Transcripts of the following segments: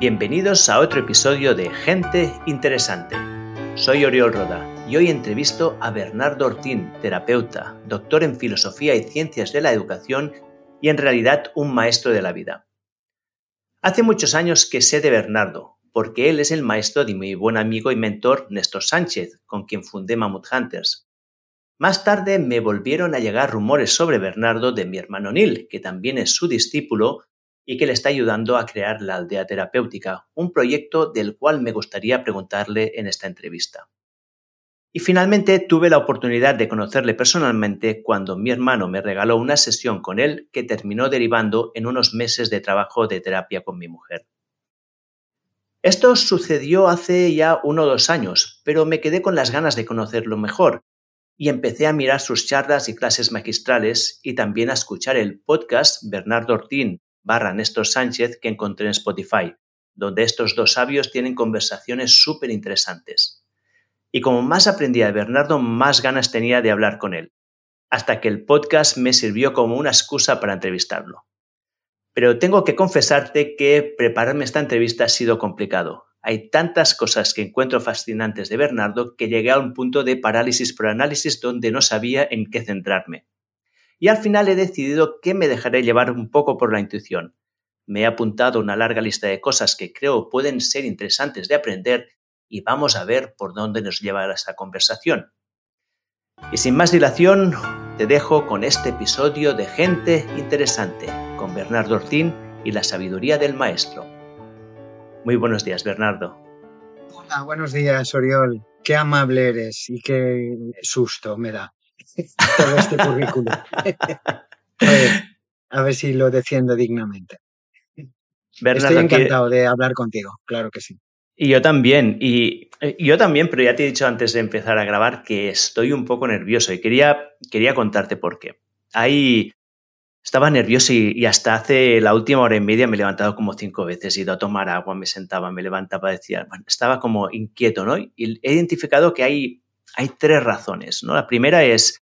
Bienvenidos a otro episodio de Gente Interesante. Soy Oriol Roda y hoy entrevisto a Bernardo Ortín, terapeuta, doctor en filosofía y ciencias de la educación y en realidad un maestro de la vida. Hace muchos años que sé de Bernardo, porque él es el maestro de mi buen amigo y mentor Néstor Sánchez, con quien fundé Mammoth Hunters. Más tarde me volvieron a llegar rumores sobre Bernardo de mi hermano Neil, que también es su discípulo y que le está ayudando a crear la aldea terapéutica, un proyecto del cual me gustaría preguntarle en esta entrevista. Y finalmente tuve la oportunidad de conocerle personalmente cuando mi hermano me regaló una sesión con él que terminó derivando en unos meses de trabajo de terapia con mi mujer. Esto sucedió hace ya uno o dos años, pero me quedé con las ganas de conocerlo mejor y empecé a mirar sus charlas y clases magistrales y también a escuchar el podcast Bernardo Ortín, barra Néstor Sánchez que encontré en Spotify, donde estos dos sabios tienen conversaciones súper interesantes. Y como más aprendía de Bernardo, más ganas tenía de hablar con él, hasta que el podcast me sirvió como una excusa para entrevistarlo. Pero tengo que confesarte que prepararme esta entrevista ha sido complicado. Hay tantas cosas que encuentro fascinantes de Bernardo que llegué a un punto de parálisis por análisis donde no sabía en qué centrarme y al final he decidido que me dejaré llevar un poco por la intuición. Me he apuntado una larga lista de cosas que creo pueden ser interesantes de aprender y vamos a ver por dónde nos lleva esta conversación. Y sin más dilación, te dejo con este episodio de Gente Interesante con Bernardo Ortín y la sabiduría del maestro. Muy buenos días, Bernardo. Hola, buenos días, Oriol. Qué amable eres y qué susto me da todo este currículum. a, ver, si lo defiendo dignamente. Estoy encantado de hablar contigo, claro que sí. Y yo también, y, yo también, pero ya te he dicho antes de empezar a grabar que estoy un poco nervioso y quería, quería contarte por qué. Ahí estaba nervioso y, hasta hace la última hora y media me he levantado como cinco veces, he ido a tomar agua, me sentaba, me levantaba, decía, bueno, estaba como inquieto, ¿no? Y he identificado que hay, hay tres razones, ¿no? La primera es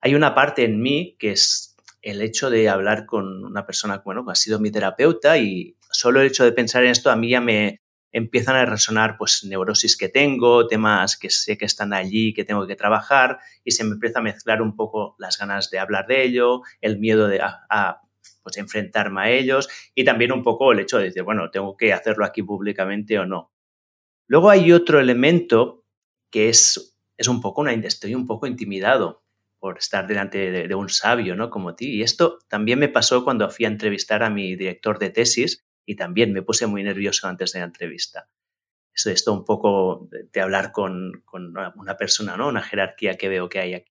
hay una parte en mí que es el hecho de hablar con una persona bueno, que ha sido mi terapeuta y solo el hecho de pensar en esto a mí ya me empiezan a resonar pues neurosis que tengo, temas que sé que están allí, que tengo que trabajar y se me empieza a mezclar un poco las ganas de hablar de ello, el miedo de a, pues, enfrentarme a ellos y también un poco el hecho de decir, bueno, tengo que hacerlo aquí públicamente o no. Luego hay otro elemento que es, es un poco una, estoy un poco intimidado por estar delante de, un sabio, ¿no? Como ti. Y esto también me pasó cuando fui a entrevistar a mi director de tesis y también me puse muy nervioso antes de la entrevista. Eso esto un poco de, hablar con, una persona, ¿no? Una jerarquía que veo que hay aquí.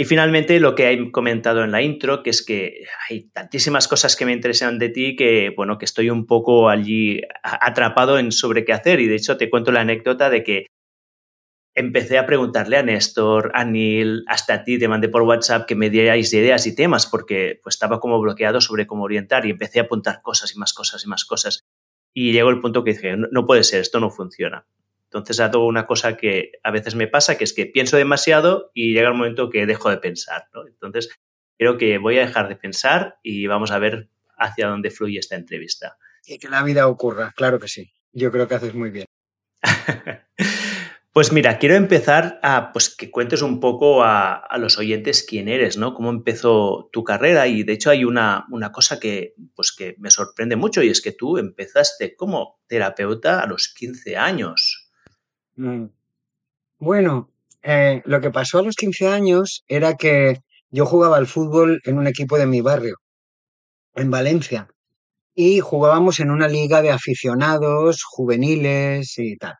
Y finalmente lo que he comentado en la intro, que es que hay tantísimas cosas que me interesan de ti que, bueno, que estoy un poco allí atrapado en sobre qué hacer. Y de hecho te cuento la anécdota de que empecé a preguntarle a Néstor, a Neil, hasta a ti, te mandé por WhatsApp que me dierais ideas y temas porque pues, estaba como bloqueado sobre cómo orientar y empecé a apuntar cosas y más cosas y más cosas. Y llegó el punto que dije, no, puede ser, esto no funciona. Entonces, ha todo una cosa que a veces me pasa, que es que pienso demasiado y llega el momento que dejo de pensar. Entonces, creo que voy a dejar de pensar y vamos a ver hacia dónde fluye esta entrevista. Y que la vida ocurra, claro que sí. Yo creo que haces muy bien. Pues mira, quiero empezar a pues, que cuentes un poco a, los oyentes quién eres, ¿no? Cómo empezó tu carrera. Y de hecho hay una, una, cosa que, pues, que me sorprende mucho y es que tú empezaste como terapeuta a los 15 años. Mm. Bueno, eh, lo que pasó a los 15 años era que yo jugaba al fútbol en un equipo de mi barrio, en Valencia, y jugábamos en una liga de aficionados, juveniles y tal.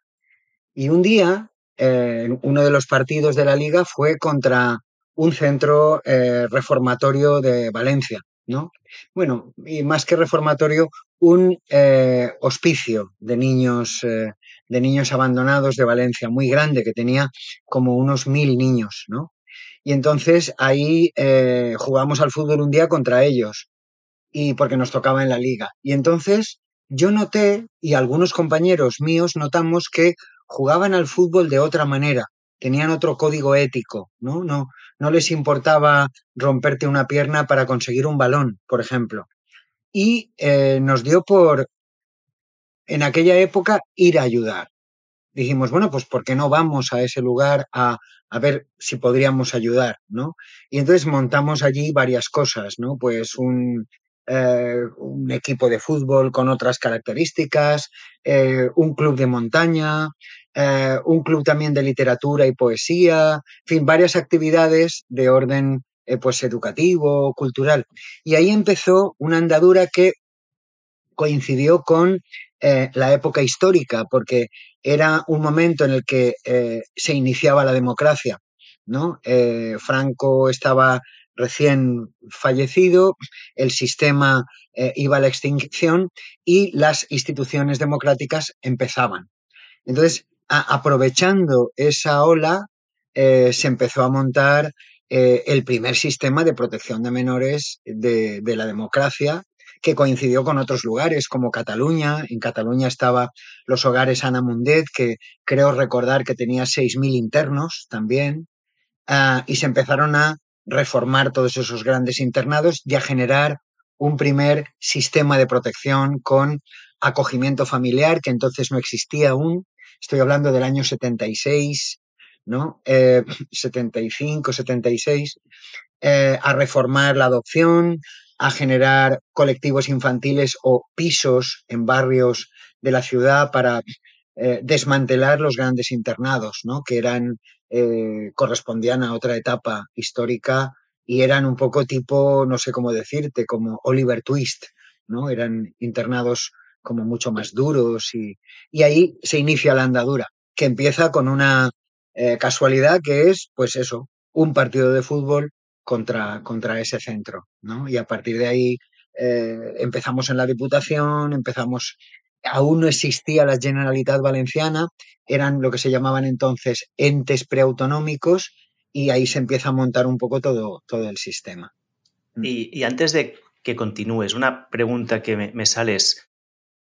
Y un día, eh, uno de los partidos de la liga fue contra un centro eh, reformatorio de Valencia, ¿no? Bueno, y más que reformatorio, un eh, hospicio de niños, de niños abandonados de Valencia, muy grande, que tenía como unos mil niños, ¿no? Y entonces ahí jugamos al fútbol un día contra ellos, y porque nos tocaba en la liga. Y entonces yo noté, y algunos compañeros míos notamos que jugaban al fútbol de otra manera, tenían otro código ético, ¿no? No, no les importaba romperte una pierna para conseguir un balón, por ejemplo. Y eh, nos dio por en aquella época ir a ayudar. Dijimos, bueno, pues ¿por qué no vamos a ese lugar a, a ver si podríamos ayudar, ¿no? Y entonces montamos allí varias cosas, ¿no? Pues un, eh, un equipo de fútbol con otras características, eh, un club de montaña, eh, un club también de literatura y poesía, en fin, varias actividades de orden pues educativo, cultural. Y ahí empezó una andadura que coincidió con la época histórica, porque era un momento en el que se iniciaba la democracia. ¿no? Franco estaba recién fallecido, el sistema eh, iba a la extinción y las instituciones democráticas empezaban. Entonces, aprovechando esa ola, eh, se empezó a montar eh, el primer sistema de protección de menores de, la democracia, que coincidió con otros lugares como Cataluña. En Cataluña estaba los hogares Ana Mundet, que creo recordar que tenía 6.000 internos también, uh, y se empezaron a reformar todos esos grandes internados y a generar un primer sistema de protección con acogimiento familiar que entonces no existía aún. Estoy hablando del año 76, ¿no? 75, 76, eh, a reformar la adopción, a generar colectivos infantiles o pisos en barrios de la ciudad para eh, desmantelar los grandes internados, ¿no? Que eran eh, correspondían a otra etapa histórica y eran un poco tipo, no sé cómo decirte, como Oliver Twist, ¿no? Eran internados como mucho más duros y, y ahí se inicia la andadura, que empieza con una eh, casualidad que es, pues eso, un partido de fútbol contra, contra ese centro, ¿no? Y a partir de ahí eh, empezamos en la Diputación, empezamos aún no existía la Generalitat Valenciana, eran lo que se llamaban entonces entes preautonómicos y ahí se empieza a montar un poco todo, todo el sistema. Mm. Y, antes de que continúes, una pregunta que me, sale es,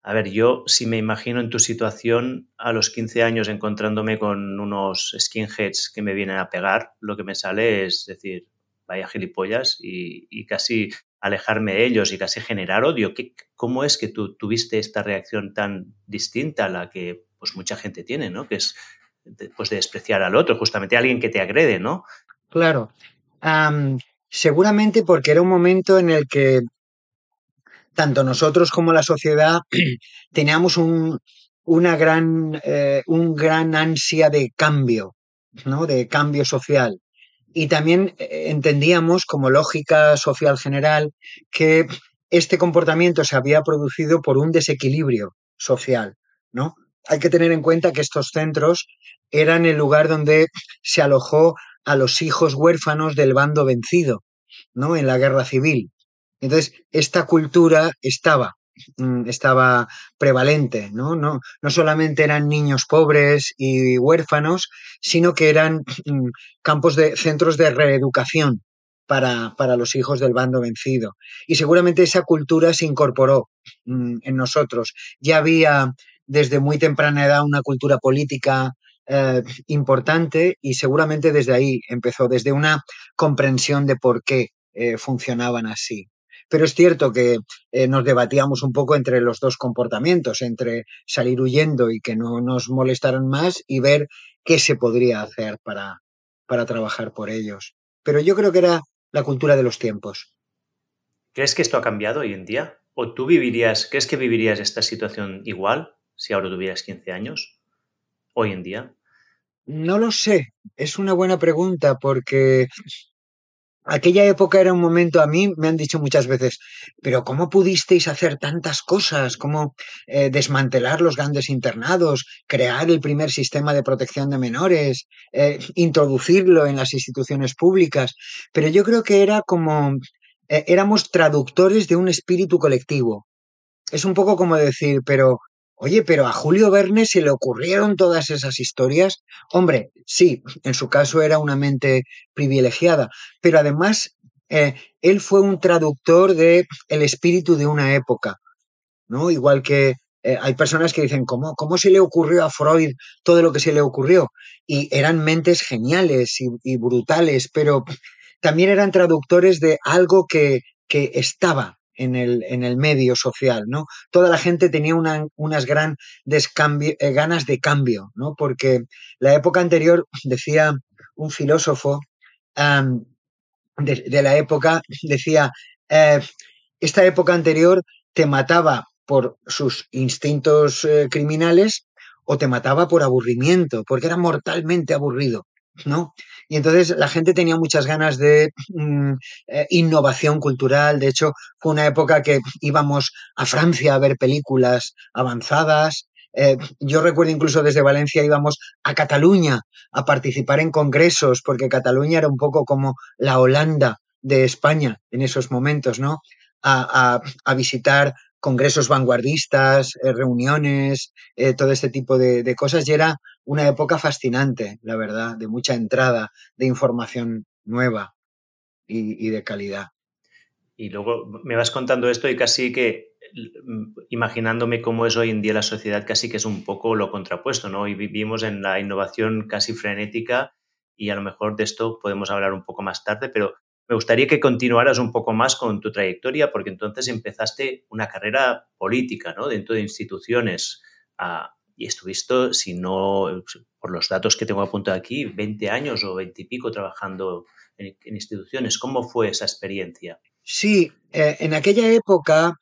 a ver, yo si me imagino en tu situación a los 15 años encontrándome con unos skinheads que me vienen a pegar, lo que me sale es decir, vaya gilipollas y, y casi alejarme de ellos y casi generar odio. ¿Qué, ¿Cómo es que tú tuviste esta reacción tan distinta a la que pues mucha gente tiene, ¿no? Que es pues, de despreciar al otro, justamente alguien que te agrede, ¿no? Claro. seguramente porque era un momento en el que tanto nosotros como la sociedad teníamos un, una gran, eh, un gran ansia de cambio, ¿no? De cambio social. Y también eh, entendíamos, como lógica social general, que este comportamiento se había producido por un desequilibrio social, ¿no? Hay que tener en cuenta que estos centros eran el lugar donde se alojó a los hijos huérfanos del bando vencido, ¿no? En la guerra civil. Entonces, esta cultura estaba estaba prevalente, ¿no? ¿no? No solamente eran niños pobres y huérfanos, sino que eran mm, campos de centros de reeducación para, para los hijos del bando vencido. Y seguramente esa cultura se incorporó mm, en nosotros. Ya había desde muy temprana edad una cultura política eh, importante y seguramente desde ahí empezó, desde una comprensión de por qué eh, funcionaban así. Pero es cierto que eh, nos debatíamos un poco entre los dos comportamientos, entre salir huyendo y que no nos molestaran más y ver qué se podría hacer para, para trabajar por ellos. Pero yo creo que era la cultura de los tiempos. ¿Crees que esto ha cambiado hoy en día? ¿O tú vivirías, crees que vivirías esta situación igual si ahora tuvieras 15 años? Hoy en día. No lo sé. Es una buena pregunta porque aquella época era un momento, a mí me han dicho muchas veces, pero ¿cómo pudisteis hacer tantas cosas? ¿Cómo eh, desmantelar los grandes internados, crear el primer sistema de protección de menores, eh, introducirlo en las instituciones públicas? Pero yo creo que era como, eh, éramos traductores de un espíritu colectivo. Es un poco como decir, pero Oye, pero a Julio Verne se le ocurrieron todas esas historias. Hombre, sí, en su caso era una mente privilegiada, pero además eh, él fue un traductor de el espíritu de una época, ¿no? Igual que eh, hay personas que dicen, ¿cómo, ¿cómo se le ocurrió a Freud todo lo que se le ocurrió? Y eran mentes geniales y, y brutales, pero también eran traductores de algo que, que estaba en el, en el medio social, ¿no? Toda la gente tenía unas grandes eh, ganas de cambio, ¿no? Porque la época anterior, decía un filósofo de, la época, decía, eh, esta época anterior te mataba por sus instintos eh, criminales o te mataba por aburrimiento, porque era mortalmente aburrido. ¿No? Y entonces la gente tenía muchas ganas de mm, eh, innovación cultural. De hecho, fue una época que íbamos a Francia a ver películas avanzadas. Eh, yo recuerdo incluso desde Valencia íbamos a Cataluña a participar en congresos, porque Cataluña era un poco como la Holanda de España en esos momentos, ¿no? A, a visitar congresos vanguardistas, eh, reuniones, eh, todo este tipo de, cosas. Y era una época fascinante, la verdad, de mucha entrada de información nueva y, de calidad. Y luego me vas contando esto y casi que imaginándome cómo es hoy en día la sociedad, casi que es un poco lo contrapuesto, ¿no? Hoy vivimos en la innovación casi frenética y a lo mejor de esto podemos hablar un poco más tarde, pero me gustaría que continuaras un poco más con tu trayectoria, porque entonces empezaste una carrera política, ¿no? Dentro de instituciones. Ah, y estuviste, si no, por los datos que tengo apuntado aquí, 20 años o 20 y pico trabajando en, instituciones. ¿Cómo fue esa experiencia? Sí, eh, en aquella época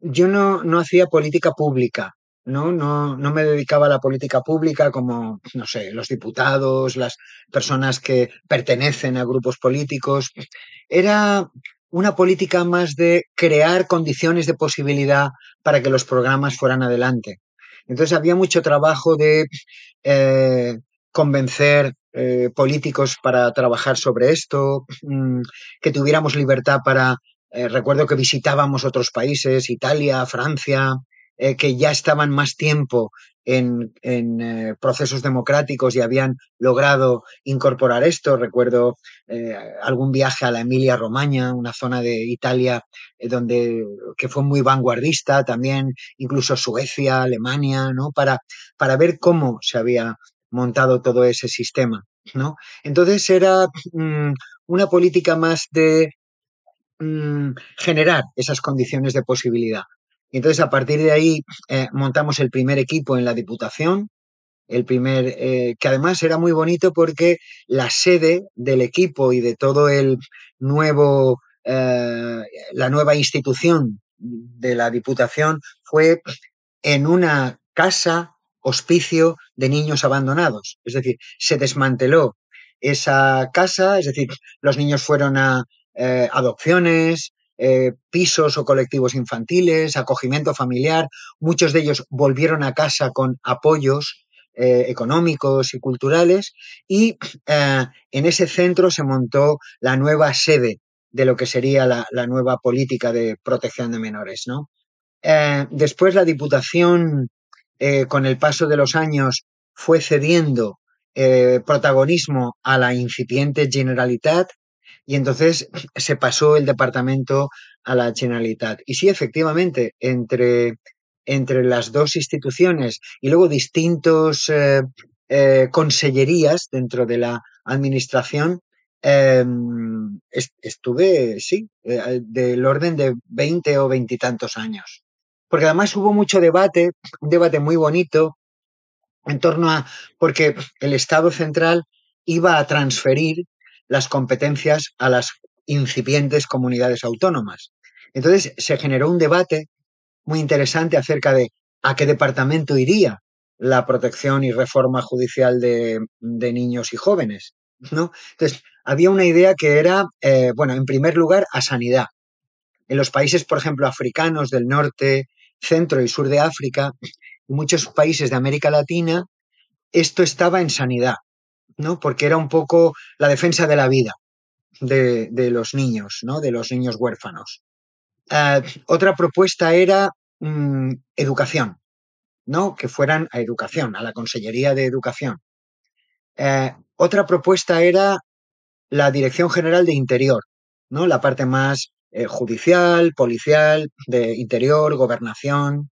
yo no, no hacía política pública. ¿No? No, no me dedicaba a la política pública como, no sé, los diputados, las personas que pertenecen a grupos políticos. Era una política más de crear condiciones de posibilidad para que los programas fueran adelante. Entonces había mucho trabajo de eh, convencer eh, políticos para trabajar sobre esto, mm, que tuviéramos libertad para... Eh, recuerdo que visitábamos otros países, Italia, Francia, eh, que ya estaban más tiempo en, eh, procesos democráticos y habían logrado incorporar esto. Recuerdo eh, algún viaje a la Emilia Romagna, una zona de Italia donde que fue muy vanguardista, también incluso Suecia, Alemania, ¿no? Para, para ver cómo se había montado todo ese sistema, ¿no? Entonces era mm, una política más de mm, generar esas condiciones de posibilidad. Y entonces a partir de ahí eh, montamos el primer equipo en la Diputación, el primer, eh, que además era muy bonito porque la sede del equipo y de todo el nuevo, eh, la nueva institución de la Diputación fue en una casa hospicio de niños abandonados. Es decir, se desmanteló esa casa, es decir, los niños fueron a adopciones, eh, pisos o colectivos infantiles, acogimiento familiar. Muchos de ellos volvieron a casa con apoyos eh, económicos y culturales y eh, en ese centro se montó la nueva sede de lo que sería la, nueva política de protección de menores. ¿no? después la Diputación, con el paso de los años, fue cediendo protagonismo a la incipiente Generalitat y entonces se pasó el departamento a la Generalitat. Y sí, efectivamente, entre, entre las dos instituciones y luego distintos eh, eh, consellerías dentro de la administración, em, estuve, sí, eh, del orden de 20 o veintitantos años. Porque además hubo mucho debate, un debate muy bonito en torno a, porque el Estado central iba a transferir las competencias a las incipientes comunidades autónomas. Entonces se generó un debate muy interesante acerca de a qué departamento iría la protección y reforma judicial de, niños y jóvenes. ¿no? Entonces, había una idea que era, eh, bueno, en primer lugar, a sanidad. En los países, por ejemplo, africanos del norte, centro y sur de África, y muchos países de América Latina, esto estaba en sanidad. ¿No? Porque era un poco la defensa de la vida de, los niños, ¿no? De los niños huérfanos. Eh, otra propuesta era mm, educación, ¿no? Que fueran a educación, a la Consellería de Educación. Eh, otra propuesta era la Dirección General de Interior, ¿no? La parte más eh, judicial, policial, de interior, gobernación.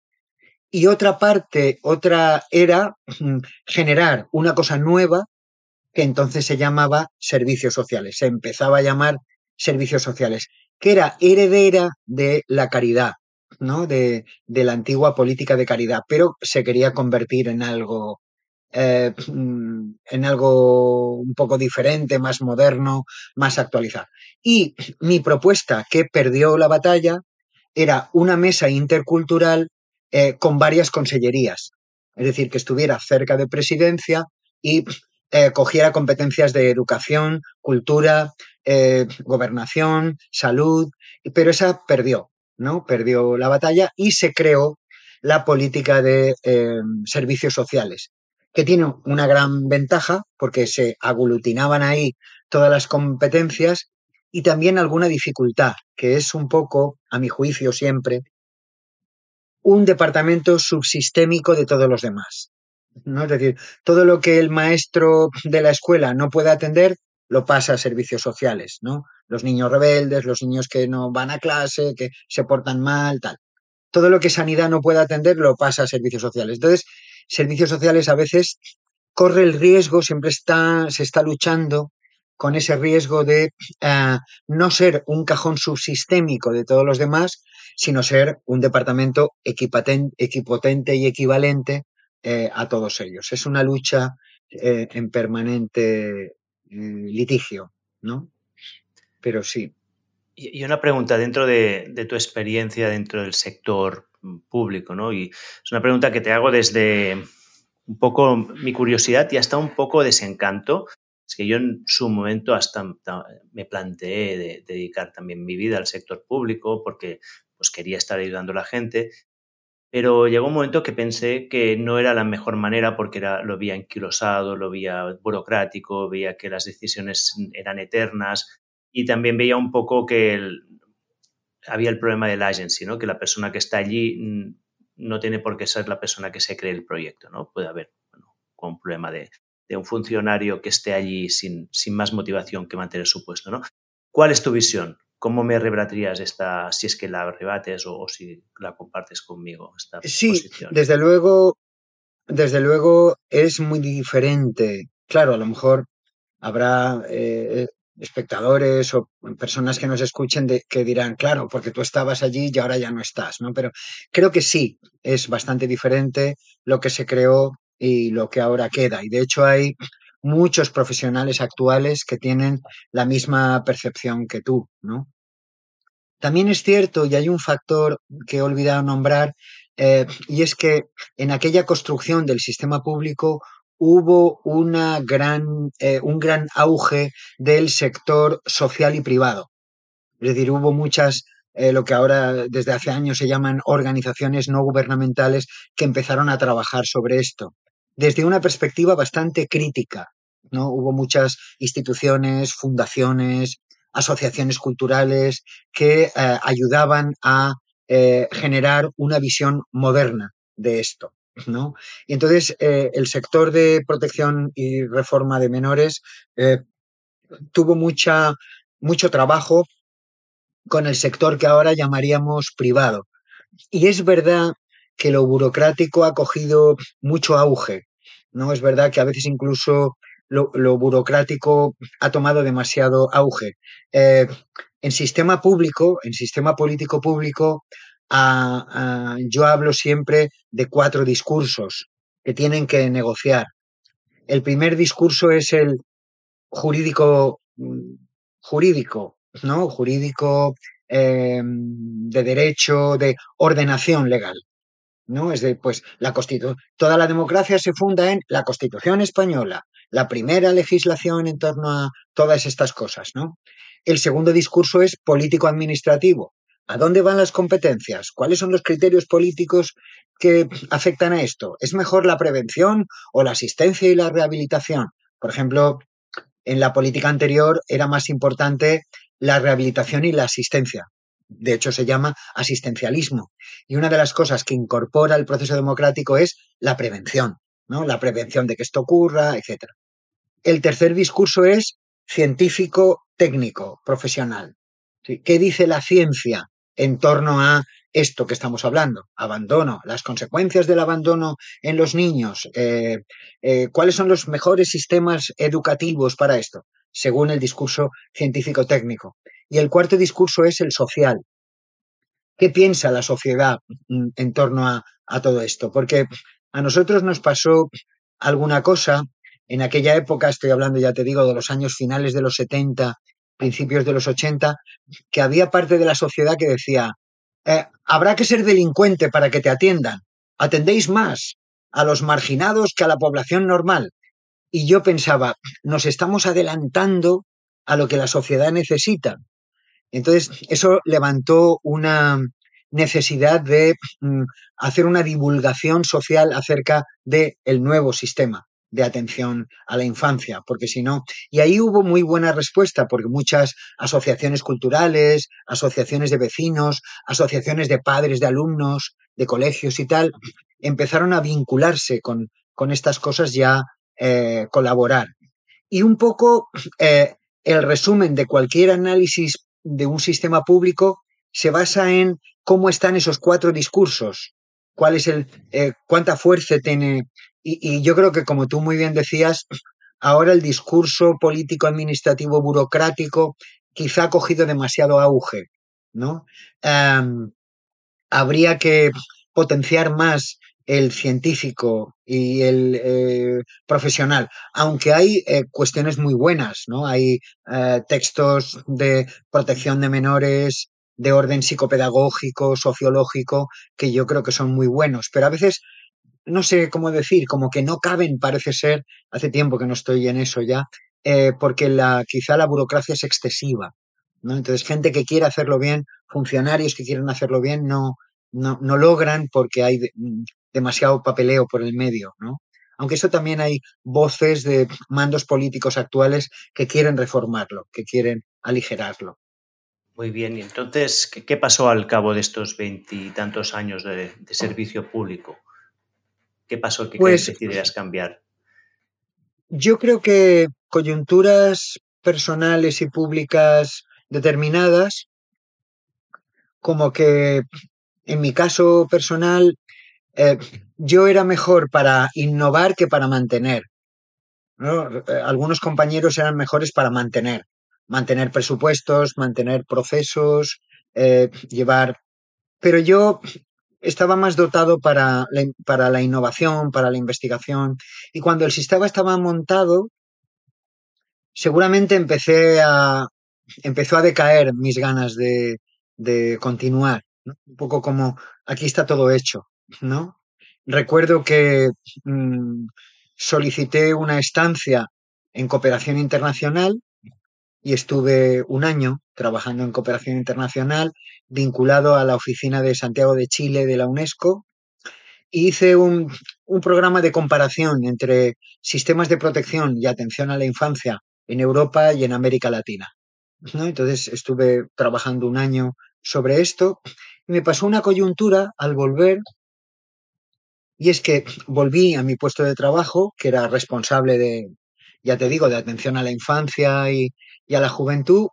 Y otra parte, otra era mm, generar una cosa nueva que entonces se llamaba servicios sociales, se empezaba a llamar servicios sociales. que era heredera de la caridad, ¿no? De, de la antigua política de caridad, pero se quería convertir en algo eh, mm, en algo un poco diferente, más moderno, más actualizado. Y mi propuesta, que perdió la batalla, era una mesa intercultural eh, con varias consellerías. Es decir, que estuviera cerca de presidencia y eh, cogiera competencias de educación, cultura, gobernación, salud, pero esa perdió, ¿no? Perdió la batalla y se creó la política de servicios sociales, que tiene una gran ventaja porque se aglutinaban ahí todas las competencias y también alguna dificultad, que es un poco, a mi juicio siempre, un departamento subsistémico de todos los demás. ¿No? Es decir, todo lo que el maestro de la escuela no puede atender, lo pasa a servicios sociales, ¿no? Los niños rebeldes, los niños que no van a clase, que se portan mal, tal. Todo lo que sanidad no puede atender, lo pasa a servicios sociales. Entonces, servicios sociales a veces corre el riesgo, siempre está, se está luchando con ese riesgo de eh, no ser un cajón subsistémico de todos los demás, sino ser un departamento equipotente y equivalente eh, a todos ellos. Es una lucha eh, en permanente litigio, ¿no? Pero sí. Y una pregunta dentro de, de tu experiencia dentro del sector público, ¿no? Y es una pregunta que te hago desde un poco mi curiosidad y hasta un poco desencanto. Es que yo en su momento hasta me planteé dedicar también mi vida al sector público porque pues quería estar ayudando a la gente, pero llegó un momento que pensé que no era la mejor manera porque era, lo veía enquilosado, lo veía burocrático, veía que las decisiones eran eternas y también veía un poco que el, había el problema del agency, ¿no? Que la persona que está allí no tiene por qué ser la persona que se cree el proyecto, ¿no? Puede haber un problema de, un funcionario que esté allí sin, sin, más motivación que mantener su puesto, ¿no? ¿Cuál es tu visión? ¿Cómo me rebatirías esta, si es que la rebates o, si la compartes conmigo, esta sí, desde luego, desde luego es muy diferente. Claro, a lo mejor habrá eh, espectadores o personas que nos escuchen de, que dirán, claro, porque tú estabas allí y ahora ya no estás, ¿no? Pero creo que sí, es bastante diferente lo que se creó y lo que ahora queda. Y de hecho hay muchos profesionales actuales que tienen la misma percepción que tú, ¿no? También es cierto, y hay un factor que he olvidado nombrar, eh, y es que en aquella construcción del sistema público hubo una gran, eh, un gran auge del sector social y privado. Es decir, hubo muchas, eh, lo que ahora desde hace años se llaman organizaciones no gubernamentales que empezaron a trabajar sobre esto, desde una perspectiva bastante crítica. ¿no? Hubo muchas instituciones, fundaciones, asociaciones culturales que eh, ayudaban a generar una visión moderna de esto. ¿no? Y entonces eh, el sector de protección y reforma de menores eh, tuvo mucha, mucho trabajo con el sector que ahora llamaríamos privado. Y es verdad que lo burocrático ha cogido mucho auge, ¿no? Es verdad que a veces incluso lo, burocrático ha tomado demasiado auge. Eh, en sistema público, en sistema político público, yo hablo siempre de cuatro discursos que tienen que negociar. El primer discurso es el jurídico, mm, jurídico, ¿no? Jurídico em, de derecho, de ordenación legal. ¿No? Es de, pues, la Constitución. Toda la democracia se funda en la Constitución española, la primera legislación en torno a todas estas cosas, ¿no? El segundo discurso es político-administrativo, ¿A dónde van las competencias? ¿Cuáles son los criterios políticos que afectan a esto? ¿Es mejor la prevención o la asistencia y la rehabilitación? Por ejemplo, en la política anterior era más importante la rehabilitación y la asistencia. De hecho, se llama asistencialismo. Y una de las cosas que incorpora el proceso democrático es la prevención, ¿no? La prevención de que esto ocurra, etc. El tercer discurso es científico, técnico, profesional. ¿Qué dice la ciencia en torno a esto que estamos hablando, abandono, las consecuencias del abandono en los niños, eh, eh, cuáles son los mejores sistemas educativos para esto, según el discurso científico-técnico. Y el cuarto discurso es el social. ¿Qué piensa la sociedad mm, en torno a, a todo esto? Porque a nosotros nos pasó alguna cosa en aquella época, estoy hablando ya te digo de los años finales de los 70, principios de los 80, que había parte de la sociedad que decía, eh, habrá que ser delincuente para que te atiendan. Atendéis más a los marginados que a la población normal. Y yo pensaba, nos estamos adelantando a lo que la sociedad necesita. Entonces, eso levantó una necesidad de mm, hacer una divulgación social acerca del el nuevo sistema de atención a la infancia, porque si no, y ahí hubo muy buena respuesta, porque muchas asociaciones culturales, asociaciones de vecinos, asociaciones de padres de alumnos, de colegios y tal, empezaron a vincularse con, con estas cosas ya eh, colaborar. Y un poco eh, el resumen de cualquier análisis de un sistema público se basa en cómo están esos cuatro discursos, cuál es el, eh, cuánta fuerza tiene y, yo creo que, como tú muy bien decías, ahora el discurso político, administrativo, burocrático, quizá ha cogido demasiado auge, ¿no? Em, habría que potenciar más el científico y el eh, profesional, aunque hay eh, cuestiones muy buenas, ¿no? Hay eh, textos de protección de menores, de orden psicopedagógico, sociológico, que yo creo que son muy buenos, pero a veces no sé cómo decir, como que no caben, parece ser, hace tiempo que no estoy en eso ya, eh, porque la, quizá la burocracia es excesiva. ¿no? Entonces, gente que quiere hacerlo bien, funcionarios que quieren hacerlo bien, no, no, no logran porque hay mm, demasiado papeleo por el medio. ¿no? Aunque eso también hay voces de mandos políticos actuales que quieren reformarlo, que quieren aligerarlo. Muy bien, y entonces, ¿qué, pasó al cabo de estos veintitantos años de servicio público? ¿Qué pasó que pues, decidieras cambiar? Yo creo que coyunturas personales y públicas determinadas, como que en mi caso personal, eh, yo era mejor para innovar que para mantener. Eh, algunos compañeros eran mejores para mantener, mantener presupuestos, mantener procesos, eh, llevar... Pero yo estaba más dotado para la, para la innovación, para la investigación. Y cuando el sistema estaba montado, seguramente empecé a, empezó a decaer mis ganas de, de continuar. Un poco como aquí está todo hecho, ¿no? Recuerdo que mm, solicité una estancia en cooperación internacional y estuve un año trabajando en cooperación internacional vinculado a la oficina de Santiago de Chile de la UNESCO. hice un, programa de comparación entre sistemas de protección y atención a la infancia en Europa y en América Latina. Entonces estuve trabajando un año sobre esto y me pasó una coyuntura al volver y es que volví a mi puesto de trabajo, que era responsable de, ya te digo, de atención a la infancia y, y a la juventud,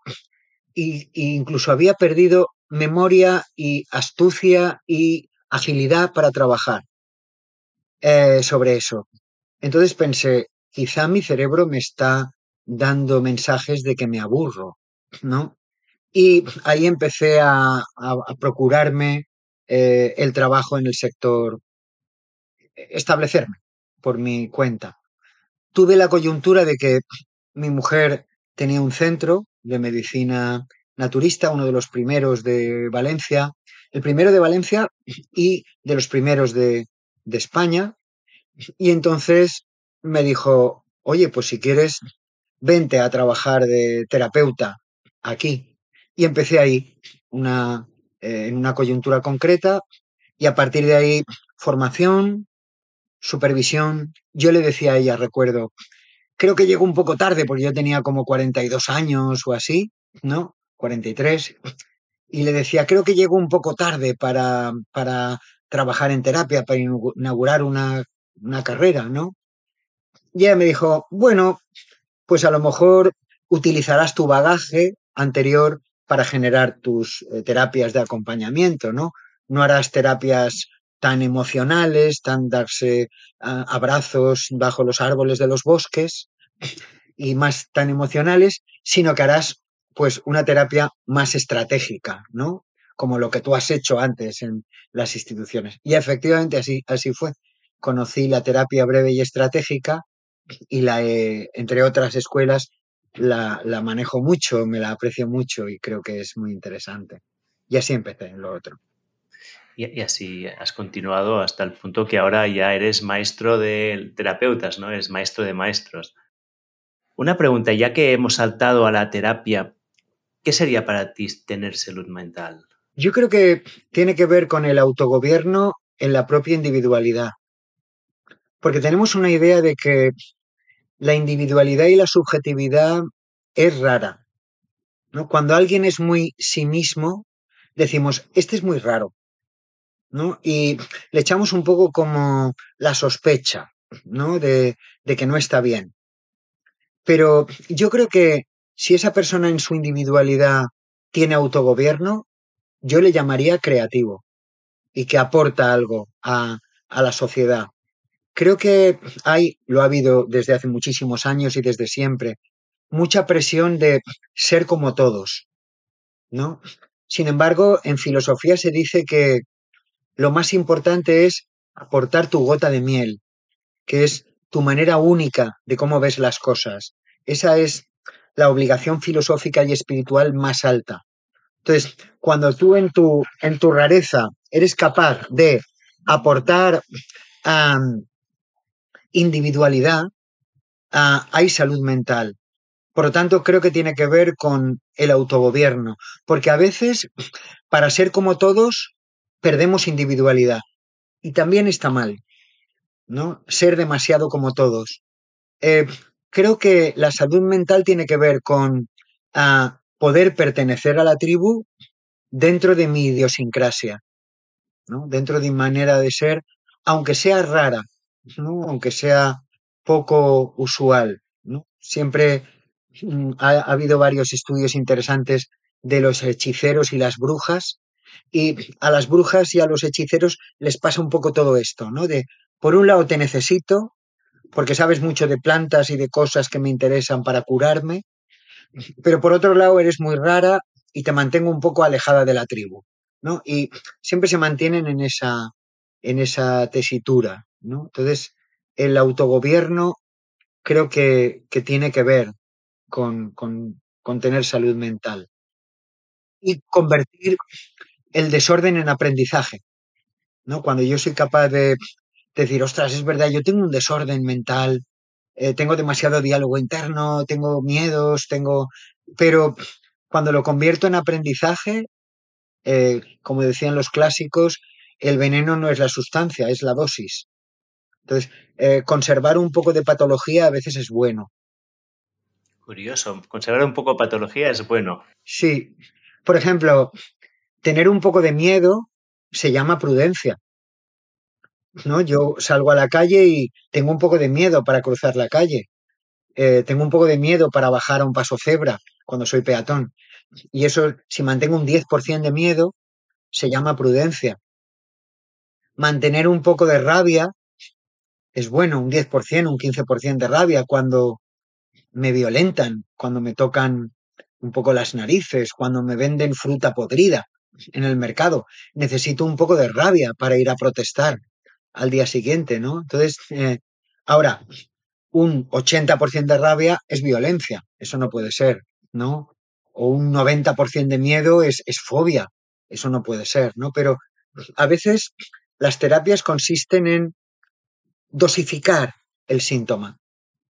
y, incluso había perdido memoria y astucia y agilidad para trabajar eh, sobre eso. Entonces pensé, quizá mi cerebro me está dando mensajes de que me aburro, ¿no? Y ahí empecé a, procurarme eh, el trabajo en el sector, establecerme por mi cuenta. Tuve la coyuntura de que mi mujer tenía un centro de medicina naturista, uno de los primeros de Valencia, el primero de Valencia y de los primeros de, España. Y entonces me dijo, oye, pues si quieres, vente a trabajar de terapeuta aquí. Y empecé ahí, eh, en una coyuntura concreta, y a partir de ahí, formación, supervisión. Yo le decía a ella, recuerdo, creo que llegó un poco tarde porque yo tenía como 42 años o así, ¿no? 43. Y le decía, creo que llegó un poco tarde para, para trabajar en terapia, para inaugurar una, una carrera, ¿no? Y ella me dijo, bueno, pues a lo mejor utilizarás tu bagaje anterior para generar tus eh, terapias de acompañamiento, ¿no? No harás terapias tan emocionales, tan darse abrazos bajo los árboles de los bosques y más tan emocionales, sino que harás pues una terapia más estratégica, ¿no? Como lo que tú has hecho antes en las instituciones. Y efectivamente así, así fue. Conocí la terapia breve y estratégica y la, entre otras escuelas, la, la manejo mucho, me la aprecio mucho y creo que es muy interesante. Y así empecé en lo otro. Y, así has continuado hasta el punto que ahora ya eres maestro de terapeutas, ¿no? Eres maestro de maestros. Una pregunta, ya que hemos saltado a la terapia, ¿qué sería para ti tener salud mental? Yo creo que tiene que ver con el autogobierno en la propia individualidad. Porque tenemos una idea de que la individualidad y la subjetividad es rara. ¿no? Cuando alguien es muy sí mismo, decimos, este es muy raro. ¿No? Y le echamos un poco como la sospecha, ¿no? De, de que no está bien. Pero yo creo que si esa persona en su individualidad tiene autogobierno, yo le llamaría creativo y que aporta algo a, a la sociedad. Creo que hay, lo ha habido desde hace muchísimos años y desde siempre, mucha presión de ser como todos, ¿no? Sin embargo, en filosofía se dice que lo más importante es aportar tu gota de miel, que es tu manera única de cómo ves las cosas. Esa es la obligación filosófica y espiritual más alta. Entonces, cuando tú en tu, en tu rareza eres capaz de aportar individualidad, hay salud mental. Por lo tanto, creo que tiene que ver con el autogobierno, porque a veces, para ser como todos, perdemos individualidad. Y también está mal, ¿no? Ser demasiado como todos. Eh, creo que la salud mental tiene que ver con ah, poder pertenecer a la tribu dentro de mi idiosincrasia, ¿no? Dentro de mi manera de ser, aunque sea rara, ¿no? Aunque sea poco usual, ¿no? Siempre mm, ha habido varios estudios interesantes de los hechiceros y las brujas y a las brujas y a los hechiceros les pasa un poco todo esto, ¿no? De, por un lado te necesito, porque sabes mucho de plantas y de cosas que me interesan para curarme, pero por otro lado eres muy rara y te mantengo un poco alejada de la tribu, ¿no? Y siempre se mantienen en esa, en esa tesitura, ¿no? Entonces, el autogobierno creo que, que tiene que ver con, con, con tener salud mental y convertir el desorden en aprendizaje. ¿no? Cuando yo soy capaz de decir, ostras, es verdad, yo tengo un desorden mental, eh, tengo demasiado diálogo interno, tengo miedos, tengo. Pero cuando lo convierto en aprendizaje, eh, como decían los clásicos, el veneno no es la sustancia, es la dosis. Entonces, eh, conservar un poco de patología a veces es bueno. Curioso, conservar un poco de patología es bueno. Sí. Por ejemplo, tener un poco de miedo se llama prudencia. ¿no? Yo salgo a la calle y tengo un poco de miedo para cruzar la calle. Eh, tengo un poco de miedo para bajar a un paso cebra cuando soy peatón. Y eso, si mantengo un 10% de miedo, se llama prudencia. Mantener un poco de rabia es bueno, un 10%, un 15% de rabia cuando me violentan, cuando me tocan un poco las narices, cuando me venden fruta podrida en el mercado. Necesito un poco de rabia para ir a protestar al día siguiente, ¿no? Entonces, eh, ahora, un 80% de rabia es violencia, eso no puede ser, ¿no? O un 90% de miedo es, es fobia, eso no puede ser, ¿no? Pero a veces las terapias consisten en dosificar el síntoma.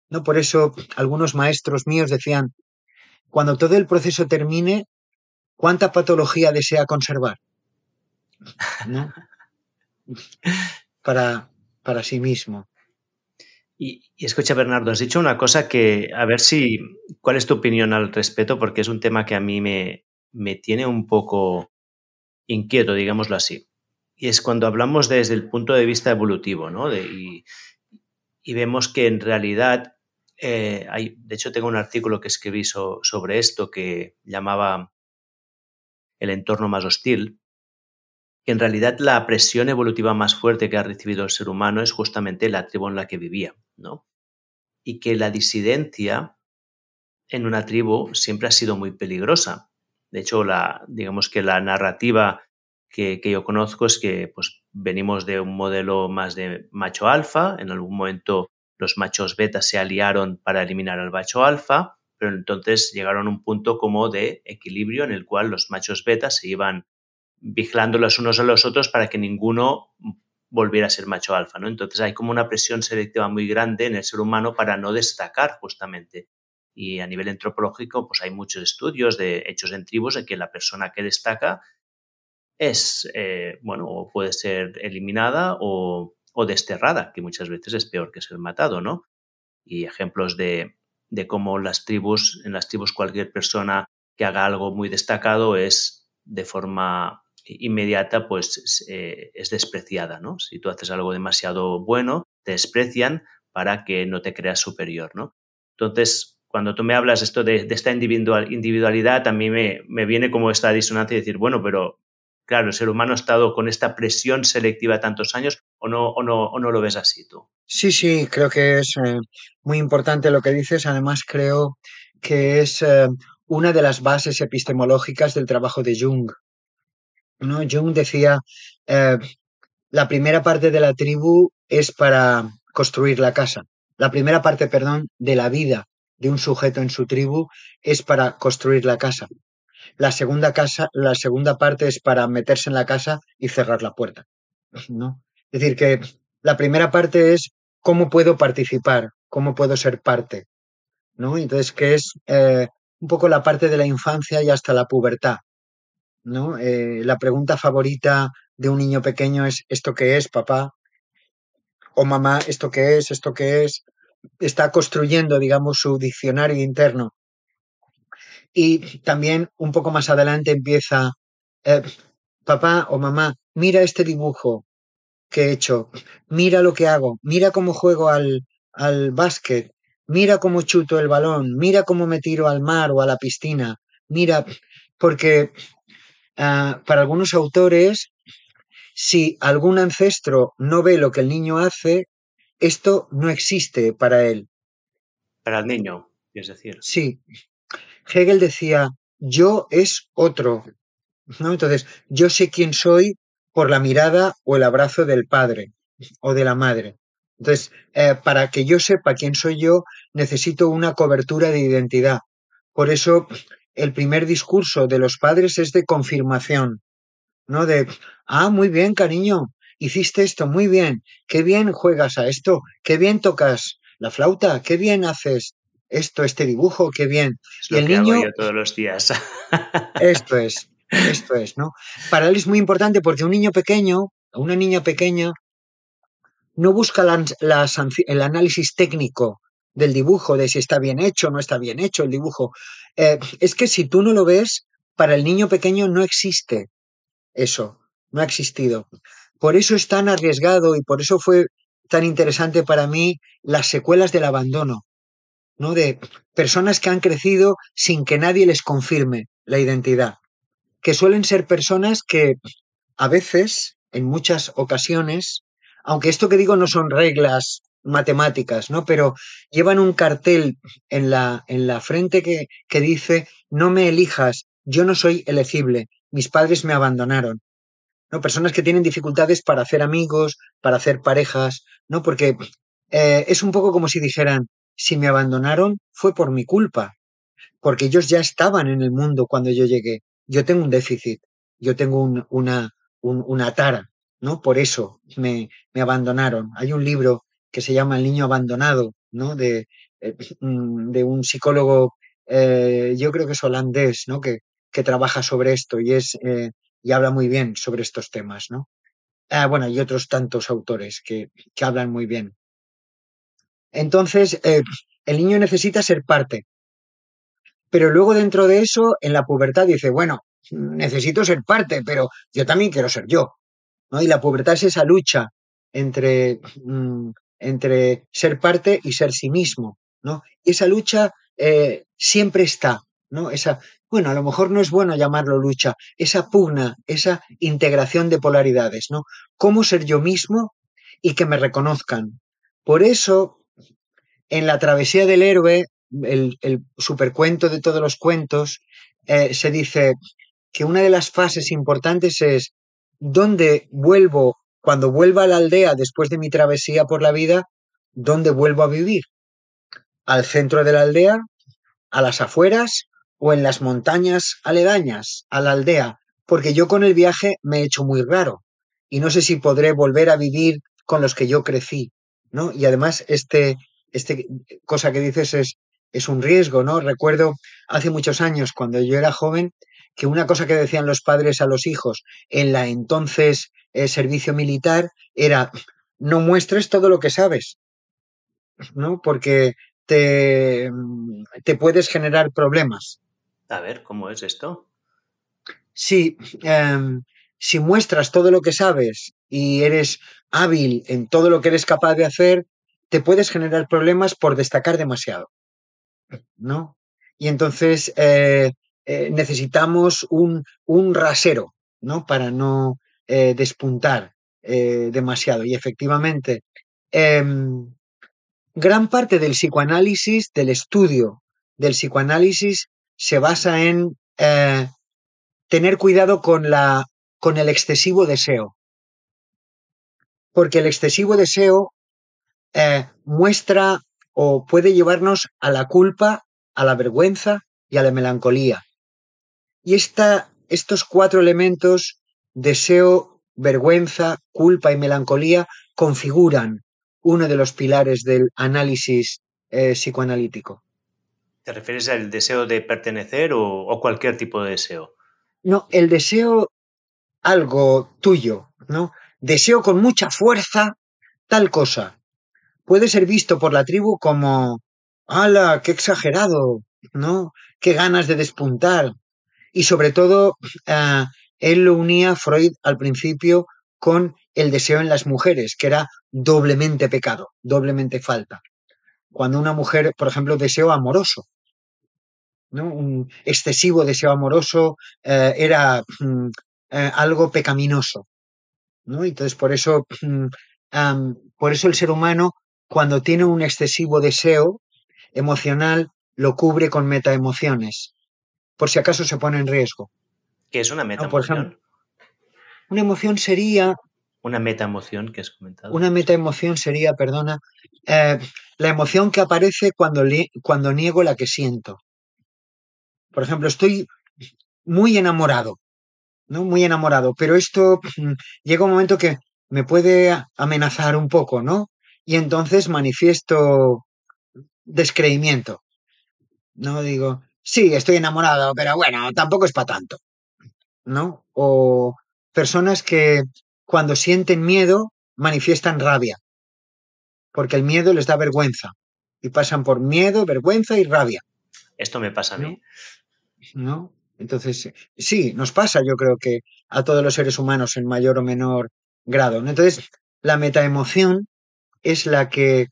¿no? Por eso algunos maestros míos decían, cuando todo el proceso termine, ¿Cuánta patología desea conservar? ¿No? Para, para sí mismo. Y, escucha, Bernardo, has dicho una cosa que, a ver si, ¿cuál es tu opinión al respecto? Porque es un tema que a mí me, me tiene un poco inquieto, digámoslo así. Y es cuando hablamos desde el punto de vista evolutivo, ¿no? De, y, vemos que en realidad, eh, hay, de hecho tengo un artículo que escribí sobre esto que llamaba el entorno más hostil, que en realidad la presión evolutiva más fuerte que ha recibido el ser humano es justamente la tribu en la que vivía, ¿no? Y que la disidencia en una tribu siempre ha sido muy peligrosa. De hecho, la, digamos que la narrativa que, yo conozco es que pues, venimos de un modelo más de macho alfa, en algún momento los machos beta se aliaron para eliminar al macho alfa, pero entonces llegaron a un punto como de equilibrio en el cual los machos beta se iban vigilando los unos a los otros para que ninguno volviera a ser macho alfa, ¿no? Entonces hay como una presión selectiva muy grande en el ser humano para no destacar justamente. Y a nivel antropológico, pues hay muchos estudios de hechos en tribus en que la persona que destaca es, eh, bueno, o puede ser eliminada o, desterrada, que muchas veces es peor que ser matado, ¿no? Y ejemplos de, de cómo las tribus, en las tribus cualquier persona que haga algo muy destacado es de forma inmediata, pues eh, es despreciada, ¿no? Si tú haces algo demasiado bueno, te desprecian para que no te creas superior, ¿no? Entonces, cuando tú me hablas esto de, esta individual, individualidad, a mí me, me, viene como esta disonancia de decir, bueno, pero claro, el ser humano ha estado con esta presión selectiva tantos años o no, o no, o no lo ves así tú. Sí, sí, creo que es eh, muy importante lo que dices. Además, creo que es eh, una de las bases epistemológicas del trabajo de Jung. ¿no? Jung decía, eh, la primera parte de la tribu es para construir la casa. La primera parte, perdón, de la vida de un sujeto en su tribu es para construir la casa. La segunda, casa, la segunda parte es para meterse en la casa y cerrar la puerta. ¿no? Es decir, que la primera parte es cómo puedo participar, cómo puedo ser parte. ¿no? Entonces, que es eh, un poco la parte de la infancia y hasta la pubertad. ¿no? Eh, la pregunta favorita de un niño pequeño es ¿esto qué es, papá? O mamá, ¿esto qué es? ¿Esto qué es? Está construyendo, digamos, su diccionario interno y también un poco más adelante empieza, eh, papá o mamá, mira este dibujo que he hecho, mira lo que hago, mira cómo juego al, al básquet, mira cómo chuto el balón, mira cómo me tiro al mar o a la piscina, mira, porque ah, para algunos autores, si algún ancestro no ve lo que el niño hace, esto no existe para él. Para el niño, es decir. Sí, Hegel decía, yo es otro. ¿no? Entonces, yo sé quién soy por la mirada o el abrazo del padre o de la madre. Entonces, eh, para que yo sepa quién soy yo, necesito una cobertura de identidad. Por eso, el primer discurso de los padres es de confirmación, ¿no? De, ah, muy bien, cariño, hiciste esto, muy bien, qué bien juegas a esto, qué bien tocas la flauta, qué bien haces esto, este dibujo, qué bien. y el niño, hago yo todos los días. esto es, esto es, ¿no? Para él es muy importante porque un niño pequeño, una niña pequeña, no busca el análisis técnico del dibujo, de si está bien hecho o no está bien hecho el dibujo. Eh, es que si tú no lo ves, para el niño pequeño no existe eso, no ha existido. Por eso es tan arriesgado y por eso fue tan interesante para mí las secuelas del abandono. ¿No? De personas que han crecido sin que nadie les confirme la identidad, que suelen ser personas que a veces, en muchas ocasiones, aunque esto que digo no son reglas matemáticas, ¿no? Pero llevan un cartel en la, en la frente que, que dice, no me elijas, yo no soy elegible, mis padres me abandonaron. ¿no? Personas que tienen dificultades para hacer amigos, para hacer parejas, ¿no? Porque eh, es un poco como si dijeran, si me abandonaron fue por mi culpa, porque ellos ya estaban en el mundo cuando yo llegué. Yo tengo un déficit, yo tengo una, una tara, ¿no? Por eso me, me, abandonaron. Hay un libro que se llama El niño abandonado, ¿no? De, eh, mm, de un psicólogo, eh, yo creo que es holandés, ¿no? Que, que trabaja sobre esto y, es, eh, y habla muy bien sobre estos temas, ¿no? Ah, bueno, y otros tantos autores que, que hablan muy bien. Entonces, eh, el niño necesita ser parte. Pero luego dentro de eso, en la pubertad dice, bueno, necesito ser parte, pero yo también quiero ser yo. ¿no? Y la pubertad es esa lucha entre, mm, entre ser parte y ser sí mismo. ¿no? Y esa lucha eh, siempre está. ¿no? Esa, bueno, a lo mejor no es bueno llamarlo lucha, esa pugna, esa integración de polaridades, ¿no? ¿Cómo ser yo mismo y que me reconozcan? Por eso, en la travesía del héroe, el, supercuento de todos los cuentos, eh, se dice que una de las fases importantes es dónde vuelvo, cuando vuelva a la aldea después de mi travesía por la vida, ¿dónde vuelvo a vivir? ¿Al centro de la aldea? ¿A las afueras? ¿O en las montañas aledañas a la aldea? Porque yo con el viaje me he hecho muy raro y no sé si podré volver a vivir con los que yo crecí, ¿no? Y además, este, este cosa que dices es, es un riesgo, ¿no? Recuerdo hace muchos años, cuando yo era joven, que una cosa que decían los padres a los hijos en la entonces eh, servicio militar era no muestres todo lo que sabes, ¿no? Porque te, mm, te puedes generar problemas. A ver, ¿cómo es esto? Sí, em, si muestras todo lo que sabes y eres hábil en todo lo que eres capaz de hacer, te puedes generar problemas por destacar demasiado, ¿no? Y entonces eh, eh, necesitamos un, un, rasero, ¿no? Para no eh, despuntar demasiado. Y efectivamente, em, gran parte del psicoanálisis, del estudio del psicoanálisis, se basa en tener cuidado con, la, con el excesivo deseo. Porque el excesivo deseo muestra o puede llevarnos a la culpa, a la vergüenza y a la melancolía. Y estos cuatro elementos, deseo, vergüenza, culpa y melancolía, configuran uno de los pilares del análisis eh, psicoanalítico. ¿Te refieres al deseo de pertenecer o, cualquier tipo de deseo? No, el deseo algo tuyo, ¿no? Deseo con mucha fuerza tal cosa. Puede ser visto por la tribu como, ¡hala, qué exagerado! ¿No? ¡Qué ganas de despuntar! Y sobre todo, eh, él lo unía Freud al principio con el deseo en las mujeres, que era doblemente pecado, doblemente falta. Cuando una mujer, por ejemplo, deseo amoroso, ¿no? un excesivo deseo amoroso eh, era mm, eh, algo pecaminoso. ¿no? Entonces, por eso, mm, por eso el ser humano, cuando tiene un excesivo deseo emocional, lo cubre con metaemociones por si acaso se pone en riesgo. ¿Qué es una metaemoción? una emoción sería... Una metaemoción que has comentado. Una metaemoción sería, perdona, eh, la emoción que aparece cuando, cuando niego la que siento. Por ejemplo, estoy muy enamorado, ¿no? Muy enamorado, pero esto llega un momento que me puede amenazar un poco, ¿no? Y entonces manifiesto descreimiento. No digo, sí, estoy enamorado, pero bueno, tampoco es para tanto. ¿No? O personas que cuando sienten miedo manifiestan rabia, porque el miedo les da vergüenza y pasan por miedo, vergüenza y rabia. Esto me pasa a mí. ¿No? Entonces, sí, nos pasa, yo creo que a todos los seres humanos en mayor o menor grado. Entonces, la metaemoción es la que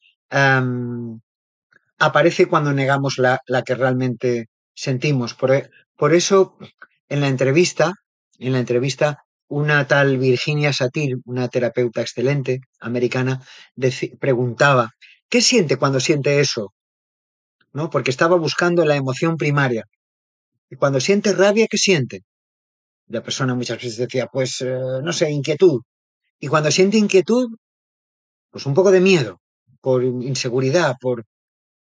aparece cuando negamos la, la, que realmente sentimos. E, por, eso, en la entrevista, en la entrevista, una tal Virginia Satir, una terapeuta excelente americana, preguntaba, ¿qué siente cuando siente eso? ¿No? Porque estaba buscando la emoción primaria. Y cuando siente rabia, ¿qué siente? La persona muchas veces decía, pues, eh, no sé, inquietud. Y cuando siente inquietud, pues un poco de miedo, por inseguridad, por...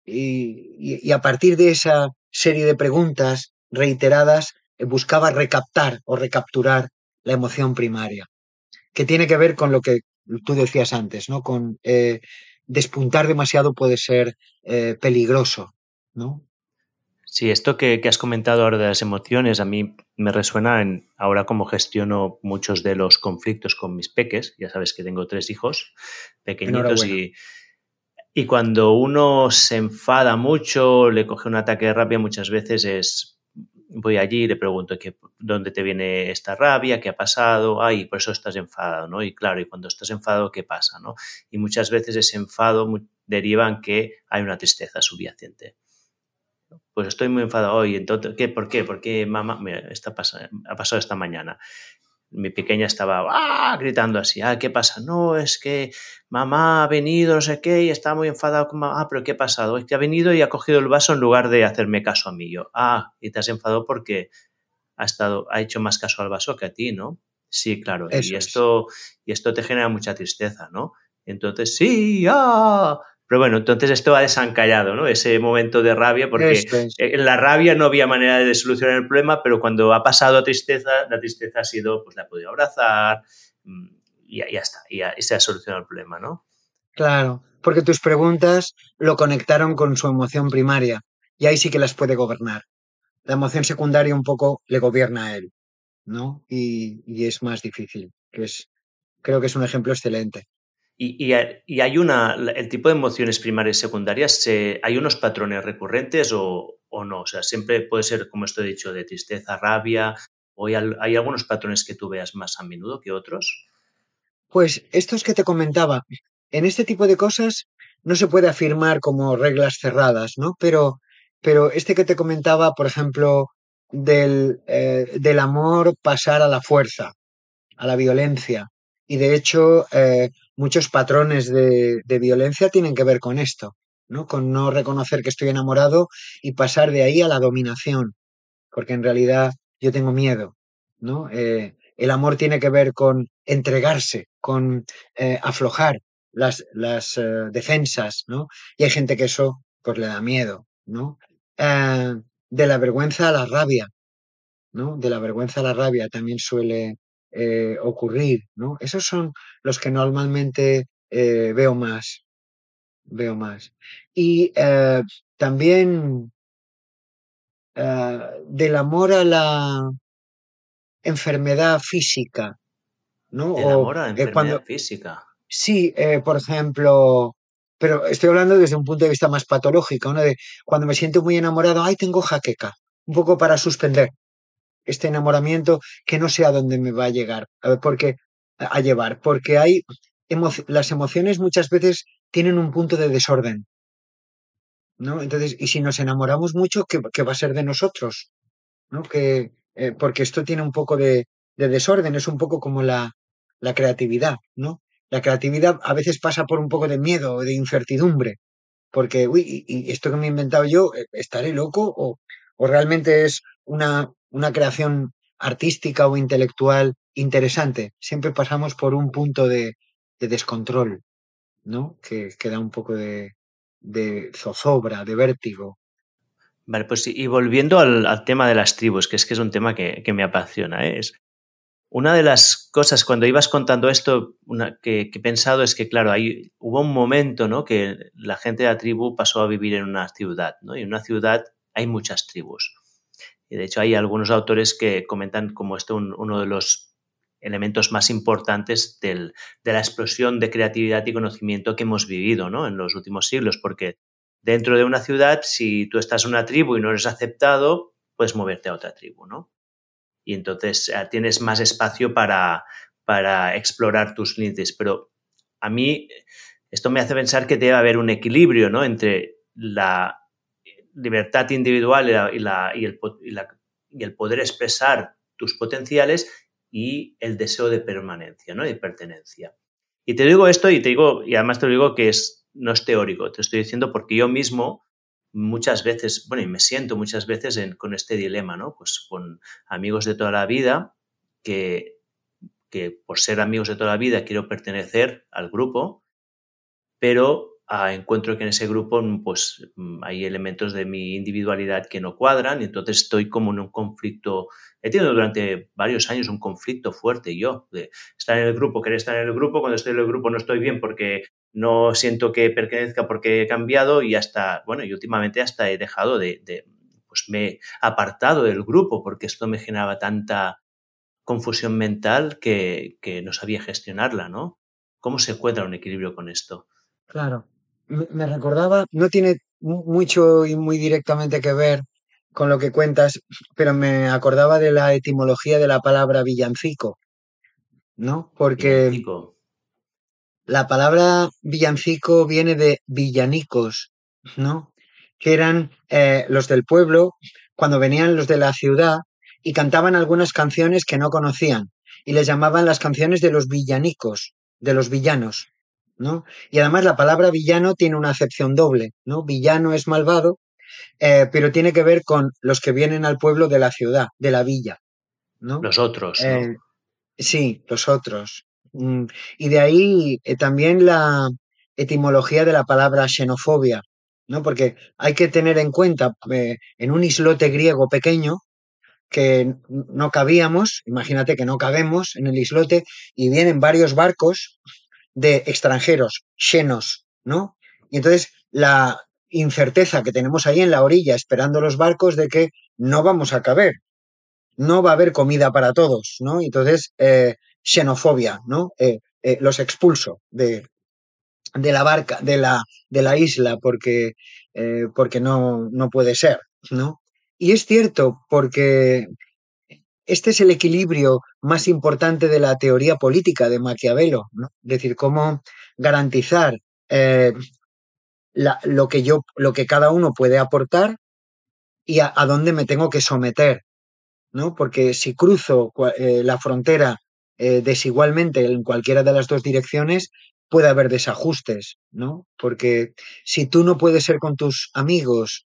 y a partir de esa serie de preguntas reiteradas eh, buscaba recaptar o recapturar la emoción primaria, que tiene que ver con lo que tú decías antes, ¿no? Con eh, despuntar demasiado puede ser eh, peligroso, ¿no? Sí, esto que, has comentado ahora de las emociones a mí me resuena en ahora como gestiono muchos de los conflictos con mis peques. Ya sabes que tengo tres hijos pequeñitos y y cuando uno se enfada mucho, le coge un ataque de rabia, muchas veces es voy allí y le pregunto dónde te viene esta rabia, qué ha pasado, ay, por eso estás enfadado, ¿no? Y claro, y cuando estás enfadado, ¿qué pasa, no? Y muchas veces ese enfado deriva en que hay una tristeza subyacente. Pues estoy muy enfadado hoy. Entonces, ¿qué? ¿Por qué? Porque mamá, mira, está ha pasado esta mañana. Mi pequeña estaba ¡ah! gritando así, ah, ¿qué pasa? No, es que mamá ha venido, no sé qué, y está muy enfadado con mamá. Ah, pero ¿qué ha pasado? Es que ha venido y ha cogido el vaso en lugar de hacerme caso a mí. Yo, ah, y te has enfadado porque ha, estado, ha hecho más caso al vaso que a ti, ¿no? Sí, claro. y esto, y esto te genera mucha tristeza, ¿no? Entonces, sí, ah, pero bueno, entonces esto ha desancallado, ¿no? Ese momento de rabia, porque en la rabia no había manera de solucionar el problema, pero cuando ha pasado a tristeza, la tristeza ha sido, pues la ha podido abrazar mm, y ya, está, y, y se ha solucionado el problema, ¿no? Claro, porque tus preguntas lo conectaron con su emoción primaria y ahí sí que las puede gobernar. La emoción secundaria un poco le gobierna a él, ¿no? Y, y es más difícil, que es, creo que es un ejemplo excelente. Y, hay una, el tipo de emociones primarias y secundarias, ¿hay unos patrones recurrentes o, no? O sea, siempre puede ser, como esto he dicho, de tristeza, rabia, o hay, hay, algunos patrones que tú veas más a menudo que otros. Pues estos que te comentaba, en este tipo de cosas no se puede afirmar como reglas cerradas, ¿no? Pero, pero este que te comentaba, por ejemplo, del, eh, del amor pasar a la fuerza, a la violencia. Y de hecho, eh, muchos patrones de, violencia tienen que ver con esto, ¿no? Con no reconocer que estoy enamorado y pasar de ahí a la dominación, porque en realidad yo tengo miedo, ¿no? Eh, el amor tiene que ver con entregarse, con eh, aflojar las, las eh, defensas, ¿no? Y hay gente que eso pues le da miedo, ¿no? de la vergüenza a la rabia, ¿no? De la vergüenza a la rabia también suele, eh, ocurrir, ¿no? Esos son los que normalmente eh, veo más, veo más. Y eh, también del amor a la enfermedad física, ¿no? Del amor a la enfermedad física. Sí, por ejemplo, pero estoy hablando desde un punto de vista más patológico, ¿no? De cuando me siento muy enamorado, ay, tengo jaqueca, un poco para suspender, este enamoramiento que no sé a dónde me va a llegar, porque, a llevar, porque hay las emociones muchas veces tienen un punto de desorden. ¿No? Entonces, y si nos enamoramos mucho, ¿qué, va a ser de nosotros? ¿No? Que, eh, porque esto tiene un poco de, desorden, es un poco como la, la creatividad, ¿no? La creatividad a veces pasa por un poco de miedo de incertidumbre, porque, uy, y, esto que me he inventado yo, eh, ¿estaré loco? O, o realmente es una, una creación artística o intelectual interesante. Siempre pasamos por un punto de, descontrol, ¿no? Que, da un poco de, zozobra, de vértigo. Vale, pues y volviendo al, tema de las tribus, que es que es un tema que, me apasiona, ¿eh? es una de las cosas cuando ibas contando esto que, he pensado es que, claro, hay, hubo un momento que la gente de la tribu pasó a vivir en una ciudad, ¿no? y en una ciudad hay muchas tribus. Y de hecho hay algunos autores que comentan como esto uno de los elementos más importantes de la explosión de creatividad y conocimiento que hemos vivido ¿no? en los últimos siglos, porque dentro de una ciudad, si tú estás en una tribu y no eres aceptado, puedes moverte a otra tribu, ¿no? Y entonces eh, tienes más espacio para, para explorar tus límites. Pero a mí esto me hace pensar que debe haber un equilibrio ¿no? entre la libertad individual y, el, poder expresar tus potenciales y el deseo de permanencia, ¿no? de pertenencia. Y te digo esto y te digo, y además te lo digo que es, no es teórico, te estoy diciendo porque yo mismo muchas veces, bueno, y me siento muchas veces con este dilema, ¿no? Pues con amigos de toda la vida que, que por ser amigos de toda la vida quiero pertenecer al grupo, pero encuentro que en ese grupo pues, mm, hay elementos de mi individualidad que no cuadran y entonces estoy como en un conflicto. He tenido durante varios años un conflicto fuerte yo, de estar en el grupo, querer estar en el grupo, cuando estoy en el grupo no estoy bien porque no siento que pertenezca porque he cambiado y hasta, bueno, y últimamente hasta he dejado de, de pues me he apartado del grupo porque esto me generaba tanta confusión mental que, que no sabía gestionarla, ¿no? ¿Cómo se encuentra un equilibrio con esto? Claro, me recordaba, no tiene mucho y muy directamente que ver con lo que cuentas, pero me acordaba de la etimología de la palabra villancico, ¿no? Porque la palabra villancico viene de villanicos, ¿no? que eran eh, los del pueblo, cuando venían los de la ciudad y cantaban algunas canciones que no conocían y les llamaban las canciones de los villanicos, de los villanos, ¿no? Y además la palabra villano tiene una acepción doble, ¿no? Villano es malvado, eh, pero tiene que ver con los que vienen al pueblo de la ciudad, de la villa, ¿no? Los otros. ¿no? Eh, sí, los otros. Mm, Y de ahí eh, también la etimología de la palabra xenofobia, ¿no? Porque hay que tener en cuenta, en un islote griego pequeño, que no cabíamos, imagínate que no cabemos en el islote, y vienen varios barcos de extranjeros, xenos, ¿no? Y entonces la incerteza que tenemos ahí en la orilla esperando los barcos de que no vamos a caber, no va a haber comida para todos, ¿no? Entonces, eh, xenofobia, ¿no? Eh, eh, los expulso de, de la barca, de la, de la isla, porque, porque no, no puede ser, ¿no? Y es cierto, porque este es el equilibrio más importante de la teoría política de Maquiavelo, ¿no? Es decir, cómo garantizar eh, lo, que yo, lo que cada uno puede aportar y a, dónde me tengo que someter, ¿no? Porque si cruzo eh, la frontera eh, desigualmente en cualquiera de las dos direcciones, puede haber desajustes, ¿no? Porque si tú no puedes ser con tus amigos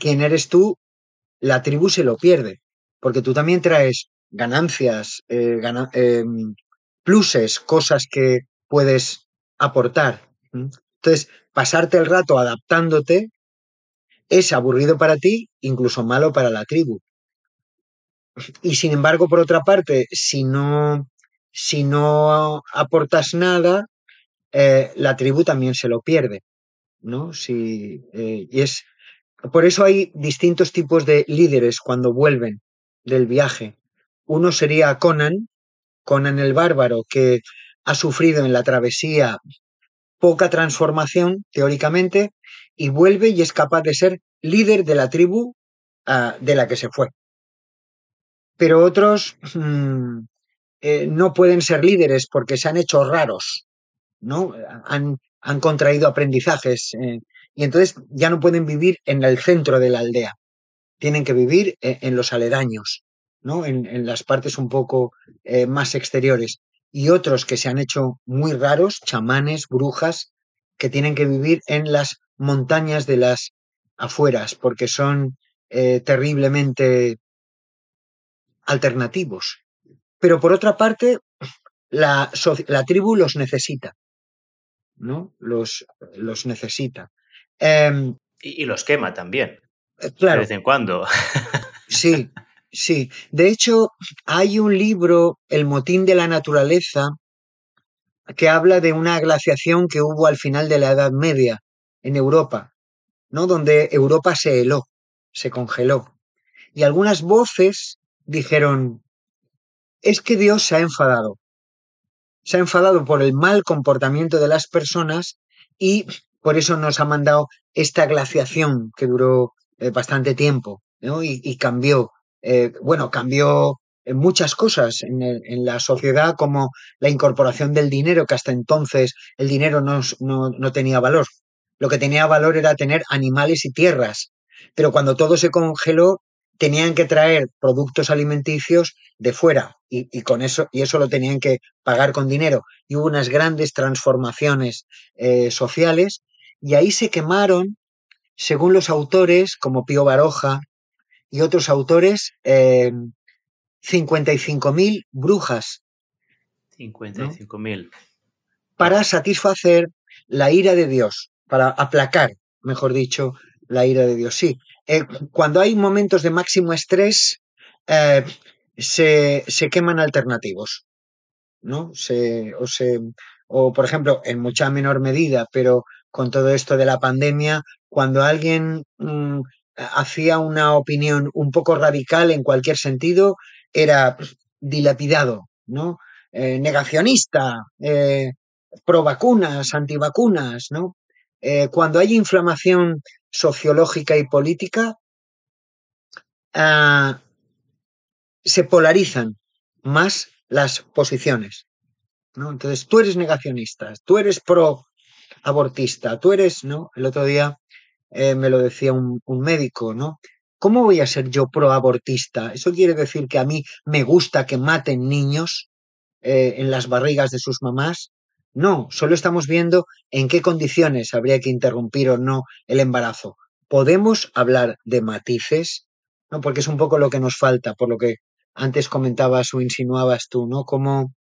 quien eres tú, la tribu se lo pierde, porque tú también traes ganancias, eh, em, pluses, cosas que puedes aportar. Entonces, pasarte el rato adaptándote es aburrido para ti, incluso malo para la tribu. Y sin embargo, por otra parte, si no, si no aportas nada, eh, la tribu también se lo pierde, ¿no? Si, eh, y es, por eso hay distintos tipos de líderes cuando vuelven del viaje. Uno sería Conan, Conan el bárbaro, que ha sufrido en la travesía poca transformación, teóricamente, y vuelve y es capaz de ser líder de la tribu ah, de la que se fue. Pero otros mm, eh, no pueden ser líderes porque se han hecho raros, ¿no? Han, contraído aprendizajes eh, y entonces ya no pueden vivir en el centro de la aldea. Tienen que vivir eh, en los aledaños, ¿no? En, en las partes un poco eh, más exteriores. Y otros que se han hecho muy raros, chamanes, brujas, que tienen que vivir en las montañas de las afueras porque son eh, terriblemente alternativos. Pero por otra parte, la, la tribu los necesita, ¿no? Los, los necesita. Em, Y, y los quema también, eh, de claro, vez en cuando. sí, sí. De hecho, hay un libro, El motín de la naturaleza, que habla de una glaciación que hubo al final de la Edad Media en Europa, ¿no? Donde Europa se heló, se congeló. Y algunas voces dijeron, es que Dios se ha enfadado. Se ha enfadado por el mal comportamiento de las personas y por eso nos ha mandado esta glaciación que duró eh, bastante tiempo ¿no? y, y cambió, eh, bueno, cambió muchas cosas en, la sociedad como la incorporación del dinero, que hasta entonces el dinero no, no- no tenía valor. Lo que tenía valor era tener animales y tierras. Pero cuando todo se congeló, tenían que traer productos alimenticios de fuera y, y con eso, y eso lo tenían que pagar con dinero. Y hubo unas grandes transformaciones eh, sociales y ahí se quemaron, según los autores, como Pío Baroja y otros autores, eh, 55.000 brujas 55.000. para satisfacer la ira de Dios, para aplacar, mejor dicho, la ira de Dios. Sí, eh, cuando hay momentos de máximo estrés, eh, se, se queman alternativos, ¿no? Se, o, se, o, por ejemplo, en mucha menor medida, pero con todo esto de la pandemia, cuando alguien mm, hacía una opinión un poco radical en cualquier sentido, era dilapidado, ¿no? Eh, negacionista, eh, pro vacunas, antivacunas, ¿no? Eh, cuando hay inflamación sociológica y política, ah, se polarizan más las posiciones. ¿no? Entonces, tú eres negacionista, tú eres pro abortista, tú eres, ¿no? El otro día eh, me lo decía un, médico, ¿no? ¿Cómo voy a ser yo proabortista? ¿Eso quiere decir que a mí me gusta que maten niños eh, en las barrigas de sus mamás? No, solo estamos viendo en qué condiciones habría que interrumpir o no el embarazo. ¿Podemos hablar de matices? ¿No? Porque es un poco lo que nos falta, por lo que antes comentabas o insinuabas tú, ¿no? Cómo,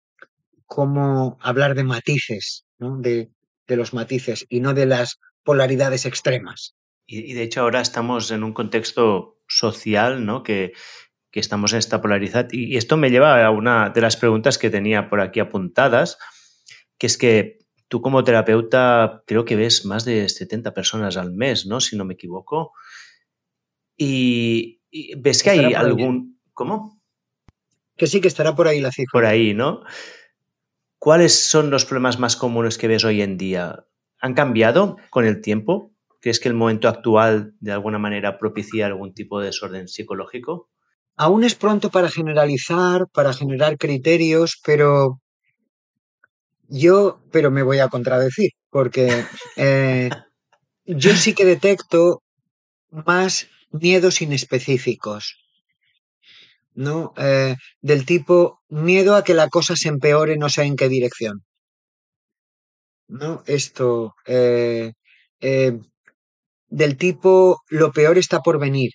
cómo hablar de matices, ¿no? De, de los matices y no de las polaridades extremas. Y, y, de hecho ahora estamos en un contexto social, ¿no? Que, que estamos en esta polaridad. Y, y, esto me lleva a una de las preguntas que tenía por aquí apuntadas, que es que tú como terapeuta creo que ves más de 70 personas al mes, ¿no? Si no me equivoco. Y, y ves que hay algún... ¿Cómo? Que sí, que estará por ahí la cifra. Por ahí, ¿no? ¿Cuáles son los problemas más comunes que ves hoy en día? ¿Han cambiado con el tiempo? ¿Crees que el momento actual de alguna manera propicia algún tipo de desorden psicológico? Aún es pronto para generalizar, para generar criterios, pero yo, pero me voy a contradecir, porque eh, yo sí que detecto más miedos inespecíficos, ¿no? Eh, del tipo miedo a que la cosa se empeore, no sé en qué dirección. ¿No? Esto, eh, eh, del tipo lo peor está por venir.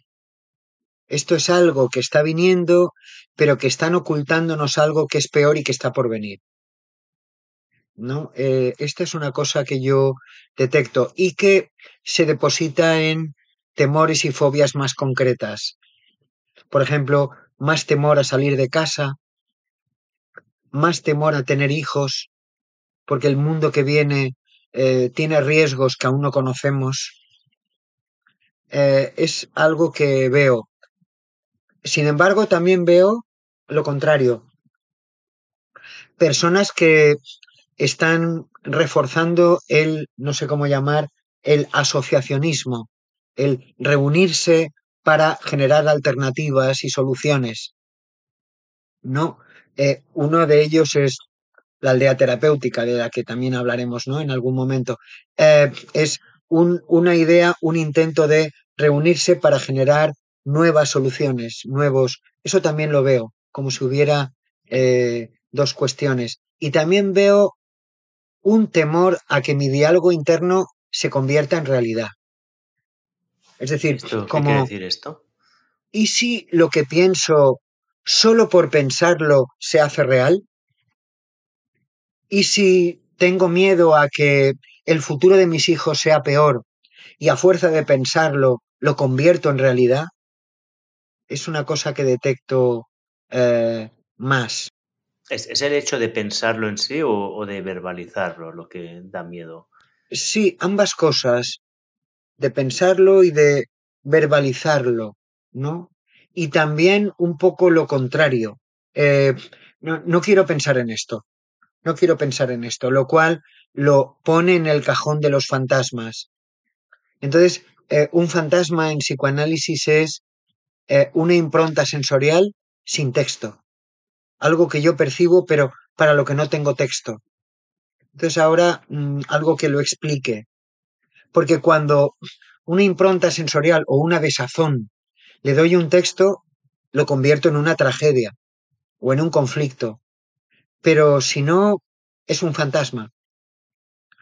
Esto es algo que está viniendo, pero que están ocultándonos algo que es peor y que está por venir. ¿No? Eh, esta es una cosa que yo detecto y que se deposita en temores y fobias más concretas. Por ejemplo, más temor a salir de casa, más temor a tener hijos, porque el mundo que viene eh, tiene riesgos que aún no conocemos. Eh, es algo que veo. Sin embargo, también veo lo contrario. Personas que están reforzando el, no sé cómo llamar, el asociacionismo, el reunirse para generar alternativas y soluciones. No, eh, uno de ellos es la aldea terapéutica, de la que también hablaremos ¿no? en algún momento. Eh, es un, una idea, un intento de reunirse para generar nuevas soluciones, nuevos. Eso también lo veo, como si hubiera eh, dos cuestiones. Y también veo un temor a que mi diálogo interno se convierta en realidad. Es decir, ¿Esto, como, ¿qué quiere decir esto? ¿y si lo que pienso solo por pensarlo se hace real? ¿Y si tengo miedo a que el futuro de mis hijos sea peor y a fuerza de pensarlo lo convierto en realidad? Es una cosa que detecto eh, más. ¿Es, ¿Es, el hecho de pensarlo en sí o, o de verbalizarlo lo que da miedo? Sí, ambas cosas de pensarlo y de verbalizarlo, ¿no? Y también un poco lo contrario. Eh, no, no, quiero pensar en esto, no quiero pensar en esto, lo cual lo pone en el cajón de los fantasmas. Entonces, eh, un fantasma en psicoanálisis es eh, una impronta sensorial sin texto, algo que yo percibo, pero para lo que no tengo texto. Entonces ahora mmm, algo que lo explique, porque cuando una impronta sensorial o una desazón le doy un texto, lo convierto en una tragedia o en un conflicto. Pero si no, es un fantasma.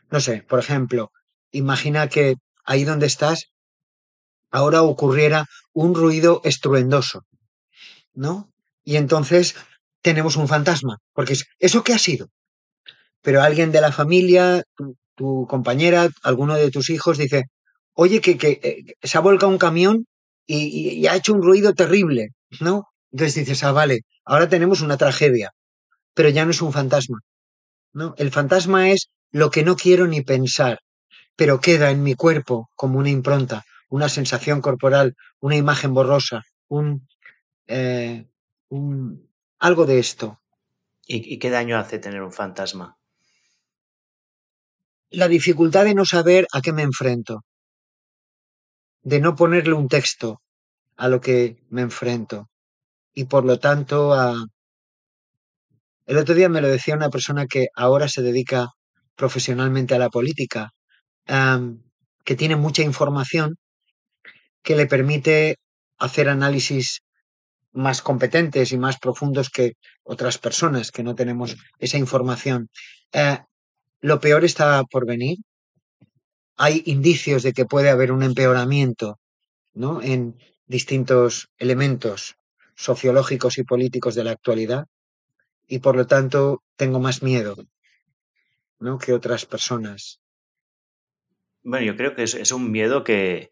No sé, por ejemplo, imagina que ahí donde estás ahora ocurriera un ruido estruendoso, ¿no? Y entonces tenemos un fantasma, porque es, ¿eso qué ha sido? Pero alguien de la familia, tu compañera, alguno de tus hijos dice, oye, que, que eh, se ha volcado un camión y, y, y, ha hecho un ruido terrible, ¿no? Entonces dices, ah, vale, ahora tenemos una tragedia, pero ya no es un fantasma, ¿no? El fantasma es lo que no quiero ni pensar, pero queda en mi cuerpo como una impronta, una sensación corporal, una imagen borrosa, un, eh, un algo de esto. ¿Y, ¿Y qué daño hace tener un fantasma? La dificultad de no saber a qué me enfrento de no ponerle un texto a lo que me enfrento y por lo tanto a... El otro día me lo decía una persona que ahora se dedica profesionalmente a la política, que tiene mucha información que le permite hacer análisis más competentes y más profundos que otras personas que no tenemos esa información. Eh, lo peor está por venir. Hay indicios de que puede haber un empeoramiento ¿no? en distintos elementos sociológicos y políticos de la actualidad y por lo tanto tengo más miedo ¿no? que otras personas. Bueno, yo creo que es, un miedo que,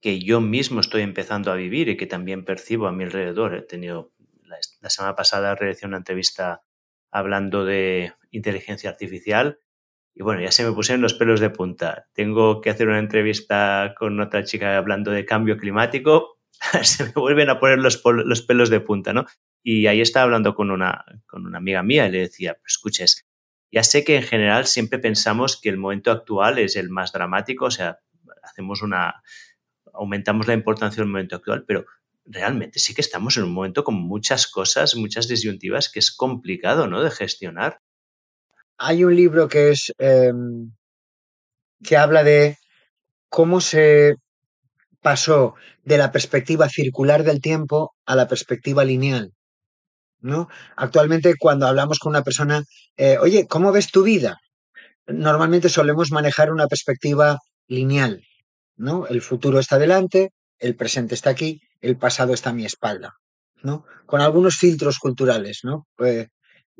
que, yo mismo estoy empezando a vivir y que también percibo a mi alrededor. He tenido, la, semana pasada realicé una entrevista hablando de inteligencia artificial y bueno, ya se me pusieron los pelos de punta. Tengo que hacer una entrevista con otra chica hablando de cambio climático, se me vuelven a poner los, los pelos de punta, ¿no? Y ahí estaba hablando con una, con una amiga mía y le decía, pues escuches, ya sé que en general siempre pensamos que el momento actual es el más dramático, o sea, hacemos una, aumentamos la importancia del momento actual, pero realmente sí que estamos en un momento con muchas cosas, muchas disyuntivas que es complicado, ¿no? De gestionar. Hay un libro que es em, que habla de cómo se pasó de la perspectiva circular del tiempo a la perspectiva lineal. ¿No? Actualmente, cuando hablamos con una persona, eh, oye, ¿cómo ves tu vida? Normalmente solemos manejar una perspectiva lineal, ¿no? El futuro está delante, el presente está aquí, el pasado está a mi espalda, ¿no? Con algunos filtros culturales, ¿no? Eh,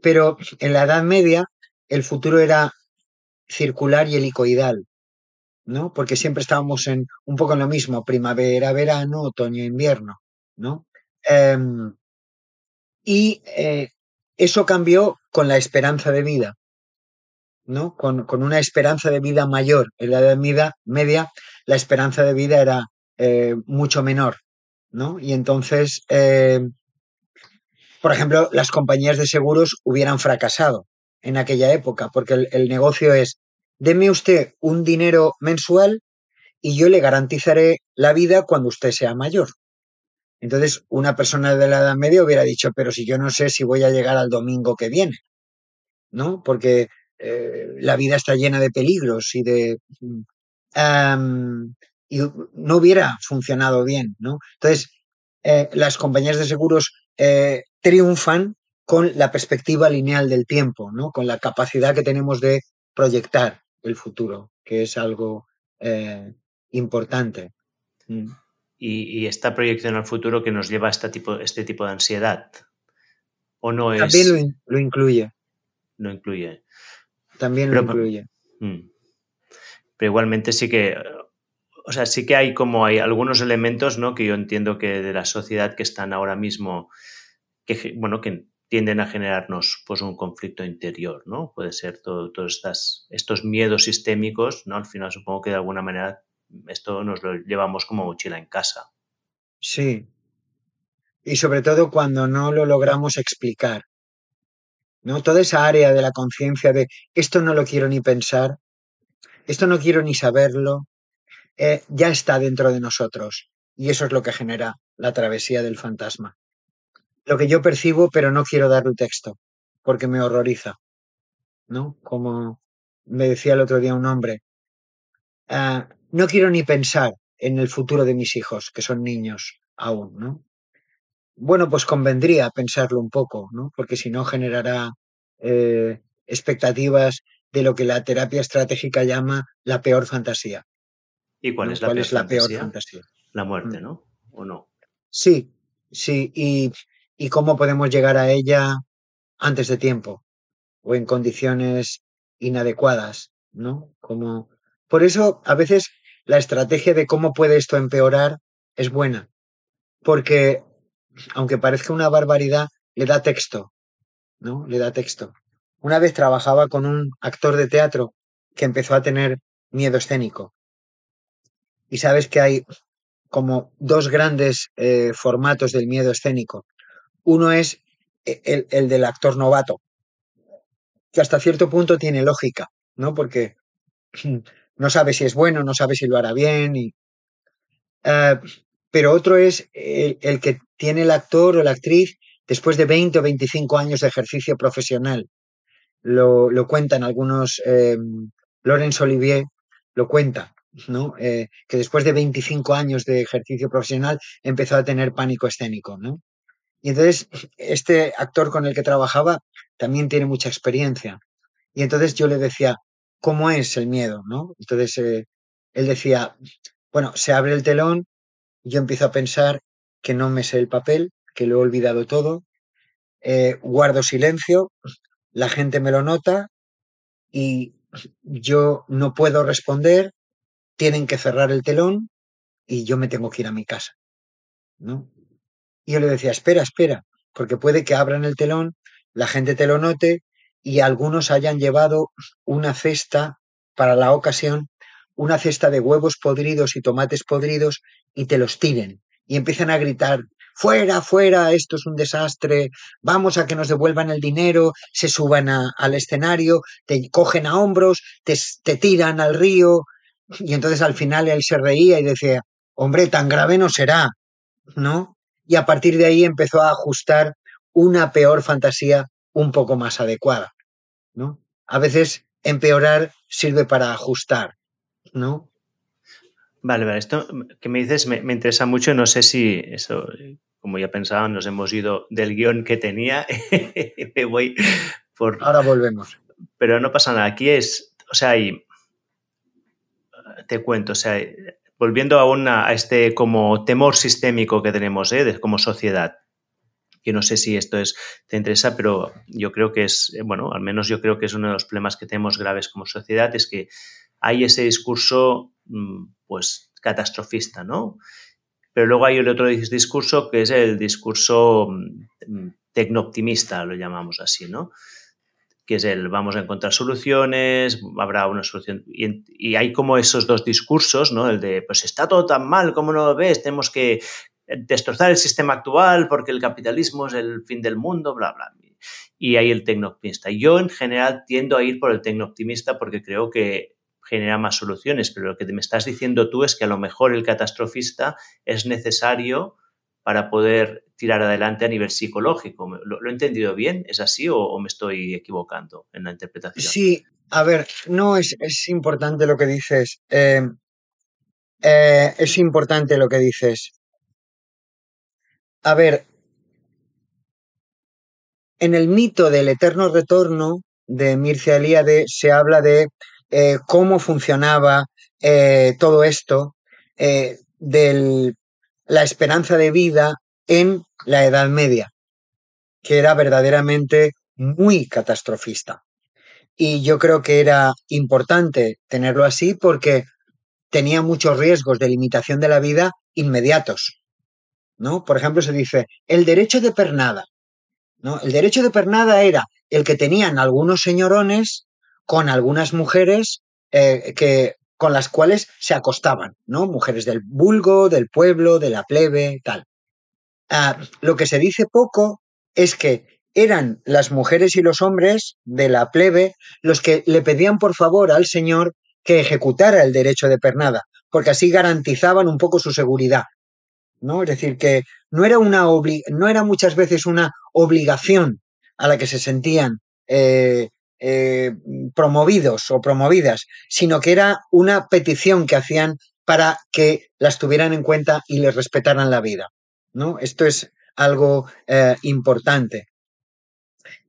pero en la Edad Media el futuro era circular y helicoidal, ¿no? Porque siempre estábamos en un poco en lo mismo, primavera, verano, otoño, invierno, ¿no? Em, y eh, eso cambió con la esperanza de vida, ¿no? Con, una esperanza de vida mayor. En la Edad Media, la esperanza de vida era eh, mucho menor, ¿no? Y entonces, eh, por ejemplo, las compañías de seguros hubieran fracasado en aquella época, porque el, el negocio es, deme usted un dinero mensual y yo le garantizaré la vida cuando usted sea mayor. Entonces, una persona de la Edad Media hubiera dicho, pero si yo no sé si voy a llegar al domingo que viene, ¿no? Porque eh, la vida está llena de peligros y de... y no hubiera funcionado bien, ¿no? Entonces, eh, las compañías de seguros eh, triunfan con la perspectiva lineal del tiempo, ¿no? Con la capacidad que tenemos de proyectar el futuro, que es algo importante. Mm y, esta proyección al futuro que nos lleva a este tipo, este tipo de ansiedad. ¿O no es? También lo, incluye. Lo incluye. También lo incluye. Mm. Pero igualmente sí que, o sea, sí que hay como hay algunos elementos, ¿no? Que yo entiendo que de la sociedad que están ahora mismo, que, bueno, que tienden a generarnos pues un conflicto interior, ¿no? Puede ser todos estos miedos sistémicos, ¿no? Al final supongo que de alguna manera esto nos lo llevamos como mochila en casa. Sí. Y sobre todo cuando no lo logramos explicar. ¿no? Toda esa área de la conciencia de esto no lo quiero ni pensar, esto no quiero ni saberlo, eh, ya está dentro de nosotros. Y eso es lo que genera la travesía del fantasma. Lo que yo percibo, pero no quiero darle texto, porque me horroriza. ¿No? Como me decía el otro día un hombre, ah, no quiero ni pensar en el futuro de mis hijos, que son niños aún, ¿no? Bueno, pues convendría pensarlo un poco, ¿no? Porque si no generará eh, expectativas de lo que la terapia estratégica llama la peor fantasía. ¿Y cuál, es, la, peor es la, peor fantasía? La muerte, mm. ¿no? ¿O no? Sí, sí. Y, y cómo podemos llegar a ella antes de tiempo o en condiciones inadecuadas, ¿no? Como por eso, a veces, la estrategia de cómo puede esto empeorar es buena, porque, aunque parezca una barbaridad, le da texto, ¿no? Le da texto. Una vez trabajaba con un actor de teatro que empezó a tener miedo escénico. Y sabes que hay como dos grandes eh, formatos del miedo escénico. Uno es eh, el, el, del actor novato, que hasta cierto punto tiene lógica, ¿no? Porque no sabe si es bueno, no sabe si lo hará bien. Y, eh, pero otro es el, que tiene el actor o la actriz después de 20 o 25 años de ejercicio profesional. Lo, lo cuentan algunos, eh, Laurence Olivier lo cuenta, ¿no? Eh, que después de 25 años de ejercicio profesional empezó a tener pánico escénico, ¿no? Y entonces este actor con el que trabajaba también tiene mucha experiencia. Y entonces yo le decía, ¿cómo es el miedo? ¿no? Entonces eh, él decía, bueno, se abre el telón, yo empiezo a pensar que no me sé el papel, que lo he olvidado todo, eh, guardo silencio, la gente me lo nota y yo no puedo responder, tienen que cerrar el telón y yo me tengo que ir a mi casa. ¿no? Y yo le decía, espera, espera, porque puede que abran el telón, la gente te lo note y algunos hayan llevado una cesta para la ocasión, una cesta de huevos podridos y tomates podridos y te los tiren y empiezan a gritar, fuera, fuera, esto es un desastre, vamos a que nos devuelvan el dinero, se suban al escenario, te cogen a hombros, te, te tiran al río y entonces al final él se reía y decía, hombre, tan grave no será, ¿no? Y a partir de ahí empezó a ajustar una peor fantasía un poco más adecuada. ¿No? A veces empeorar sirve para ajustar, ¿no? Vale, vale. Esto que me dices me, interesa mucho. No sé si eso, como ya pensaba, nos hemos ido del guion que tenía. me voy por. Ahora volvemos. Pero no pasa nada. Aquí es. O sea, y, te cuento, o sea, volviendo a, a este como temor sistémico que tenemos ¿eh? como sociedad que no sé si esto es, te interesa, pero yo creo que es, eh, bueno, al menos yo creo que es uno de los problemas que tenemos graves como sociedad, es que hay ese discurso, mm, pues, catastrofista, ¿no? Pero luego hay el otro discurso que es el discurso mm, tecnooptimista, lo llamamos así, ¿no? que es el vamos a encontrar soluciones, habrá una solución. Y, y, hay como esos dos discursos, ¿no? El de, pues está todo tan mal, ¿cómo no lo ves? Tenemos que destrozar el sistema actual porque el capitalismo es el fin del mundo, bla, bla. Y hay el tecnooptimista. Yo en general tiendo a ir por el tecnooptimista porque creo que genera más soluciones, pero lo que me estás diciendo tú es que a lo mejor el catastrofista es necesario para poder tirar adelante a nivel psicológico. ¿Lo, he entendido bien? ¿Es así o, me estoy equivocando en la interpretación? Sí, a ver, no es, es importante lo que dices. Eh, eh, es importante lo que dices. A ver, en el mito del eterno retorno de Mircea Eliade se habla de eh, cómo funcionaba eh, todo esto, eh, de la esperanza de vida en la Edad Media, que era verdaderamente muy catastrofista. Y yo creo que era importante tenerlo así porque tenía muchos riesgos de limitación de la vida inmediatos. ¿No? Por ejemplo, se dice el derecho de pernada. ¿no? El derecho de pernada era el que tenían algunos señorones con algunas mujeres eh, que, con las cuales se acostaban, ¿no? Mujeres del vulgo, del pueblo, de la plebe, tal. Ah, lo que se dice poco es que eran las mujeres y los hombres de la plebe los que le pedían por favor al señor que ejecutara el derecho de pernada, porque así garantizaban un poco su seguridad. ¿No? Es decir, que no era, una no era muchas veces una obligación a la que se sentían eh, eh, promovidos o promovidas, sino que era una petición que hacían para que las tuvieran en cuenta y les respetaran la vida. ¿no? Esto es algo eh, importante.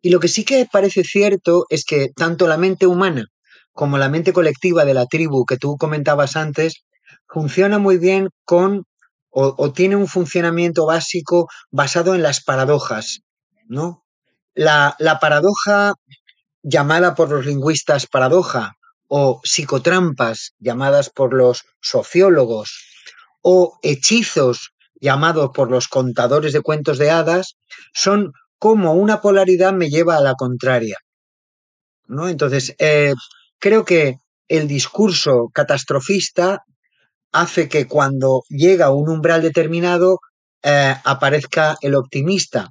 Y lo que sí que parece cierto es que tanto la mente humana como la mente colectiva de la tribu que tú comentabas antes funciona muy bien con o, tiene un funcionamiento básico basado en las paradojas, ¿no? La, la paradoja llamada por los lingüistas paradoja o psicotrampas llamadas por los sociólogos o hechizos llamados por los contadores de cuentos de hadas son como una polaridad me lleva a la contraria. ¿no? Entonces, eh, creo que el discurso catastrofista hace que cuando llega un umbral determinado eh, aparezca el optimista.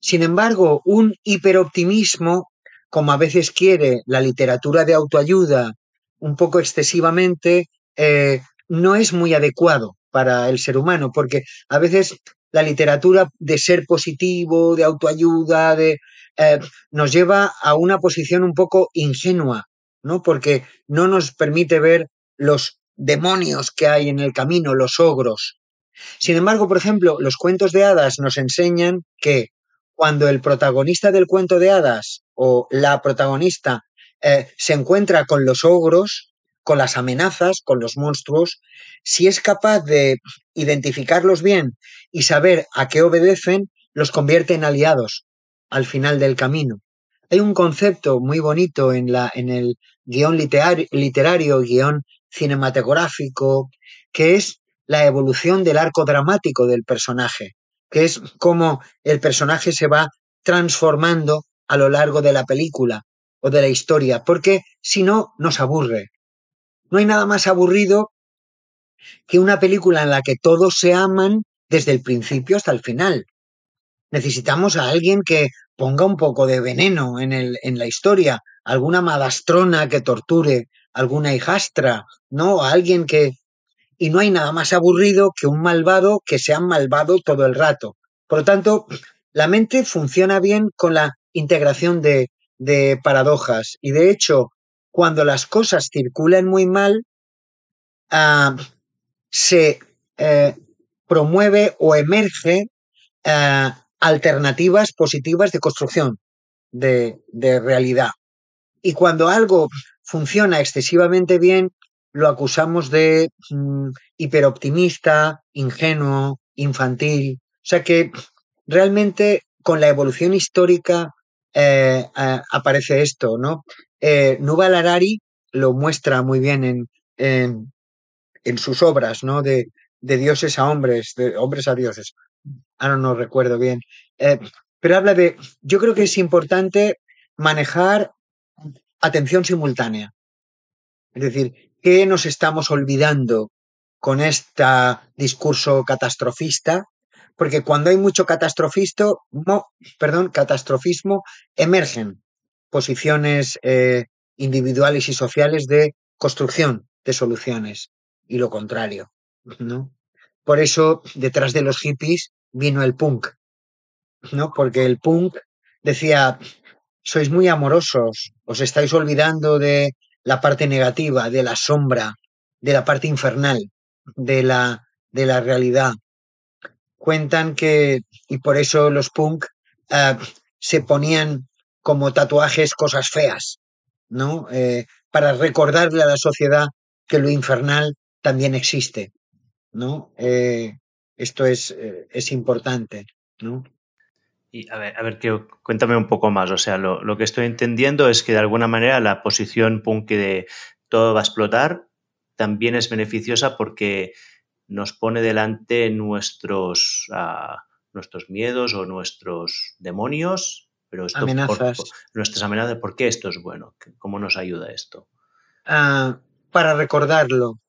Sin embargo, un hiperoptimismo, como a veces quiere la literatura de autoayuda un poco excesivamente, eh, no es muy adecuado para el ser humano, porque a veces la literatura de ser positivo, de autoayuda, de, eh, nos lleva a una posición un poco ingenua, ¿no? Porque no nos permite ver los demonios que hay en el camino, los ogros. Sin embargo, por ejemplo, los cuentos de hadas nos enseñan que cuando el protagonista del cuento de hadas o la protagonista eh, se encuentra con los ogros, con las amenazas, con los monstruos, si es capaz de identificarlos bien y saber a qué obedecen, los convierte en aliados al final del camino. Hay un concepto muy bonito en, la, en el guion literario, literario, guion cinematográfico, que es la evolución del arco dramático del personaje, que es cómo el personaje se va transformando a lo largo de la película o de la historia, porque si no, nos aburre. No hay nada más aburrido que una película en la que todos se aman desde el principio hasta el final. Necesitamos a alguien que ponga un poco de veneno en, el, en la historia, alguna madastrona que torture, alguna hijastra, ¿no? A alguien que... Y no hay nada más aburrido que un malvado que sea malvado todo el rato. Por lo tanto, la mente funciona bien con la integración de, de paradojas. Y de hecho, cuando las cosas circulan muy mal, uh, se eh, promueve o emerge uh, alternativas positivas de construcción de, de realidad. Y cuando algo funciona excesivamente bien, lo acusamos de mm, hiperoptimista, ingenuo, infantil. O sea que realmente con la evolución histórica eh, aparece esto, ¿no? Eh, Nuval Harari lo muestra muy bien en, en, en sus obras, ¿no? De, de, dioses a hombres, de hombres a dioses. Ahora no recuerdo bien. Eh, pero habla de, yo creo que es importante manejar atención simultánea. Es decir, ¿qué nos estamos olvidando con este discurso catastrofista? Porque cuando hay mucho catastrofismo, perdón, catastrofismo, emergen posiciones eh, individuales y sociales de construcción de soluciones y lo contrario, ¿no? Por eso, detrás de los hippies vino el punk, ¿no? Porque el punk decía, sois muy amorosos, os estáis olvidando de la parte negativa, de la sombra, de la parte infernal, de la, de la realidad. Cuentan que, y por eso los punk uh, se ponían como tatuajes cosas feas, ¿no? Eh, para recordarle a la sociedad que lo infernal también existe, ¿no? Eh, esto es, eh, es importante, ¿no? Y a ver, a ver que, cuéntame un poco más. O sea, lo, lo, que estoy entendiendo es que de alguna manera la posición punk de todo va a explotar también es beneficiosa porque nos pone delante nuestros, uh, nuestros miedos o nuestros demonios. Pero esto amenazas. Por, nuestras amenazas, ¿por qué esto es bueno? ¿Cómo nos ayuda esto? Uh, para recordarlo.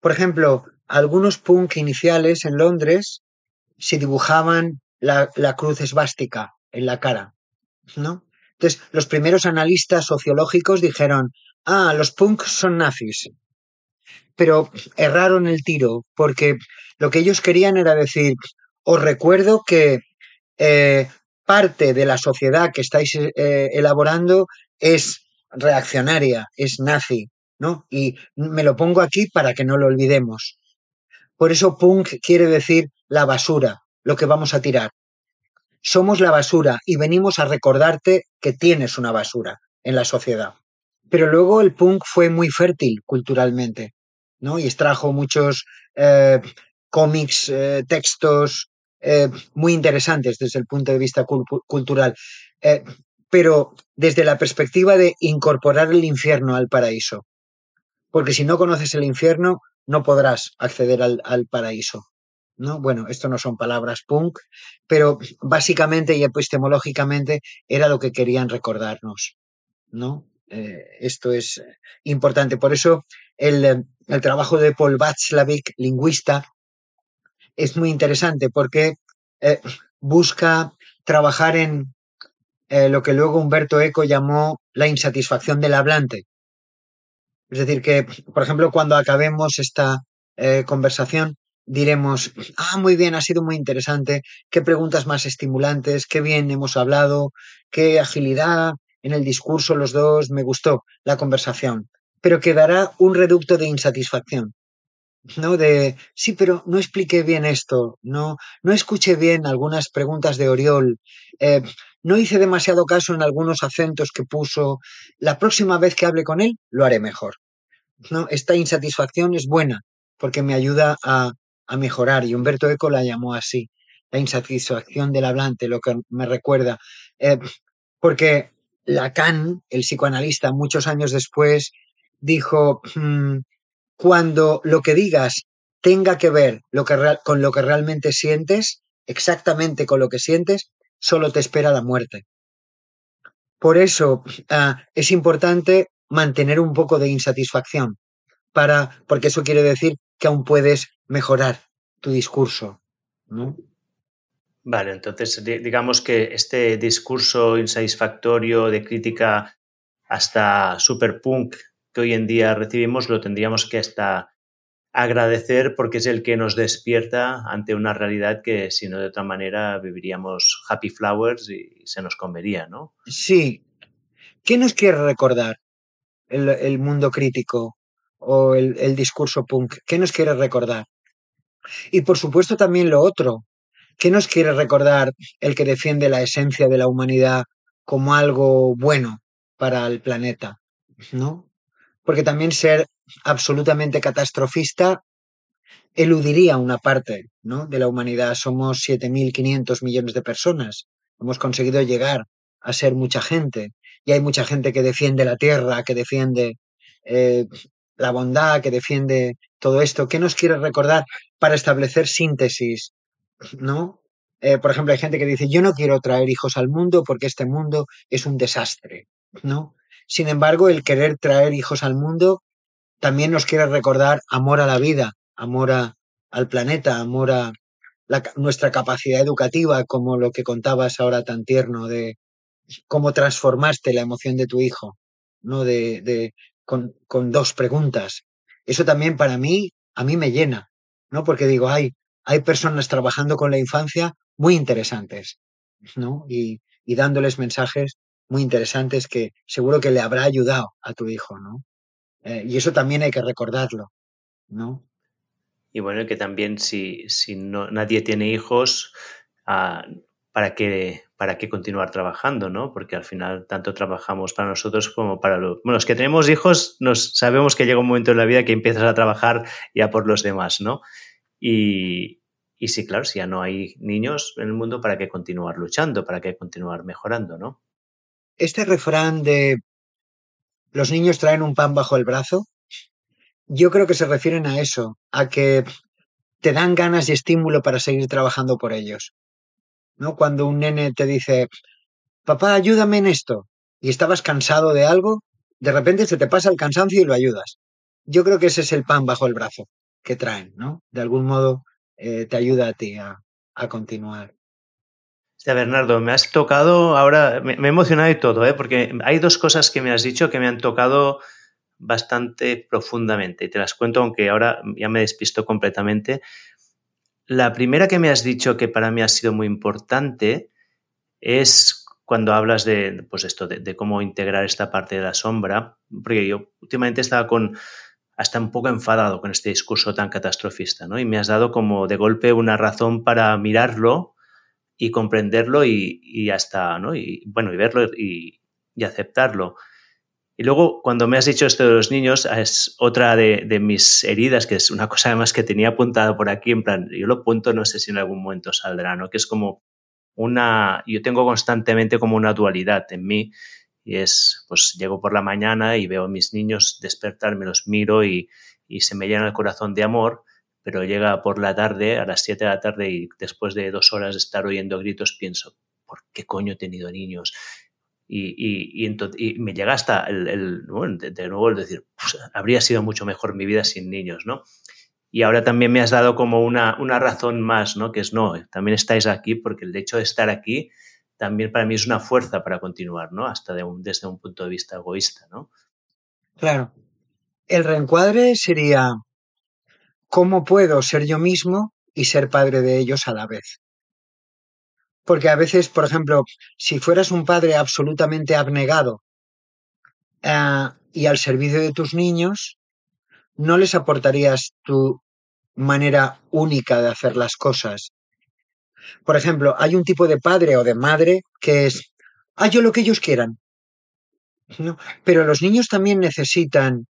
Por ejemplo, algunos punk iniciales en Londres se dibujaban la, la cruz esvástica en la cara, ¿no? Entonces, los primeros analistas sociológicos dijeron, ah, los punks son nazis. Pero erraron el tiro, porque lo que ellos querían era decir, os recuerdo que eh, parte de la sociedad que estáis eh, elaborando es reaccionaria, es nazi, ¿no? Y me lo pongo aquí para que no lo olvidemos. Por eso punk quiere decir la basura, lo que vamos a tirar. Somos la basura y venimos a recordarte que tienes una basura en la sociedad. Pero luego el punk fue muy fértil culturalmente, ¿no? Y extrajo muchos eh, cómics, eh, textos eh, muy interesantes desde el punto de vista cul cultural. Pero desde la perspectiva de incorporar el infierno al paraíso. Porque si no conoces el infierno, no podrás acceder al paraíso. ¿No? Bueno, esto no son palabras punk, pero básicamente y epistemológicamente era lo que querían recordarnos, ¿no? Eh, esto es importante. Por eso el, el trabajo de Paul Václavic, lingüista, es muy interesante porque eh, busca trabajar en eh, lo que luego Humberto Eco llamó la insatisfacción del hablante. Es decir, que, por ejemplo, cuando acabemos esta eh, conversación, diremos, ah, muy bien, ha sido muy interesante, qué preguntas más estimulantes, qué bien hemos hablado, qué agilidad en el discurso los dos, me gustó la conversación, pero quedará un reducto de insatisfacción, ¿no? De, sí, pero no expliqué bien esto, no, no escuché bien algunas preguntas de Oriol, eh, no hice demasiado caso en algunos acentos que puso, la próxima vez que hable con él lo haré mejor. ¿no? Esta insatisfacción es buena porque me ayuda a, a mejorar y Humberto Eco la llamó así, la insatisfacción del hablante, lo que me recuerda, eh, porque Lacan, el psicoanalista, muchos años después, dijo, mm, cuando lo que digas tenga que ver con lo que realmente sientes, exactamente con lo que sientes, solo te espera la muerte. Por eso uh, es importante mantener un poco de insatisfacción, para, porque eso quiere decir que aún puedes mejorar tu discurso. ¿no? Vale, entonces digamos que este discurso insatisfactorio de crítica hasta super punk que hoy en día recibimos lo tendríamos que hasta agradecer porque es el que nos despierta ante una realidad que si no de otra manera viviríamos happy flowers y se nos comería, ¿no? Sí. ¿Qué nos quiere recordar el, el mundo crítico o el, el discurso punk? ¿Qué nos quiere recordar? Y por supuesto también lo otro. ¿Qué nos quiere recordar el que defiende la esencia de la humanidad como algo bueno para el planeta? ¿No? Porque también ser absolutamente catastrofista eludiría una parte ¿no? de la humanidad. Somos 7.500 millones de personas. Hemos conseguido llegar a ser mucha gente. Y hay mucha gente que defiende la tierra, que defiende eh, la bondad, que defiende todo esto. ¿Qué nos quiere recordar para establecer síntesis? ¿No? Eh, por ejemplo, hay gente que dice, yo no quiero traer hijos al mundo porque este mundo es un desastre, ¿no? Sin embargo, el querer traer hijos al mundo también nos quiere recordar amor a la vida, amor a, al planeta, amor a la, nuestra capacidad educativa, como lo que contabas ahora tan tierno de cómo transformaste la emoción de tu hijo, ¿no? De, de con, con, dos preguntas. Eso también para mí, a mí me llena, ¿no? Porque digo, hay, hay personas trabajando con la infancia muy interesantes, ¿no? Y, y dándoles mensajes muy interesantes que seguro que le habrá ayudado a tu hijo, ¿no? Eh, y eso también hay que recordarlo, ¿no? Y bueno, que también si, si no, nadie tiene hijos, uh, ¿para, qué, ¿para qué continuar trabajando, no? Porque al final tanto trabajamos para nosotros como para los... Bueno, los que tenemos hijos nos sabemos que llega un momento en la vida que empiezas a trabajar ya por los demás, ¿no? Y, y sí, claro, si ya no hay niños en el mundo, ¿para qué continuar luchando? ¿Para qué continuar mejorando, no? Este refrán de los niños traen un pan bajo el brazo, yo creo que se refieren a eso, a que te dan ganas y estímulo para seguir trabajando por ellos. ¿No? Cuando un nene te dice, papá, ayúdame en esto, y estabas cansado de algo, de repente se te pasa el cansancio y lo ayudas. Yo creo que ese es el pan bajo el brazo que traen, ¿no? De algún modo eh, te ayuda a ti a, a continuar. Hostia, Bernardo, me has tocado ahora, me, he emocionado y todo, ¿eh? porque hay dos cosas que me has dicho que me han tocado bastante profundamente y te las cuento aunque ahora ya me despisto completamente. La primera que me has dicho que para mí ha sido muy importante es cuando hablas de, pues esto, de, cómo integrar esta parte de la sombra, porque yo últimamente estaba con, hasta un poco enfadado con este discurso tan catastrofista, ¿no? Y me has dado como de golpe una razón para mirarlo y comprenderlo y, hasta, ¿no? Y bueno, y verlo y, aceptarlo. Y luego, cuando me has dicho esto de los niños, es otra de, mis heridas, que es una cosa además que tenía apuntada por aquí, en plan, yo lo apunto, no sé si en algún momento saldrá, ¿no? Que es como una, yo tengo constantemente como una dualidad en mí, y es, pues llego por la mañana y veo a mis niños despertar, me los miro y, y se me llena el corazón de amor, pero llega por la tarde, a las 7 de la tarde, y después de dos horas de estar oyendo gritos, pienso, ¿por qué coño he tenido niños? Y, y, me llega hasta el, de, nuevo el decir, pues, habría sido mucho mejor mi vida sin niños, ¿no? Y ahora también me has dado como una, una razón más, ¿no? Que es, no, también estáis aquí porque el hecho de estar aquí también para mí es una fuerza para continuar, ¿no? Hasta desde un punto de vista egoísta, ¿no? Claro. El reencuadre sería, ¿cómo puedo ser yo mismo y ser padre de ellos a la vez? Porque a veces, por ejemplo, si fueras un padre absolutamente abnegado uh, y al servicio de tus niños, no les aportarías tu manera única de hacer las cosas. Por ejemplo, hay un tipo de padre o de madre que es, ah, yo lo que ellos quieran. ¿No? Pero los niños también necesitan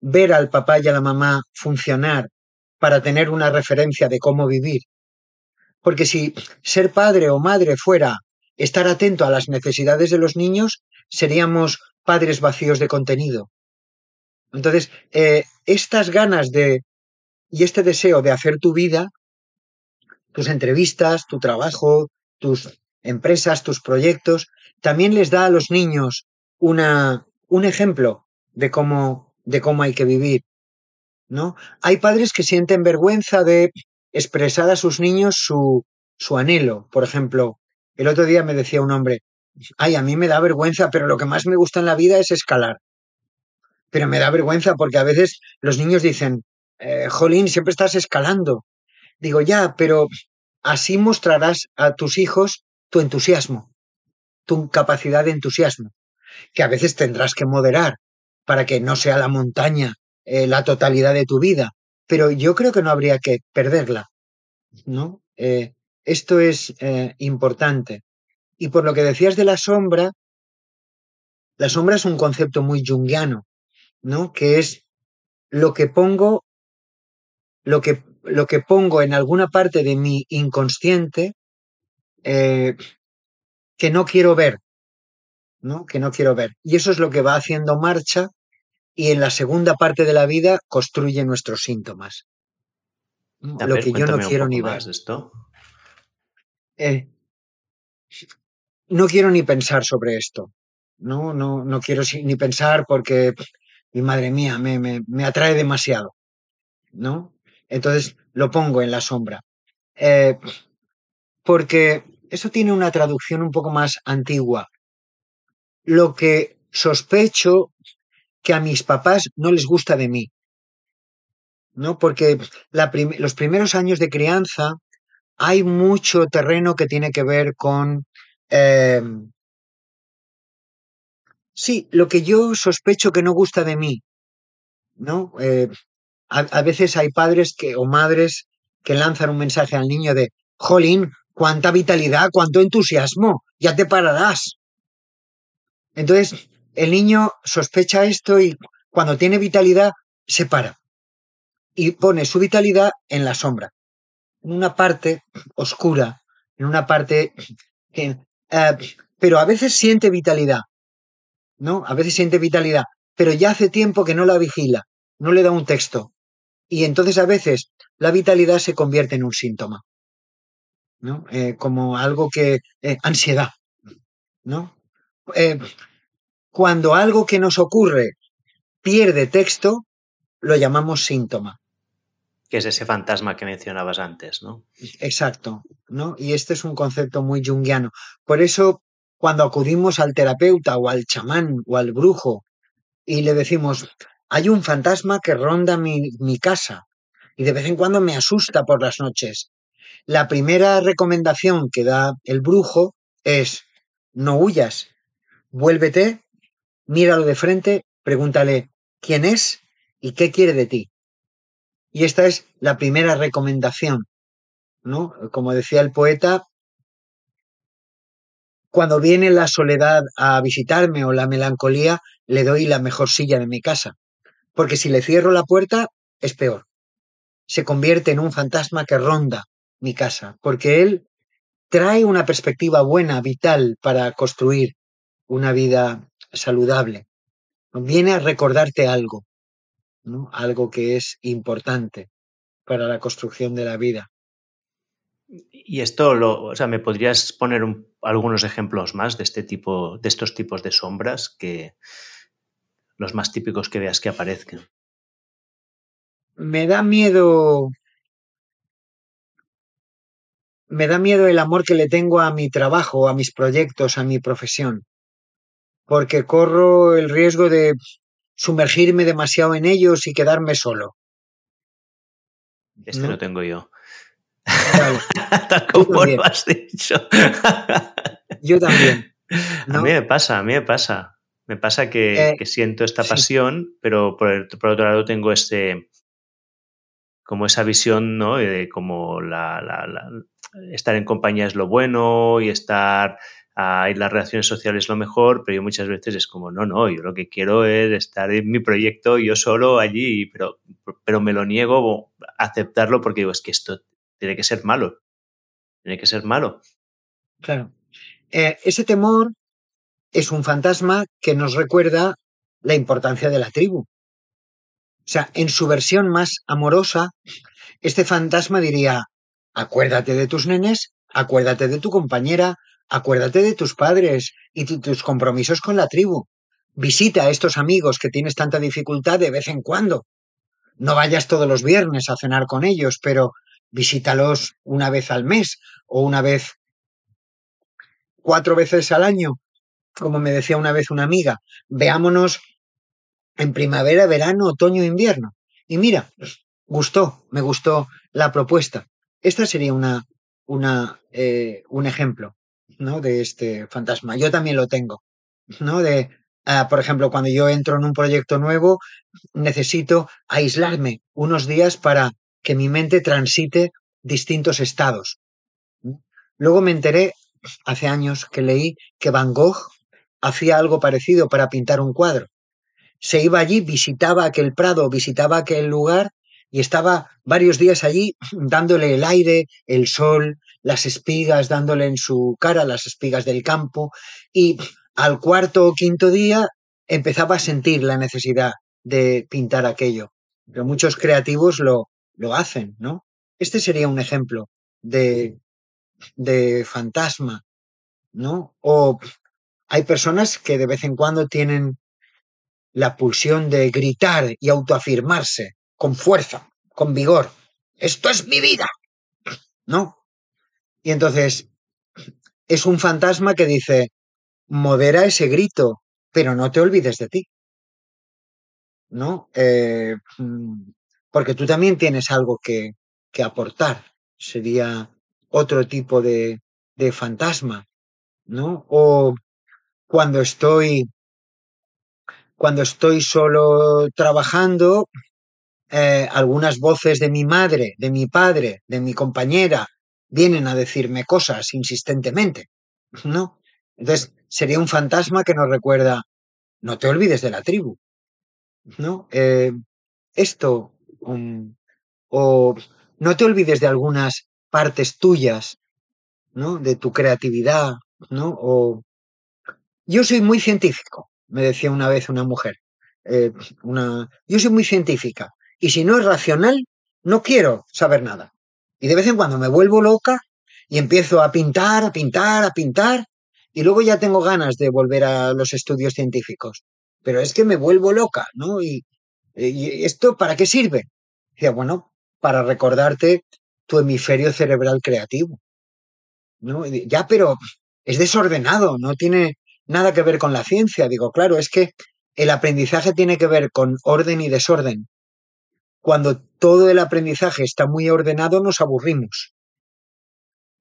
ver al papá y a la mamá funcionar para tener una referencia de cómo vivir. Porque si ser padre o madre fuera estar atento a las necesidades de los niños, seríamos padres vacíos de contenido. Entonces, eh, estas ganas de y este deseo de hacer tu vida, tus entrevistas, tu trabajo, tus empresas, tus proyectos, también les da a los niños una, un ejemplo de cómo, de cómo hay que vivir. ¿no? Hay padres que sienten vergüenza de expresar a sus niños su, su anhelo. Por ejemplo, el otro día me decía un hombre, ay, a mí me da vergüenza, pero lo que más me gusta en la vida es escalar. Pero me da vergüenza porque a veces los niños dicen, eh, Jolín, siempre estás escalando. Digo, ya, pero así mostrarás a tus hijos tu entusiasmo, tu capacidad de entusiasmo, que a veces tendrás que moderar para que no sea la montaña eh, la totalidad de tu vida, pero yo creo que no habría que perderla, ¿no? Eh, esto es eh, importante. Y por lo que decías de la sombra, la sombra es un concepto muy junguiano, ¿no? Que es lo que pongo, lo que, lo que pongo en alguna parte de mi inconsciente que no quiero ver, ¿no? Que no quiero ver. Y eso es lo que va haciendo marcha y en la segunda parte de la vida construye nuestros síntomas. lo que yo no quiero ni ver. Esto. Eh, no quiero ni pensar sobre esto. No, no, no quiero ni pensar porque, mi madre mía, me, me, atrae demasiado. ¿No? Entonces lo pongo en la sombra. Eh, porque eso tiene una traducción un poco más antigua. Lo que sospecho que a mis papás no les gusta de mí. ¿No? Porque los primeros años de crianza hay mucho terreno que tiene que ver con... Em, sí, lo que yo sospecho que no gusta de mí. ¿No? Eh, a, veces hay padres que, o madres que lanzan un mensaje al niño de, Jolín, cuánta vitalidad, cuánto entusiasmo, ya te pararás. Entonces, el niño sospecha esto y cuando tiene vitalidad se para y pone su vitalidad en la sombra, en una parte oscura, en una parte que... Eh, pero a veces siente vitalidad, ¿no? A veces siente vitalidad, pero ya hace tiempo que no la vigila, no le da un texto. Y entonces a veces la vitalidad se convierte en un síntoma, ¿no? Eh, como algo que... Eh, ansiedad, ¿no? Cuando algo que nos ocurre pierde texto, lo llamamos síntoma. Que es ese fantasma que mencionabas antes, ¿no? Exacto, ¿no? Y este es un concepto muy junguiano. Por eso, cuando acudimos al terapeuta o al chamán o al brujo y le decimos, hay un fantasma que ronda mi, mi casa y de vez en cuando me asusta por las noches. La primera recomendación que da el brujo es, no huyas, vuélvete míralo de frente, pregúntale quién es y qué quiere de ti. Y esta es la primera recomendación, ¿no? Como decía el poeta, cuando viene la soledad a visitarme o la melancolía, le doy la mejor silla de mi casa, porque si le cierro la puerta, es peor. Se convierte en un fantasma que ronda mi casa, porque él trae una perspectiva buena, vital, para construir una vida saludable. Viene a recordarte algo, ¿no? algo que es importante para la construcción de la vida. Y esto, lo, o sea, ¿me podrías poner algunos ejemplos más de este tipo, de estos tipos de sombras que los más típicos que veas que aparezcan? Me da miedo. Me da miedo el amor que le tengo a mi trabajo, a mis proyectos, a mi profesión porque corro el riesgo de sumergirme demasiado en ellos y quedarme solo. Este ¿No? lo tengo yo. Tal como lo has dicho. yo también. A mí me pasa, a mí me pasa. Me pasa que, eh, siento esta pasión, pero por, por, otro lado tengo este, como esa visión, ¿no? De como la, estar en compañía es lo bueno y estar ahí las relaciones sociales es lo mejor, pero yo muchas veces es como, no, no, yo lo que quiero es estar en mi proyecto yo solo allí, pero, pero me lo niego aceptarlo porque digo, es que esto tiene que ser malo, tiene que ser malo. Claro. Eh, ese temor es un fantasma que nos recuerda la importancia de la tribu. O sea, en su versión más amorosa, este fantasma diría, acuérdate de tus nenes, acuérdate de tu compañera, acuérdate de tus padres y tus compromisos con la tribu. Visita a estos amigos que tienes tanta dificultad de vez en cuando. No vayas todos los viernes a cenar con ellos, pero visítalos una vez al mes o una vez cuatro veces al año, como me decía una vez una amiga. Veámonos en primavera, verano, otoño, invierno. Y mira, gustó, me gustó la propuesta. Esta sería una, una, eh, un ejemplo, ¿no? De este fantasma. Yo también lo tengo, ¿no? De, ah, por ejemplo, cuando yo entro en un proyecto nuevo, necesito aislarme unos días para que mi mente transite distintos estados. Luego me enteré, hace años que leí, que Van Gogh hacía algo parecido para pintar un cuadro se iba allí, visitaba aquel prado, visitaba aquel lugar y estaba varios días allí dándole el aire, el sol, las espigas, dándole en su cara las espigas del campo y al cuarto o quinto día empezaba a sentir la necesidad de pintar aquello. Pero muchos creativos lo, lo hacen, ¿no? Este sería un ejemplo de, de fantasma, ¿no? O hay personas que de vez en cuando tienen la pulsión de gritar y autoafirmarse con fuerza, con vigor. Esto es mi vida. ¿No? Y entonces es un fantasma que dice, modera ese grito, pero no te olvides de ti. ¿No? Eh, mm, porque tú también tienes algo que, que aportar. Sería otro tipo de, de fantasma. ¿No? O cuando estoy cuando estoy solo trabajando, eh, algunas voces de mi madre, de mi padre, de mi compañera, vienen a decirme cosas insistentemente, ¿no? Entonces, sería un fantasma que nos recuerda, no te olvides de la tribu, ¿no? Eh, esto, um, o no te olvides de algunas partes tuyas, ¿no? De tu creatividad, ¿no? O yo soy muy científico, me decía una vez una mujer. Eh, una, yo soy muy científica y si no es racional, no quiero saber nada. Y de vez en cuando me vuelvo loca y empiezo a pintar, a pintar, a pintar y luego ya tengo ganas de volver a los estudios científicos. Pero es que me vuelvo loca, ¿no? ¿Y, esto para qué sirve? Decía, bueno, para recordarte tu hemisferio cerebral creativo. ¿no? Ya, pero es desordenado, no tiene, nada que ver con la ciencia. Digo, claro, es que el aprendizaje tiene que ver con orden y desorden. Cuando todo el aprendizaje está muy ordenado, nos aburrimos.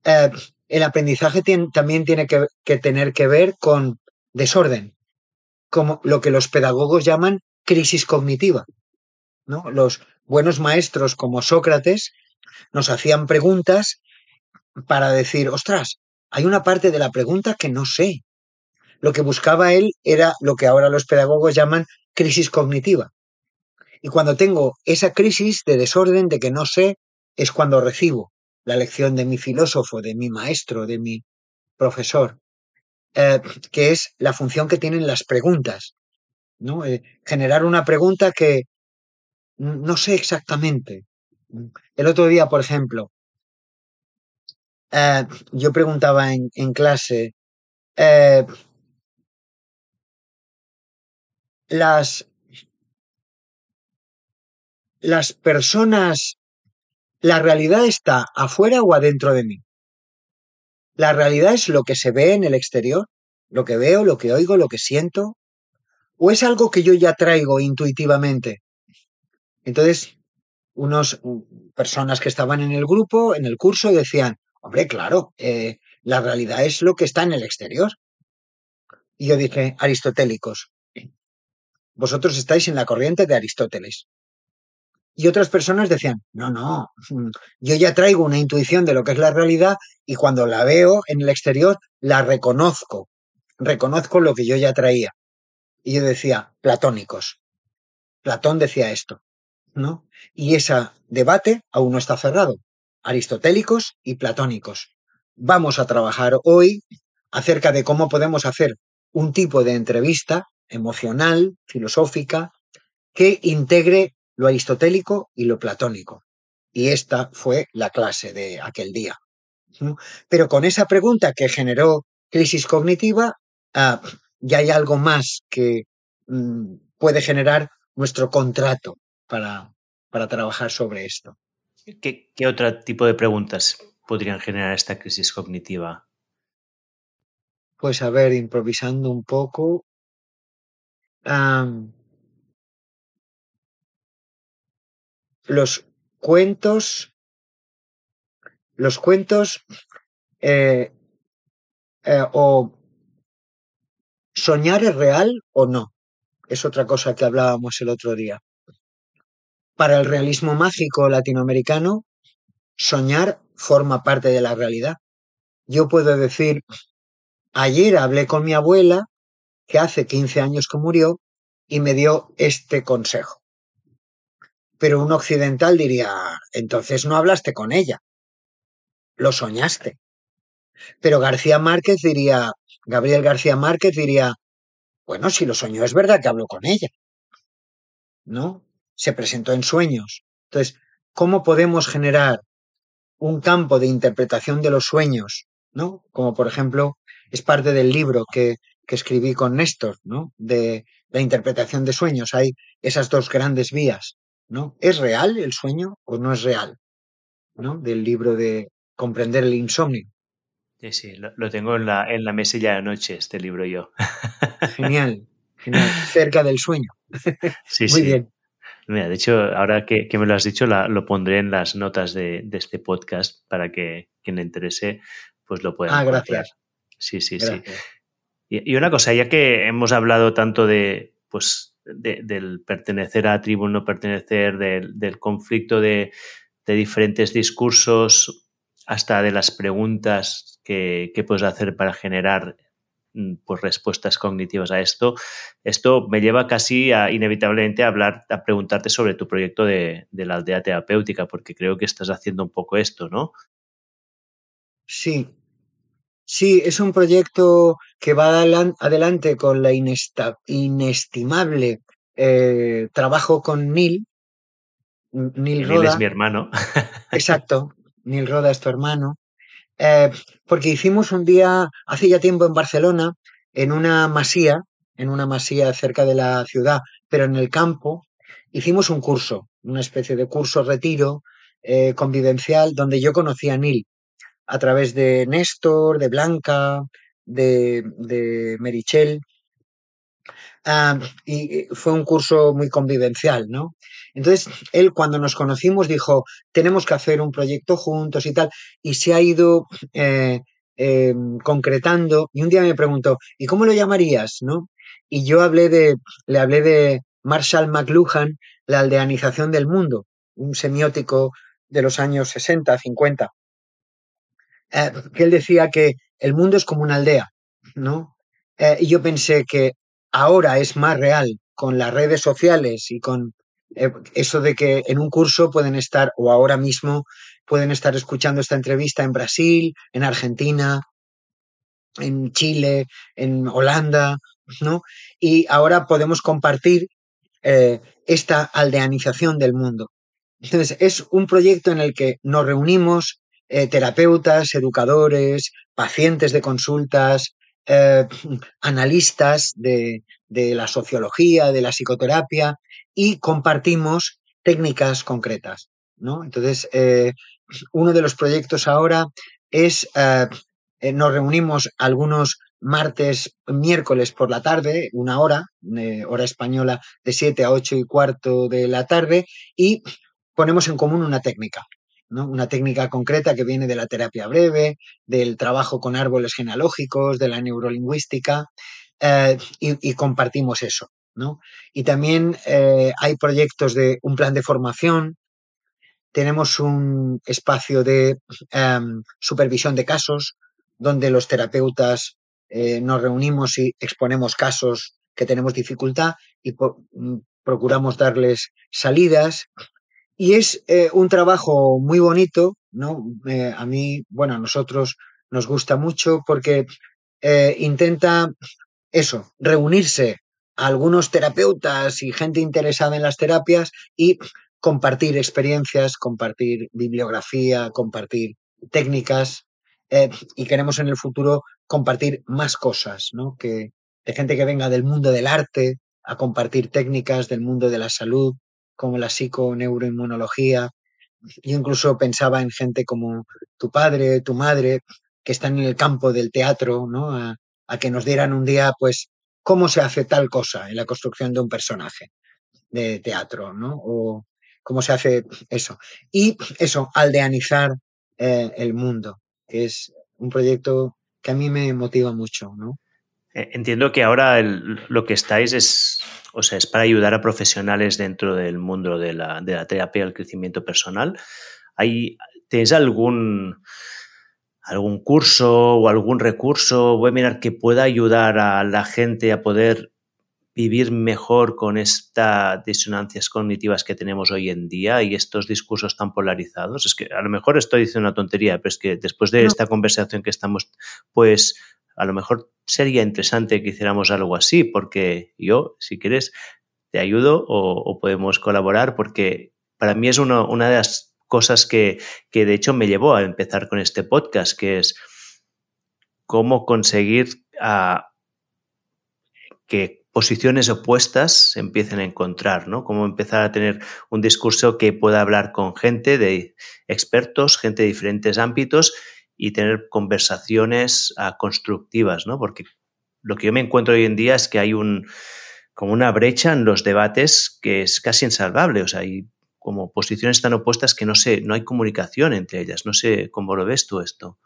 Eh, el aprendizaje también tiene que, tener que ver con desorden, como lo que los pedagogos llaman crisis cognitiva. ¿no? Los buenos maestros como Sócrates nos hacían preguntas para decir, ostras, hay una parte de la pregunta que no sé. Lo que buscaba él era lo que ahora los pedagogos llaman crisis cognitiva. Y cuando tengo esa crisis de desorden, de que no sé, es cuando recibo la lección de mi filósofo, de mi maestro, de mi profesor, eh, que es la función que tienen las preguntas. ¿no? Eh, generar una pregunta que no sé exactamente. El otro día, por ejemplo, eh, yo preguntaba en, en clase, las, las personas, la realidad está afuera o adentro de mí. La realidad es lo que se ve en el exterior, lo que veo, lo que oigo, lo que siento, o es algo que yo ya traigo intuitivamente. Entonces, unas personas que estaban en el grupo, en el curso, decían, hombre, claro, eh, la realidad es lo que está en el exterior. Y yo dije, aristotélicos, vosotros estáis en la corriente de Aristóteles. Y otras personas decían, no, no, mm, yo ya traigo una intuición de lo que es la realidad y cuando la veo en el exterior, la reconozco, reconozco lo que yo ya traía. Y yo decía, platónicos. Platón decía esto, ¿no? Y ese debate aún no está cerrado. Aristotélicos y platónicos. Vamos a trabajar hoy acerca de cómo podemos hacer un tipo de entrevista emocional, filosófica, que integre lo aristotélico y lo platónico. Y esta fue la clase de aquel día. Pero con esa pregunta que generó crisis cognitiva, ah, ya hay algo más que mm, puede generar nuestro contrato para, para trabajar sobre esto. ¿Qué, otro tipo de preguntas podrían generar esta crisis cognitiva? Pues a ver, improvisando un poco. Los cuentos, los cuentos eh, eh, o soñar es real o no. Es otra cosa que hablábamos el otro día. Para el realismo mágico latinoamericano, soñar forma parte de la realidad. Yo puedo decir, ayer hablé con mi abuela, que hace 15 años que murió, y me dio este consejo. Pero un occidental diría, entonces no hablaste con ella, lo soñaste. Pero García Márquez diría, Gabriel García Márquez diría, bueno, si lo soñó es verdad que habló con ella. ¿No? Se presentó en sueños. Entonces, ¿cómo podemos generar un campo de interpretación de los sueños? ¿No? Como por ejemplo, es parte del libro que, que escribí con Néstor, ¿no? De la interpretación de sueños. Hay esas dos grandes vías. ¿No? ¿Es real el sueño o no es real? ¿no? Del libro de Comprender el insomnio. Sí, sí, lo, tengo en la, en la mesilla de noche, este libro yo. Genial, genial. Cerca del sueño. Sí, Muy bien. Mira, de hecho, ahora que, me lo has dicho, lo pondré en las notas de, este podcast para que quien le interese, pues lo pueda. Ah, gracias. Sí, sí, sí. Y, y, una cosa, ya que hemos hablado tanto de, pues, del pertenecer a tribu, no pertenecer, del, conflicto de, diferentes discursos, hasta de las preguntas que, puedes hacer para generar mm, pues, respuestas cognitivas a esto. Esto me lleva casi a, inevitablemente a hablar, a preguntarte sobre tu proyecto de, de la aldea terapéutica, porque creo que estás haciendo un poco esto, ¿no? Sí, Sí, es un proyecto que va adelante con la inestimable eh, trabajo con Neil. Neil Roda. Neil es mi hermano. Exacto, Neil Roda es tu hermano. Eh, porque hicimos un día, hace ya tiempo en Barcelona, en una masía, en una masía cerca de la ciudad, pero en el campo, hicimos un curso, una especie de curso retiro eh, convivencial, donde yo conocí a Neil a través de Néstor, de Blanca, de, de Merichel. Y fue un curso muy convivencial, ¿no? Entonces, él cuando nos conocimos dijo, tenemos que hacer un proyecto juntos y tal, y se ha ido eh, em, concretando, y un día me preguntó, ¿y cómo lo llamarías? ¿no? Y yo hablé de, le hablé de Marshall McLuhan, la aldeanización del mundo, un semiótico de los años 60, 50. Eh, que él decía que el mundo es como una aldea, ¿no? Eh, y yo pensé que ahora es más real con las redes sociales y con eh, eso de que en un curso pueden estar, o ahora mismo pueden estar escuchando esta entrevista en Brasil, en Argentina, en Chile, en Holanda, ¿no? Y ahora podemos compartir esta aldeanización del mundo. Entonces, es un proyecto en el que nos reunimos eh, terapeutas, educadores, pacientes de consultas, eh, analistas de, la sociología, de la psicoterapia y compartimos técnicas concretas. ¿no? Entonces, eh, uno de los proyectos ahora es, nos reunimos algunos martes, miércoles por la tarde, una hora, hora española, de 7 a 8 y cuarto de la tarde, y ponemos en común una técnica. Una técnica concreta que viene de la terapia breve, del trabajo con árboles genealógicos, de la neurolingüística, eh, y, compartimos eso. Y también eh, hay proyectos de un plan de formación, tenemos un espacio de em, supervisión de casos, donde los terapeutas eh, nos reunimos y exponemos casos que tenemos dificultad y mm, procuramos darles salidas. Y es eh, un trabajo muy bonito, ¿no? Eh, a mí, bueno, a nosotros nos gusta mucho porque intenta eso, reunirse a algunos terapeutas y gente interesada en las terapias y compartir experiencias, compartir bibliografía, compartir técnicas eh, y queremos en el futuro compartir más cosas, ¿no? Que de gente que venga del mundo del arte a compartir técnicas del mundo de la salud, como la psiconeuroinmunología. Yo incluso pensaba en gente como tu padre, tu madre, que están en el campo del teatro, ¿no? A, que nos dieran un día, pues, cómo se hace tal cosa en la construcción de un personaje de teatro, ¿no? O cómo se hace eso. Y eso, aldeanizar eh, el mundo que es un proyecto que a mí me motiva mucho, ¿no? Eh, entiendo que ahora lo que estáis es, o sea, es para ayudar a profesionales dentro del mundo de la, de la terapia del crecimiento personal. ¿Hay, ¿Tenéis algún, algún curso o algún recurso, mirar que pueda ayudar a la gente a poder vivir mejor con estas disonancias cognitivas que tenemos hoy en día y estos discursos tan polarizados. Es que a lo mejor estoy diciendo una tontería, pero es que después de esta conversación que estamos, pues a lo mejor sería interesante que hiciéramos algo así, porque yo, si quieres, te ayudo o, podemos colaborar, porque para mí es una de las cosas que, que de hecho me llevó a empezar con este podcast, que es cómo conseguir que posiciones opuestas se empiecen a encontrar, ¿no? Cómo empezar a tener un discurso que pueda hablar con gente de expertos, gente de diferentes ámbitos y tener conversaciones uh, constructivas, ¿no? Porque lo que yo me encuentro hoy en día es que hay un como una brecha en los debates que es casi insalvable, o sea, hay como posiciones tan opuestas que no sé, no hay comunicación entre ellas. No sé cómo lo ves tú esto.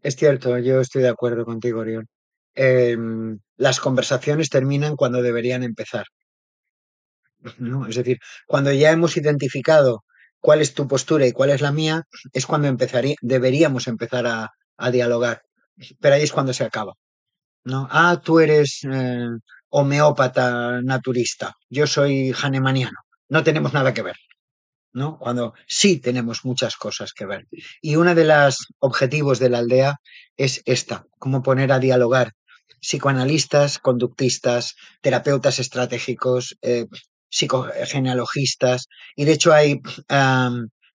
Es cierto, yo estoy de acuerdo contigo, Orión. Em, las conversaciones terminan cuando deberían empezar. ¿no? Es decir, cuando ya hemos identificado cuál es tu postura y cuál es la mía, es cuando empezaría, deberíamos empezar a, dialogar. Pero ahí es cuando se acaba. ¿no? Ah, tú eres eh, homeópata naturista, yo soy hanemaniano, no tenemos nada que ver. ¿no? Cuando sí tenemos muchas cosas que ver. Y uno de los objetivos de la aldea es esta, cómo poner a dialogar psicoanalistas, conductistas, terapeutas estratégicos, eh, psicogenealogistas, y de hecho hay,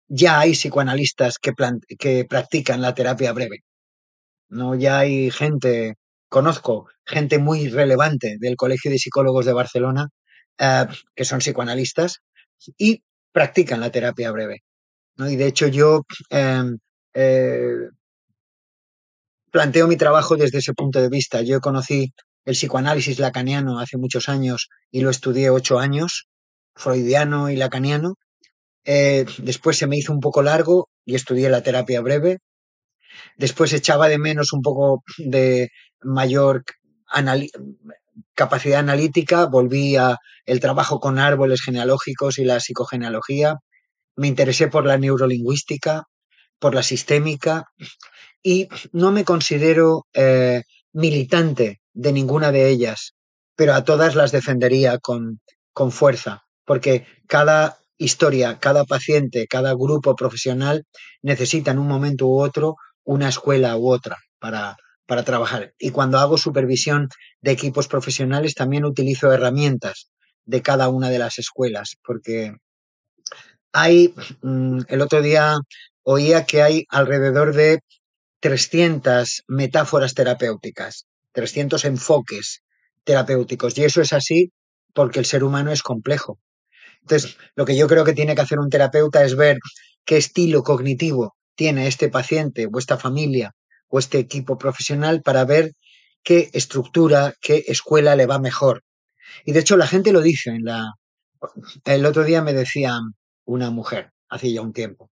ya hay psicoanalistas que, que practican la terapia breve. ¿no? Ya hay gente, conozco gente muy relevante del Colegio de Psicólogos de Barcelona, eh, que son psicoanalistas, y practican la terapia breve. ¿no? Y de hecho yo em, eh, planteo mi trabajo desde ese punto de vista. Yo conocí el psicoanálisis lacaniano hace muchos años y lo estudié ocho años, freudiano y lacaniano. Eh, después se me hizo un poco largo y estudié la terapia breve. Después echaba de menos un poco de mayor capacidad analítica, volví a el trabajo con árboles genealógicos y la psicogenealogía. Me interesé por la neurolingüística, por la sistémica y no me considero eh, militante de ninguna de ellas, pero a todas las defendería con, con fuerza, porque cada historia, cada paciente, cada grupo profesional necesita en un momento u otro una escuela u otra para, para trabajar. Y cuando hago supervisión de equipos profesionales, también utilizo herramientas de cada una de las escuelas, porque hay, mm, el otro día oía que hay alrededor de 300 metáforas terapéuticas, 300 enfoques terapéuticos. Y eso es así porque el ser humano es complejo. Entonces, lo que yo creo que tiene que hacer un terapeuta es ver qué estilo cognitivo tiene este paciente o esta familia o este equipo profesional para ver qué estructura, qué escuela le va mejor. Y de hecho la gente lo dice en la... El otro día me decía una mujer, hace ya un tiempo,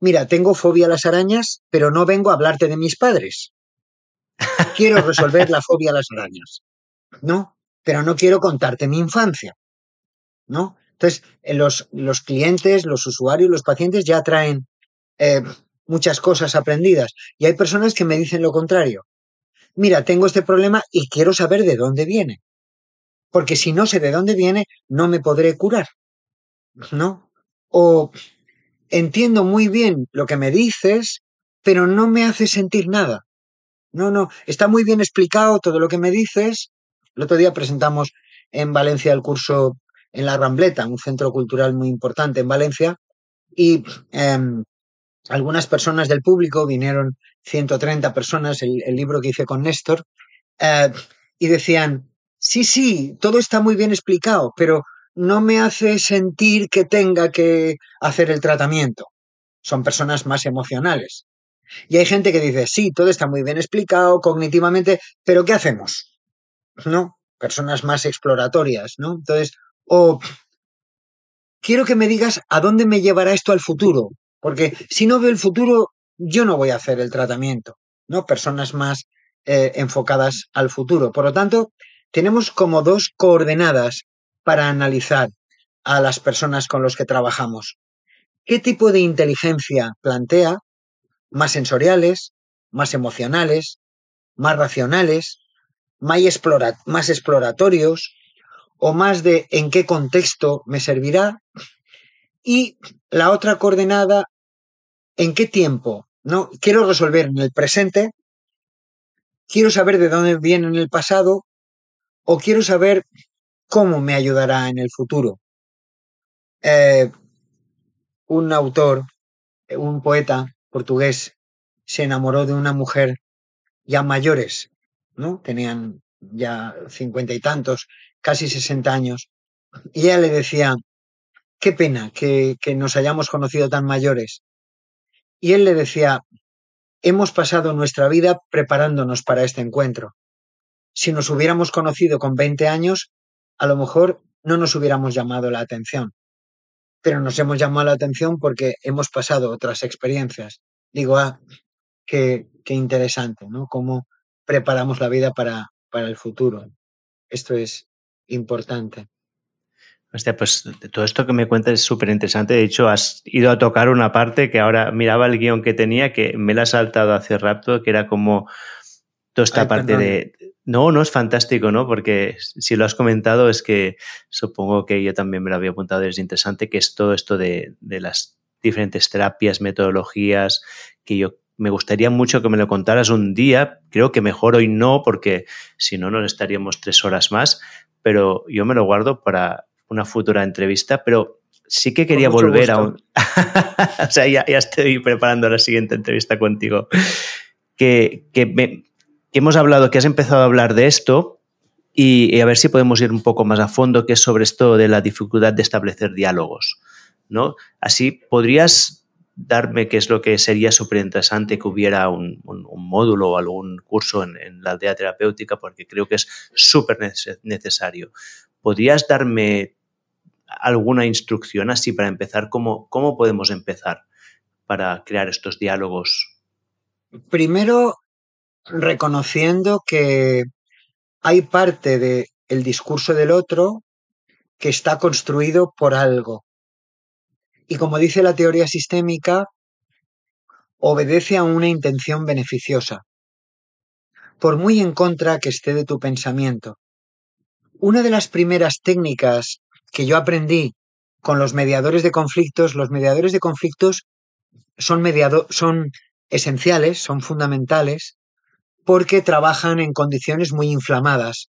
mira, tengo fobia a las arañas, pero no vengo a hablarte de mis padres. Quiero resolver la fobia a las arañas. ¿No? pero no quiero contarte mi infancia, ¿no? Entonces, eh, los, los clientes, los usuarios, los pacientes ya traen eh, muchas cosas aprendidas y hay personas que me dicen lo contrario. Mira, tengo este problema y quiero saber de dónde viene, porque si no sé de dónde viene, no me podré curar, ¿no? O entiendo muy bien lo que me dices, pero no me hace sentir nada. No, no, está muy bien explicado todo lo que me dices. El otro día presentamos en Valencia el curso en La Rambleta, un centro cultural muy importante en Valencia, y em, algunas personas del público, vinieron 130 personas, el, libro que hice con Néstor, eh, y decían, sí, sí, todo está muy bien explicado, pero no me hace sentir que tenga que hacer el tratamiento. Son personas más emocionales. Y hay gente que dice, sí, todo está muy bien explicado cognitivamente, pero ¿qué hacemos? ¿No? Personas más exploratorias, ¿no? Entonces, o quiero que me digas a dónde me llevará esto al futuro, porque si no veo el futuro, yo no voy a hacer el tratamiento, ¿no? Personas más eh, enfocadas al futuro. Por lo tanto, tenemos como dos coordenadas para analizar a las personas con las que trabajamos. ¿Qué tipo de inteligencia plantea? ¿Más sensoriales? ¿Más emocionales? ¿Más racionales? ¿Más, más exploratorios? ¿O más de en qué contexto me servirá? Y la otra coordenada, ¿en qué tiempo? ¿No? Quiero resolver en el presente, quiero saber de dónde viene en el pasado, o quiero saber cómo me ayudará en el futuro. Eh, un autor, un poeta portugués, se enamoró de una mujer ya mayores, ¿no? Tenían ya cincuenta y tantos, casi sesenta años, y ella le decía, qué pena que, que nos hayamos conocido tan mayores. Y él le decía, hemos pasado nuestra vida preparándonos para este encuentro. Si nos hubiéramos conocido con 20 años, a lo mejor no nos hubiéramos llamado la atención. Pero nos hemos llamado la atención porque hemos pasado otras experiencias. Digo, ah, qué, qué interesante, ¿no? Cómo preparamos la vida para, para el futuro. Esto es importante. Hostia, pues todo esto que me cuentas es súper interesante. De hecho, has ido a tocar una parte que ahora miraba el guion que tenía, que me la ha saltado hace rato, que era como toda esta parte de, no, no es fantástico, ¿no? Porque si lo has comentado es que supongo que yo también me lo había apuntado, es interesante que es todo esto de, las diferentes terapias, metodologías, que yo me gustaría mucho que me lo contaras un día. Creo que mejor hoy no, porque si no nos estaríamos tres horas más, pero yo me lo guardo para una futura entrevista, pero sí que quería volver a un... o sea, ya, estoy preparando la siguiente entrevista contigo. Que, que me, hemos hablado, que has empezado a hablar de esto y, a ver si podemos ir un poco más a fondo, que es sobre esto de la dificultad de establecer diálogos. ¿no? Así, ¿podrías darme qué es lo que sería súper interesante que hubiera un, módulo o algún curso en, la aldea terapéutica? Porque creo que es súper necesario. ¿Podrías darme alguna instrucción así para empezar? ¿Cómo, ¿Cómo podemos empezar para crear estos diálogos? Primero, reconociendo que hay parte del el discurso del otro que está construido por algo. Y como dice la teoría sistémica, obedece a una intención beneficiosa, por muy en contra que esté de tu pensamiento. Una de las primeras técnicas que yo aprendí con los mediadores de conflictos, los mediadores de conflictos son, son esenciales, son fundamentales, porque trabajan en condiciones muy inflamadas,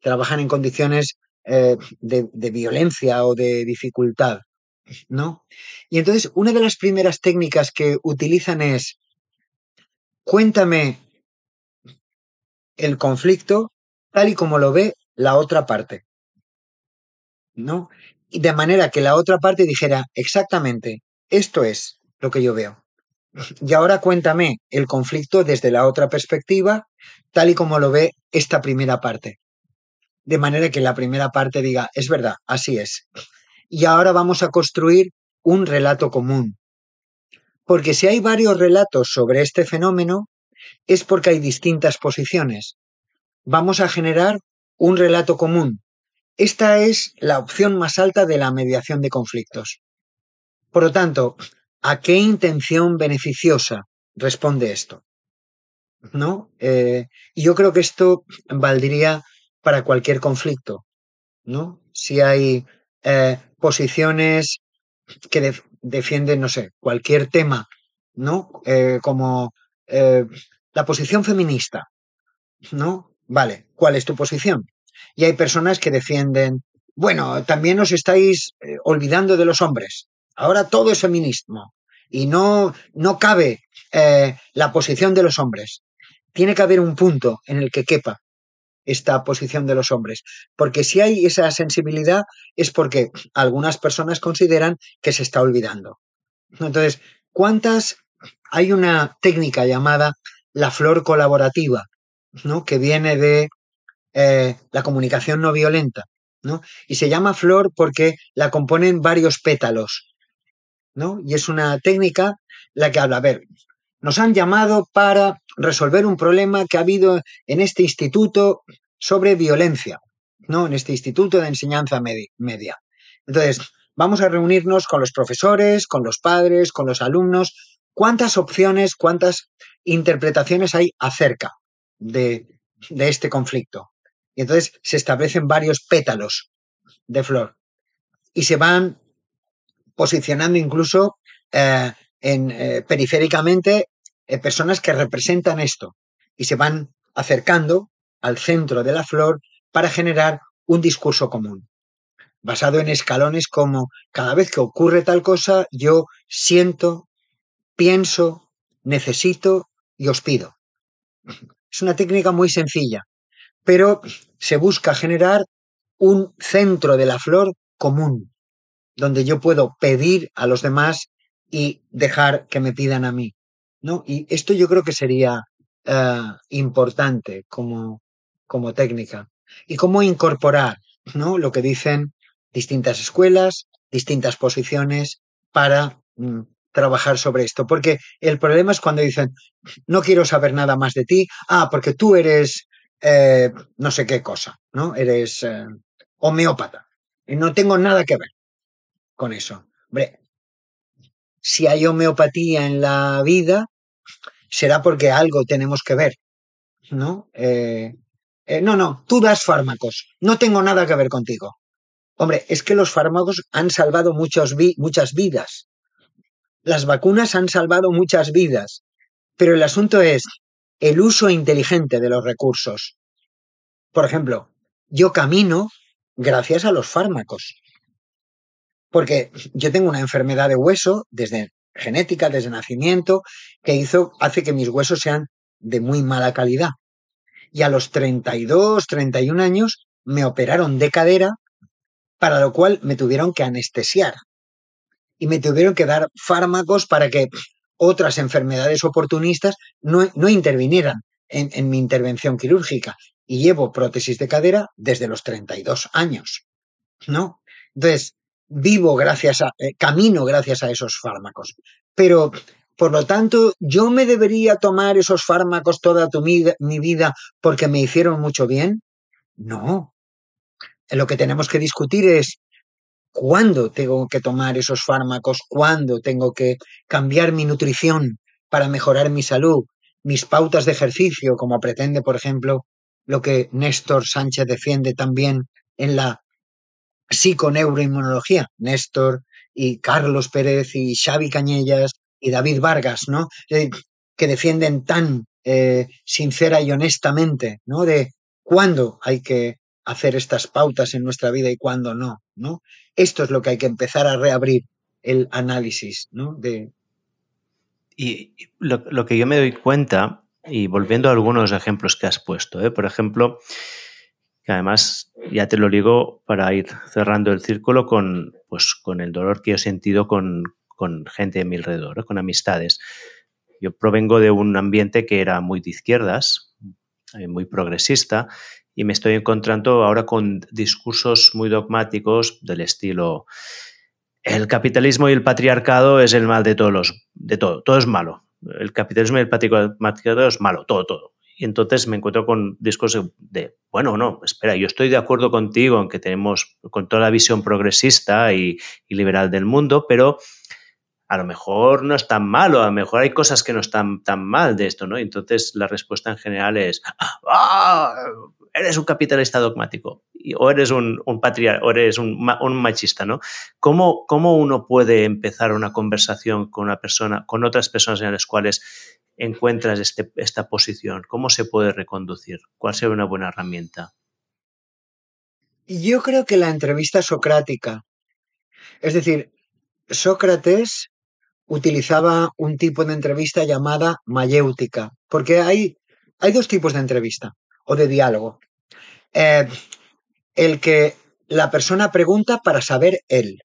trabajan en condiciones eh, de, de, violencia o de dificultad, ¿no? Y entonces una de las primeras técnicas que utilizan es, cuéntame el conflicto tal y como lo ve la otra parte, ¿no? Y de manera que la otra parte dijera, exactamente, esto es lo que yo veo. Y ahora cuéntame el conflicto desde la otra perspectiva, tal y como lo ve esta primera parte. De manera que la primera parte diga, es verdad, así es. Y ahora vamos a construir un relato común. Porque si hay varios relatos sobre este fenómeno, es porque hay distintas posiciones. Vamos a generar un relato común. Esta es la opción más alta de la mediación de conflictos. Por lo tanto, ¿a qué intención beneficiosa responde esto? ¿No? Eh, y yo creo que esto valdría para cualquier conflicto, ¿no? Si hay eh, posiciones que defienden, no sé, cualquier tema, ¿no? Eh, como la posición feminista, ¿no? Vale, ¿cuál es tu posición? Y hay personas que defienden, bueno, también os estáis olvidando de los hombres. Ahora todo es feminismo y no, no cabe eh, la posición de los hombres. Tiene que haber un punto en el que quepa esta posición de los hombres. Porque si hay esa sensibilidad es porque algunas personas consideran que se está olvidando. Entonces, ¿cuántas? Hay una técnica llamada la flor colaborativa, ¿no? que viene de eh, la comunicación no violenta, ¿no? Y se llama flor porque la componen varios pétalos, ¿no? Y es una técnica la que habla, a ver, nos han llamado para resolver un problema que ha habido en este instituto sobre violencia, ¿no? En este instituto de enseñanza media. Entonces, vamos a reunirnos con los profesores, con los padres, con los alumnos. ¿Cuántas opciones, cuántas interpretaciones hay acerca de, de este conflicto? Y entonces se establecen varios pétalos de flor y se van posicionando incluso eh, en, eh, periféricamente eh, personas que representan esto y se van acercando al centro de la flor para generar un discurso común, basado en escalones como cada vez que ocurre tal cosa, yo siento, pienso, necesito y os pido. Es una técnica muy sencilla, pero se busca generar un centro de la flor común, donde yo puedo pedir a los demás y dejar que me pidan a mí. ¿no? Y esto yo creo que sería eh, importante como, como técnica. Y cómo incorporar ¿no? lo que dicen distintas escuelas, distintas posiciones para mm, trabajar sobre esto. Porque el problema es cuando dicen, no quiero saber nada más de ti, ah, porque tú eres eh, no sé qué cosa, ¿no? Eres eh, homeópata. Y no tengo nada que ver con eso. Hombre, si hay homeopatía en la vida, será porque algo tenemos que ver, ¿no? Eh, no, no, tú das fármacos, no tengo nada que ver contigo. Hombre, es que los fármacos han salvado muchas vidas. Las vacunas han salvado muchas vidas. Pero el asunto es, el uso inteligente de los recursos. Por ejemplo, yo camino gracias a los fármacos. Porque yo tengo una enfermedad de hueso desde genética, desde nacimiento, que hizo, hace que mis huesos sean de muy mala calidad. Y a los 32, 31 años me operaron de cadera, para lo cual me tuvieron que anestesiar. Y me tuvieron que dar fármacos para que otras enfermedades oportunistas no, no intervinieran en, en, mi intervención quirúrgica. Y llevo prótesis de cadera desde los 32 años, ¿no? Entonces, vivo gracias a, eh, camino gracias a esos fármacos. Pero, por lo tanto, ¿yo me debería tomar esos fármacos toda tu, mi, mi vida porque me hicieron mucho bien? No. Lo que tenemos que discutir es cuándo tengo que tomar esos fármacos, cuándo tengo que cambiar mi nutrición para mejorar mi salud, mis pautas de ejercicio, como pretende, por ejemplo, lo que Néstor Sánchez defiende también en la psiconeuroinmunología. Néstor y Carlos Pérez y Xavi Cañellas y David Vargas, ¿no? Que defienden tan eh, sincera y honestamente, ¿no? De cuándo hay que hacer estas pautas en nuestra vida y cuándo no, ¿no? Esto es lo que hay que empezar a reabrir el análisis, ¿no? De... Y lo, lo que yo me doy cuenta, y volviendo a algunos ejemplos que has puesto, ¿eh? por ejemplo, que además ya te lo digo para ir cerrando el círculo con, pues, con el dolor que he sentido con, con gente de mi alrededor, ¿eh? con amistades. Yo provengo de un ambiente que era muy de izquierdas, eh, muy progresista, y me estoy encontrando ahora con discursos muy dogmáticos del estilo el capitalismo y el patriarcado es el mal de todos los de todo, todo es malo. El capitalismo y el patriarcado es malo, todo, todo. Y entonces me encuentro con discursos de, bueno, no, espera, yo estoy de acuerdo contigo en que tenemos con toda la visión progresista y, y liberal del mundo, pero a lo mejor no es tan malo, a lo mejor hay cosas que no están tan mal de esto, ¿no? Entonces la respuesta en general es, ¡Ah! eres un capitalista dogmático o eres un, un o eres un, un, machista, ¿no? ¿Cómo, ¿Cómo uno puede empezar una conversación con una persona, con otras personas en las cuales encuentras este, esta posición? ¿Cómo se puede reconducir? ¿Cuál sería una buena herramienta? Yo creo que la entrevista socrática, es decir, Sócrates utilizaba un tipo de entrevista llamada mayéutica, porque hay, hay dos tipos de entrevista o de diálogo. Eh, el que la persona pregunta para saber él,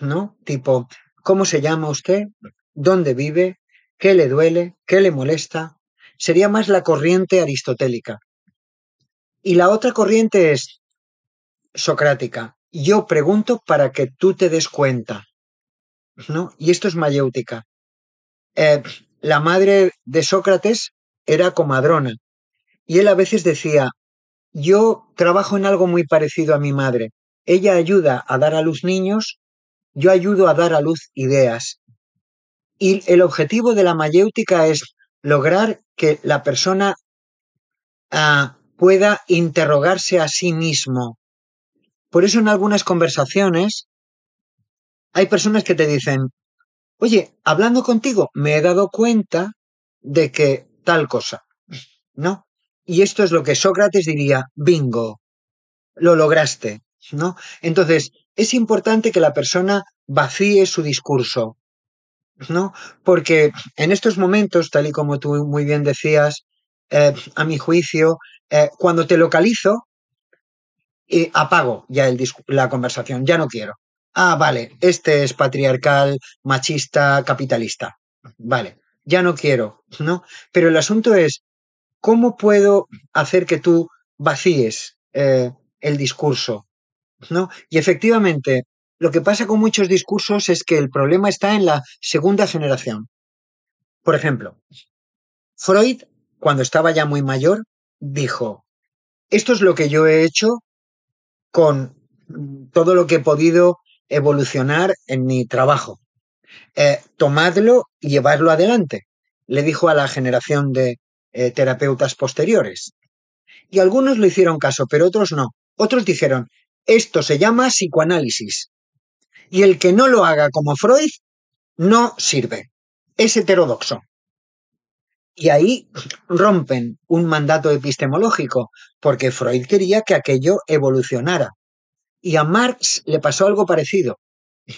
¿no? Tipo, ¿cómo se llama usted? ¿Dónde vive? ¿Qué le duele? ¿Qué le molesta? Sería más la corriente aristotélica. Y la otra corriente es socrática. Yo pregunto para que tú te des cuenta. ¿no? Y esto es mayéutica. Eh, la madre de Sócrates era comadrona y él a veces decía, yo trabajo en algo muy parecido a mi madre. Ella ayuda a dar a luz niños, yo ayudo a dar a luz ideas. Y el objetivo de la mayéutica es lograr que la persona ah, pueda interrogarse a sí mismo. Por eso en algunas conversaciones hay personas que te dicen, oye, hablando contigo, me he dado cuenta de que tal cosa, ¿no? Y esto es lo que Sócrates diría, bingo, lo lograste, ¿no? Entonces, es importante que la persona vacíe su discurso, ¿no? Porque en estos momentos, tal y como tú muy bien decías, eh, a mi juicio, eh, cuando te localizo, apago ya el la conversación, ya no quiero ah, vale, este es patriarcal, machista, capitalista. Vale, ya no quiero, ¿no? Pero el asunto es, ¿cómo puedo hacer que tú vacíes eh, el discurso? ¿No? Y efectivamente, lo que pasa con muchos discursos es que el problema está en la segunda generación. Por ejemplo, Freud, cuando estaba ya muy mayor, dijo, esto es lo que yo he hecho con todo lo que he podido evolucionar en mi trabajo. Eh, tomadlo y llevarlo adelante, le dijo a la generación de eh, terapeutas posteriores. Y algunos lo hicieron caso, pero otros no. Otros dijeron, esto se llama psicoanálisis. Y el que no lo haga como Freud, no sirve. Es heterodoxo. Y ahí rompen un mandato epistemológico, porque Freud quería que aquello evolucionara. Y a Marx le pasó algo parecido,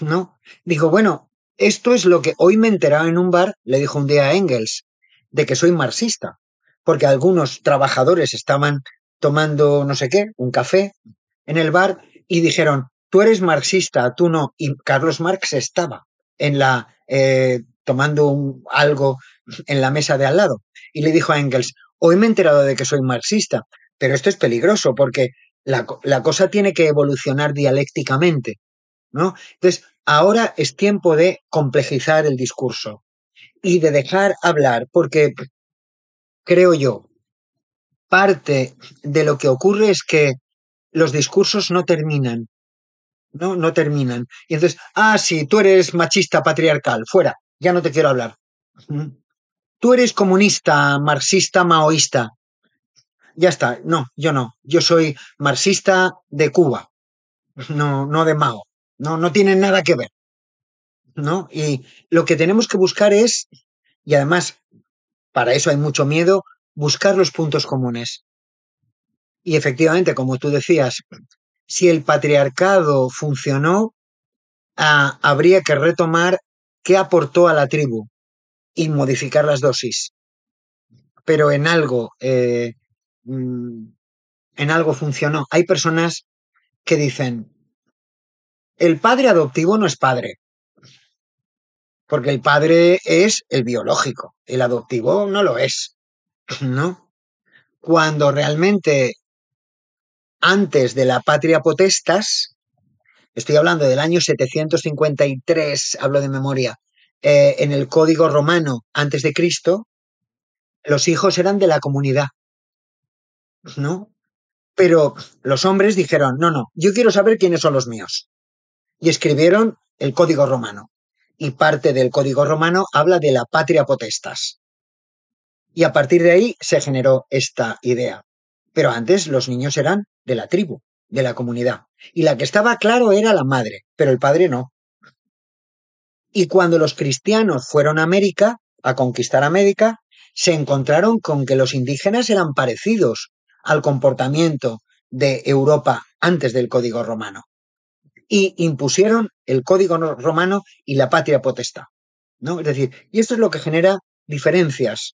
¿no? Dijo, bueno, esto es lo que hoy me he enterado en un bar, le dijo un día a Engels, de que soy marxista, porque algunos trabajadores estaban tomando no sé qué, un café en el bar y dijeron, tú eres marxista, tú no. Y Carlos Marx estaba en la, eh, tomando algo en la mesa de al lado. Y le dijo a Engels, hoy me he enterado de que soy marxista, pero esto es peligroso porque la, cosa tiene que evolucionar dialécticamente, ¿no? Entonces, ahora es tiempo de complejizar el discurso y de dejar hablar, porque creo yo, parte de lo que ocurre es que los discursos no terminan, ¿no? No terminan. Y entonces, ah, sí, tú eres machista patriarcal, fuera, ya no te quiero hablar. Tú eres comunista, marxista, maoísta, ya está. No, yo no. Yo soy marxista de Cuba, no, no de Mao. No, no tiene nada que ver. ¿No? Y lo que tenemos que buscar es, y además para eso hay mucho miedo, buscar los puntos comunes. Y efectivamente, como tú decías, si el patriarcado funcionó, ah, habría que retomar qué aportó a la tribu y modificar las dosis. Pero en algo eh, Mm, en algo funcionó. Hay personas que dicen, el padre adoptivo no es padre, porque el padre es el biológico, el adoptivo no lo es, ¿no? Cuando realmente antes de la patria potestas, estoy hablando del año 753, hablo de memoria, eh, en el código romano antes de Cristo, los hijos eran de la comunidad, ¿no? Pero los hombres dijeron, no, no, yo quiero saber quiénes son los míos. Y escribieron el Código Romano. Y parte del Código Romano habla de la patria potestas. Y a partir de ahí se generó esta idea. Pero antes los niños eran de la tribu, de la comunidad. Y la que estaba claro era la madre, pero el padre no. Y cuando los cristianos fueron a América, a conquistar América, se encontraron con que los indígenas eran parecidos al comportamiento de Europa antes del Código Romano. Y impusieron el Código Romano y la patria potestad. ¿no? Es decir, y esto es lo que genera diferencias.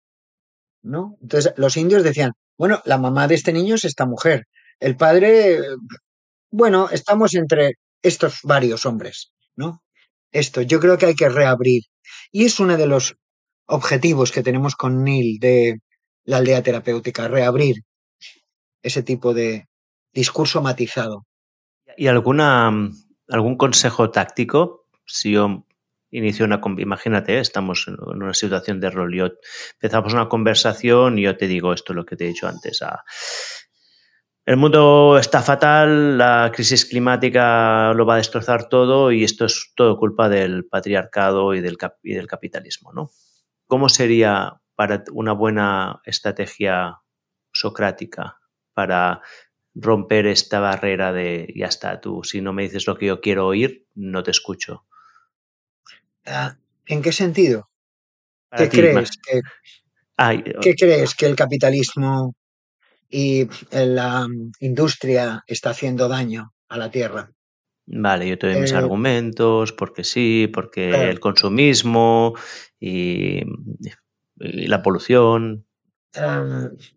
¿no? Entonces, los indios decían, bueno, la mamá de este niño es esta mujer. El padre, bueno, estamos entre estos varios hombres, ¿no? Esto, yo creo que hay que reabrir. Y es uno de los objetivos que tenemos con Neil de la aldea terapéutica, reabrir ese tipo de discurso matizado. ¿Y alguna, algún consejo táctico? Si yo inicio una imagínate, estamos en una situación de rol, yo empezamos una conversación y yo te digo esto lo que te he dicho antes. El mundo está fatal, la crisis climática lo va a destrozar todo y esto es todo culpa del patriarcado y del, del capitalismo, ¿no? ¿Cómo sería para una buena estrategia socrática para romper esta barrera de ya está, tú si no me dices lo que yo quiero oír, no te escucho? Ah, ¿En qué sentido? ¿Qué crees? Que, ¿Qué crees que el capitalismo y la industria está haciendo daño a la Tierra? Vale, yo te doy mis eh, argumentos, porque sí, porque el consumismo y, la polución.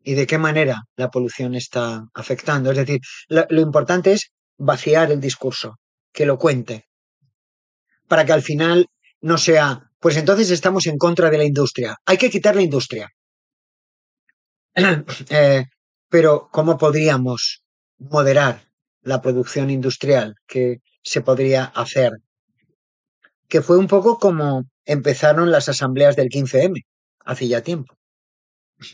¿Y de qué manera la polución está afectando? Es decir, lo, importante es vaciar el discurso, que lo cuente, para que al final no sea, pues entonces estamos en contra de la industria. Hay que quitar la industria. Eh, pero ¿cómo podríamos moderar la producción industrial que se podría hacer? Que fue un poco como empezaron las asambleas del 15M, hace ya tiempo,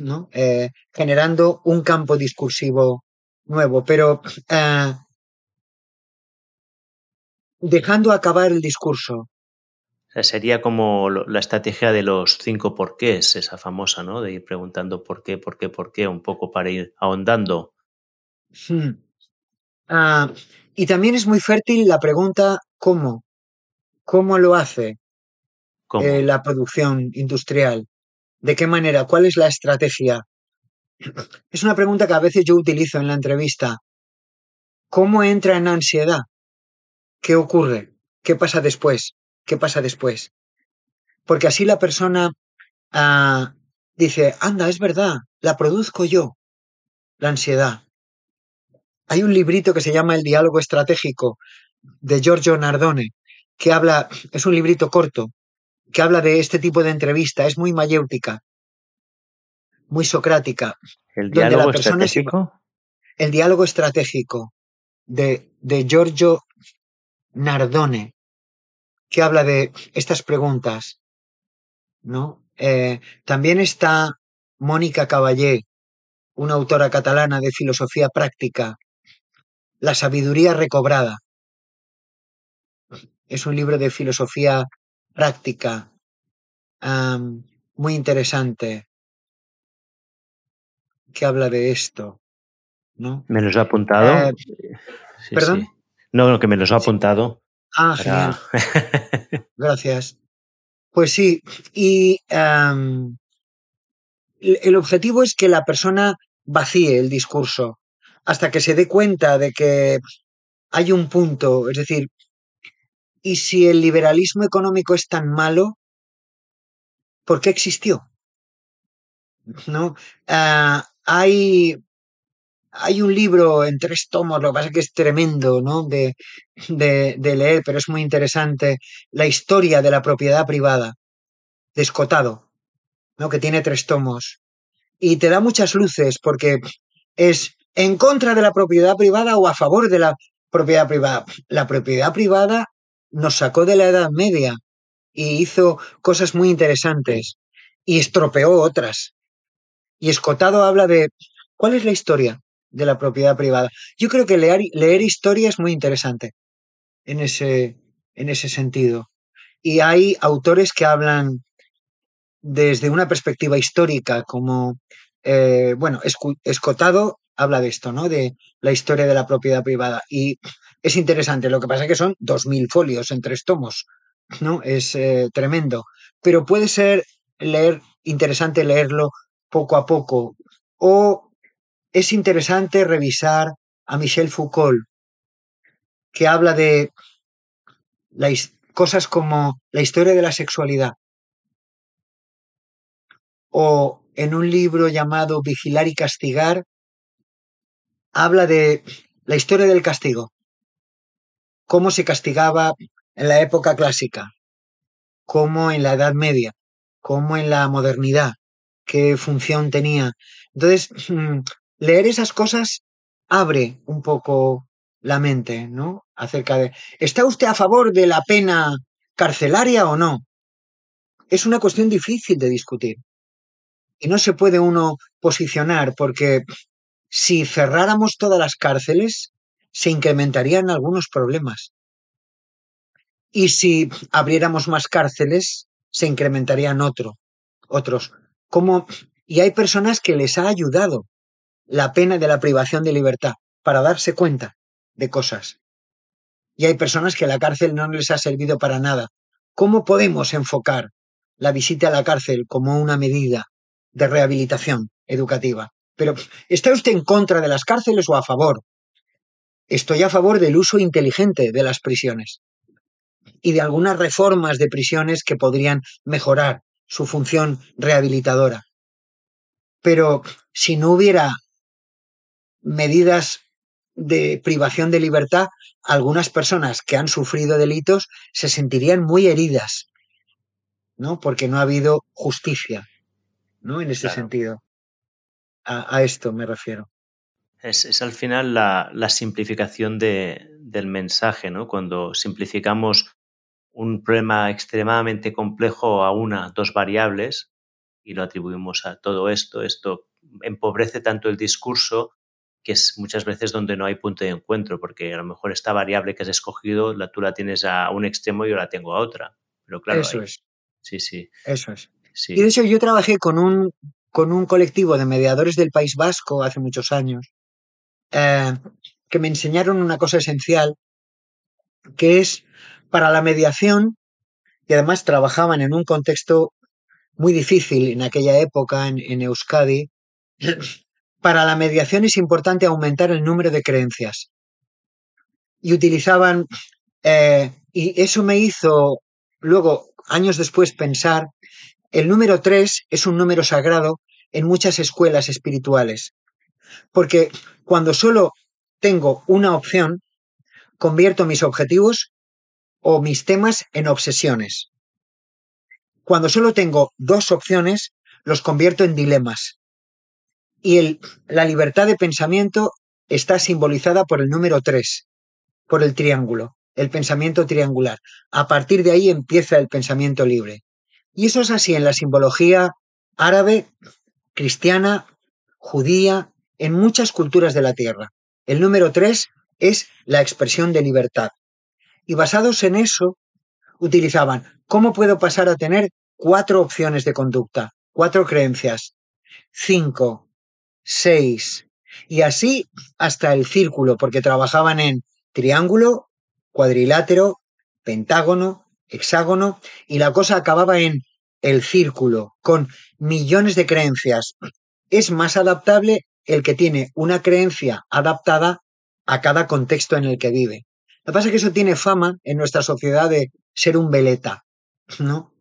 ¿no? Eh, generando un campo discursivo nuevo, pero eh, dejando acabar el discurso. Sería como la estrategia de los cinco porqués, esa famosa, ¿no? De ir preguntando por qué, por qué, por qué, un poco para ir ahondando. Hmm. Ah, y también es muy fértil la pregunta ¿cómo? ¿Cómo lo hace? Eh, la producción industrial? ¿De qué manera? ¿Cuál es la estrategia? Es una pregunta que a veces yo utilizo en la entrevista. ¿Cómo entra en ansiedad? ¿Qué ocurre? ¿Qué pasa después? ¿Qué pasa después? Porque así la persona ah, dice, anda, es verdad, la produzco yo, la ansiedad. Hay un librito que se llama El diálogo estratégico de Giorgio Nardone, que habla, es un librito corto, que habla de este tipo de entrevista, es muy mayéutica, muy socrática. ¿El diálogo estratégico? el diálogo estratégico de, de Giorgio Nardone, que habla de estas preguntas. ¿no? Eh, también está Mónica Caballé, una autora catalana de filosofía práctica, La sabiduría recobrada. Es un libro de filosofía práctica muy interesante que habla de esto. ¿no? ¿Me los ha apuntado? Eh, ¿Perdón? No, no, que me los ha apuntado. Ah, genial. Gracias. Pues sí, y el objetivo es que la persona vacíe el discurso hasta que se dé cuenta de que hay un punto, es decir, y si el liberalismo económico es tan malo, ¿por qué existió? ¿No? Ah, hay, hay un libro en tres tomos, lo que pasa es que es tremendo, ¿no? De, leer, pero es muy interesante, la historia de la propiedad privada, de Escotado, ¿no? Que tiene tres tomos. Y te da muchas luces porque es en contra de la propiedad privada o a favor de la propiedad privada. La propiedad privada nos sacó de la Edad Media y hizo cosas muy interesantes y estropeó otras. Y Escotado habla de cuál es la historia de la propiedad privada. Yo creo que leer, leer historia es muy interesante en ese, en ese sentido. Y hay autores que hablan desde una perspectiva histórica, como, eh, bueno, Escotado habla de esto, ¿no? De la historia de la propiedad privada. Y es interesante, lo que pasa es que son dos mil folios en tres tomos, ¿no? Es eh, tremendo. Pero puede ser leer, interesante leerlo poco a poco. O es interesante revisar a Michel Foucault, que habla de cosas como la historia de la sexualidad. O en un libro llamado Vigilar y Castigar, habla de la historia del castigo, cómo se castigaba en la época clásica, cómo en la Edad Media, cómo en la modernidad, qué función tenía. Entonces, leer esas cosas abre un poco la mente, ¿no? Acerca de, ¿está usted a favor de la pena carcelaria o no? Es una cuestión difícil de discutir. Y no se puede uno posicionar porque si cerráramos todas las cárceles, se incrementarían algunos problemas. Y si abriéramos más cárceles, se incrementarían otro, otros. Como, y hay personas que les ha ayudado la pena de la privación de libertad para darse cuenta de cosas. Y hay personas que la cárcel no les ha servido para nada. ¿Cómo podemos enfocar la visita a la cárcel como una medida de rehabilitación educativa? Pero, ¿está usted en contra de las cárceles o a favor? Estoy a favor del uso inteligente de las prisiones y de algunas reformas de prisiones que podrían mejorar su función rehabilitadora. Pero si no hubiera medidas de privación de libertad, algunas personas que han sufrido delitos se sentirían muy heridas, ¿no? Porque no ha habido justicia, ¿no? En ese sentido. A, esto me refiero. Es, al final la, simplificación del mensaje, ¿no? Cuando simplificamos un problema extremadamente complejo a una, dos variables y lo atribuimos a todo esto, esto empobrece tanto el discurso que es muchas veces donde no hay punto de encuentro, porque a lo mejor esta variable que has escogido, la, tú la tienes a un extremo y yo la tengo a otra. Pero claro, eso es. Sí, sí. Eso es. Y de hecho yo trabajé con un, con un colectivo de mediadores del País Vasco hace muchos años, eh, que me enseñaron una cosa esencial, que es para la mediación, y además trabajaban en un contexto muy difícil en aquella época en, en Euskadi, para la mediación es importante aumentar el número de creencias. Y utilizaban, eh, y eso me hizo luego, años después, pensar, el número tres es un número sagrado en muchas escuelas espirituales. Porque cuando solo tengo una opción, convierto mis objetivos o mis temas en obsesiones. Cuando solo tengo dos opciones, los convierto en dilemas. Y la libertad de pensamiento está simbolizada por el número 3, por el triángulo, el pensamiento triangular. A partir de ahí empieza el pensamiento libre. Y eso es así en la simbología árabe, cristiana, judía, en muchas culturas de la Tierra. El número 3 es la expresión de libertad. Y basados en eso, utilizaban, ¿cómo puedo pasar a tener cuatro opciones de conducta, cuatro creencias? Cinco, seis, y así hasta el círculo, porque trabajaban en triángulo, cuadrilátero, pentágono, hexágono, y la cosa acababa en el círculo, con millones de creencias. Es más adaptable el que tiene una creencia adaptada a cada contexto en el que vive. Lo que pasa es que eso tiene fama en nuestra sociedad de ser un veleta, ¿no?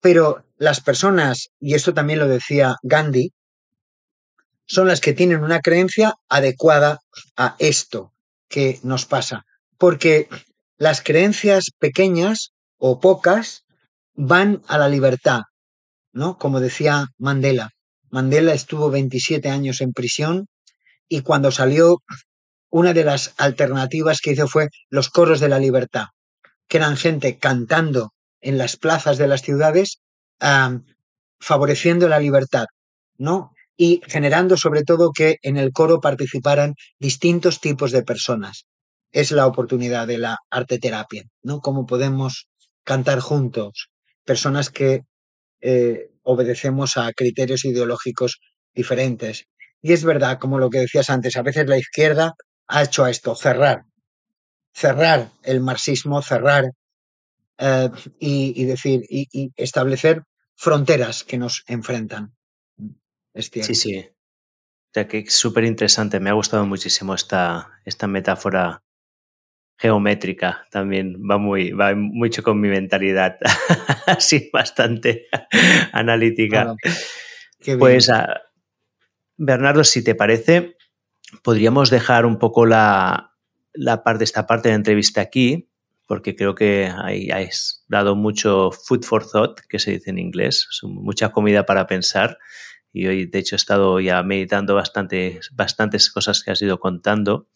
Pero las personas, y esto también lo decía Gandhi, son las que tienen una creencia adecuada a esto que nos pasa. Porque las creencias pequeñas o pocas van a la libertad, ¿no? Como decía Mandela. Mandela estuvo 27 años en prisión y cuando salió, una de las alternativas que hizo fue los coros de la libertad, que eran gente cantando en las plazas de las ciudades, favoreciendo la libertad, ¿no? Y generando sobre todo que en el coro participaran distintos tipos de personas. Es la oportunidad de la arte terapia, ¿no? Cómo podemos cantar juntos, personas que eh, obedecemos a criterios ideológicos diferentes. Y es verdad, como lo que decías antes, a veces la izquierda ha hecho esto, cerrar, cerrar el marxismo, cerrar eh, y, decir, y, establecer fronteras que nos enfrentan. Sí, sí. O sea, que es súper interesante. Me ha gustado muchísimo esta, esta metáfora geométrica. También va muy, va mucho con mi mentalidad. Así, bastante analítica. pues, ah, Bernardo, si te parece, podríamos dejar un poco la, la parte, esta parte de la entrevista aquí, porque creo que ahí has dado mucho food for thought, que se dice en inglés, mucha comida para pensar. Y hoy, de hecho, he estado ya meditando bastante, bastantes cosas que has ido contando.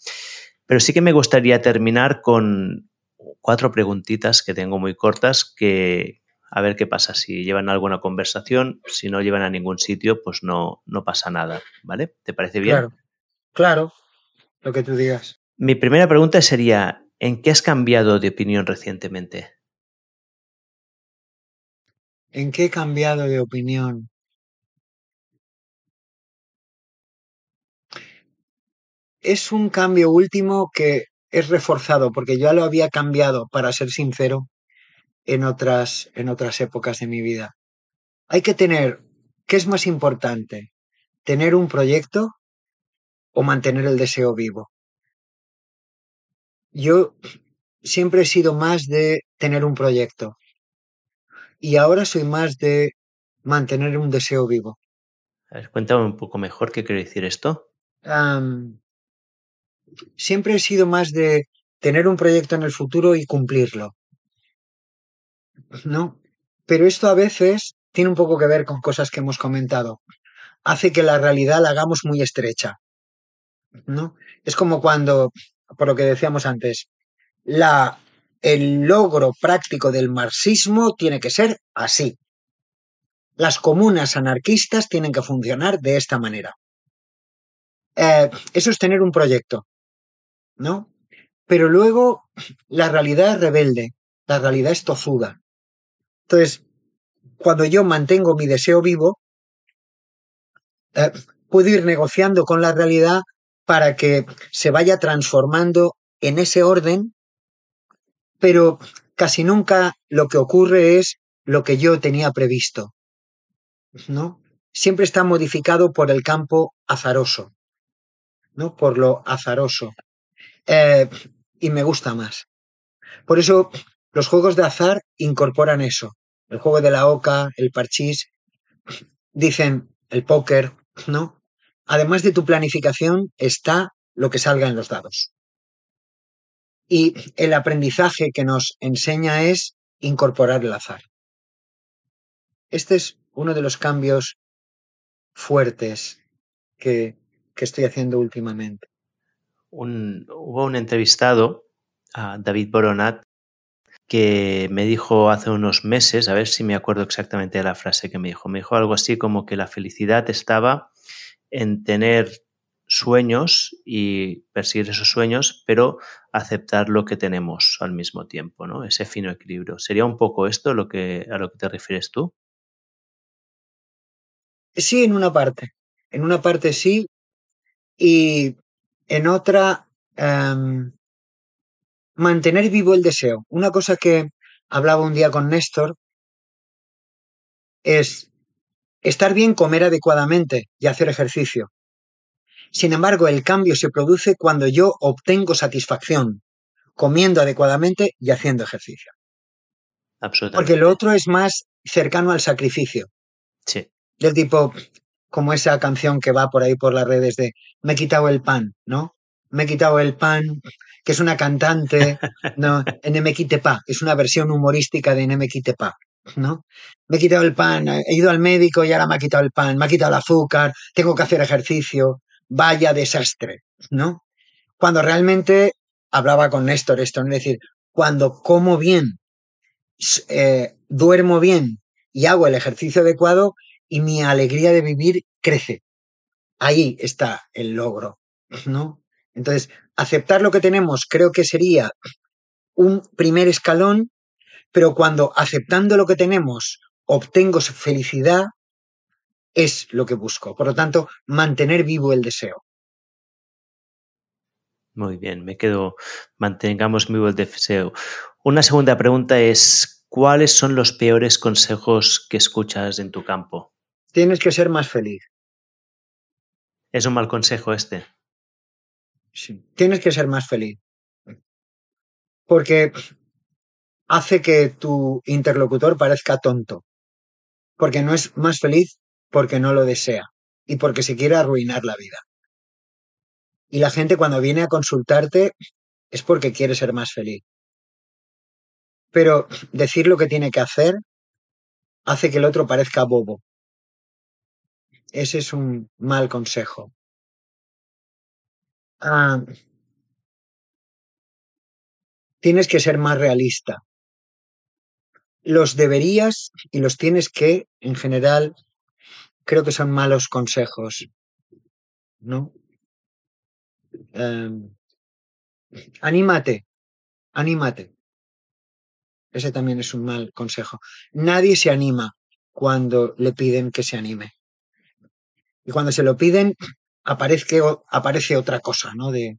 Pero sí que me gustaría terminar con cuatro preguntitas que tengo muy cortas que a ver qué pasa. Si llevan alguna conversación, si no llevan a ningún sitio, pues no, no pasa nada. ¿Vale? ¿Te parece bien? Claro, claro, lo que tú digas. Mi primera pregunta sería, ¿en qué has cambiado de opinión recientemente? ¿En qué he cambiado de opinión? Es un cambio último que es reforzado, porque yo ya lo había cambiado, para ser sincero, en otras, en otras épocas de mi vida. Hay que tener, ¿qué es más importante? ¿Tener un proyecto o mantener el deseo vivo? Yo siempre he sido más de tener un proyecto y ahora soy más de mantener un deseo vivo. A ver, cuéntame un poco mejor qué quiere decir esto. Siempre he sido más de tener un proyecto en el futuro y cumplirlo. ¿No? Pero esto a veces tiene un poco que ver con cosas que hemos comentado. Hace que la realidad la hagamos muy estrecha. ¿No? Es como cuando por lo que decíamos antes, la, el logro práctico del marxismo tiene que ser así. Las comunas anarquistas tienen que funcionar de esta manera. Eh, eso es tener un proyecto, ¿no? Pero luego la realidad es rebelde, la realidad es tozuda. Entonces, cuando yo mantengo mi deseo vivo, eh, puedo ir negociando con la realidad para que se vaya transformando en ese orden, pero casi nunca lo que ocurre es lo que yo tenía previsto. ¿No? Siempre está modificado por el campo azaroso, ¿no? Por lo azaroso. Eh, y me gusta más. Por eso los juegos de azar incorporan eso. El juego de la oca, el parchís, dicen el póker, ¿no? además de tu planificación, está lo que salga en los dados. Y el aprendizaje que nos enseña es incorporar el azar. Este es uno de los cambios fuertes que, estoy haciendo últimamente. Hubo un entrevistado, a David Boronat, que me dijo hace unos meses, a ver si me acuerdo exactamente de la frase que me dijo, me dijo algo así como que la felicidad estaba en tener sueños y perseguir esos sueños, pero aceptar lo que tenemos al mismo tiempo, ¿no? Ese fino equilibrio. ¿Sería un poco esto lo que, a lo que te refieres tú? Sí, en una parte. En una parte sí. Y en otra, em, mantener vivo el deseo. Una cosa que hablaba un día con Néstor es Estar bien, comer adecuadamente y hacer ejercicio. Sin embargo, el cambio se produce cuando yo obtengo satisfacción comiendo adecuadamente y haciendo ejercicio. Absolutamente. Porque lo otro es más cercano al sacrificio. Sí. Del tipo, como esa canción que va por ahí por las redes de me he quitado el pan, ¿no? Me he quitado el pan, que es una cantante, no, en Pa, es una versión humorística de Pa. ¿no? Me he quitado el pan, he ido al médico y ahora me ha quitado el pan, me ha quitado el azúcar, tengo que hacer ejercicio, vaya desastre, ¿no? Cuando realmente hablaba con Néstor esto, es decir, cuando como bien, eh, duermo bien y hago el ejercicio adecuado y mi alegría de vivir crece, ahí está el logro, ¿no? Entonces, aceptar lo que tenemos creo que sería un primer escalón, pero cuando aceptando lo que tenemos obtengo felicidad, es lo que busco. Por lo tanto, mantener vivo el deseo. Muy bien, me quedo, mantengamos vivo el deseo. Una segunda pregunta es, ¿cuáles son los peores consejos que escuchas en tu campo? Tienes que ser más feliz. ¿Es un mal consejo este? Sí, tienes que ser más feliz. Porque hace que tu interlocutor parezca tonto. Porque no es más feliz porque no lo desea y porque se quiere arruinar la vida. Y la gente cuando viene a consultarte es porque quiere ser más feliz. Pero decir lo que tiene que hacer hace que el otro parezca bobo. Ese es un mal consejo. Ah, tienes que ser más realista. Los deberías y los tienes que, en general, creo que son malos consejos. ¿No? Em, anímate, anímate. Ese también es un mal consejo. Nadie se anima cuando le piden que se anime. Y cuando se lo piden, aparece, aparece otra cosa, ¿no? De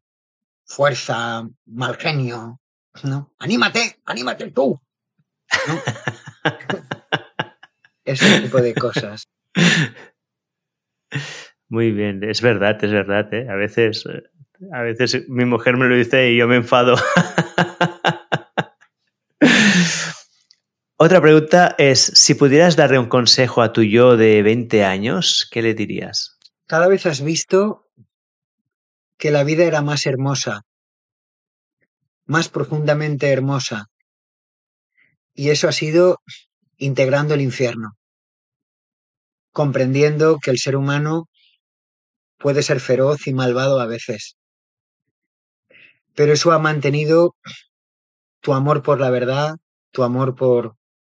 fuerza, mal genio, ¿no? Anímate, anímate tú. Ese tipo de cosas. Muy bien, es verdad, es verdad. ¿eh? A veces eh, a veces mi mujer me lo dice y yo me enfado. Otra pregunta es, si pudieras darle un consejo a tu yo de 20 años, ¿qué le dirías? Cada vez has visto que la vida era más hermosa, más profundamente hermosa. Y eso ha sido integrando el infierno, comprendiendo que el ser humano puede ser feroz y malvado a veces, pero eso ha mantenido tu amor por la verdad, tu amor por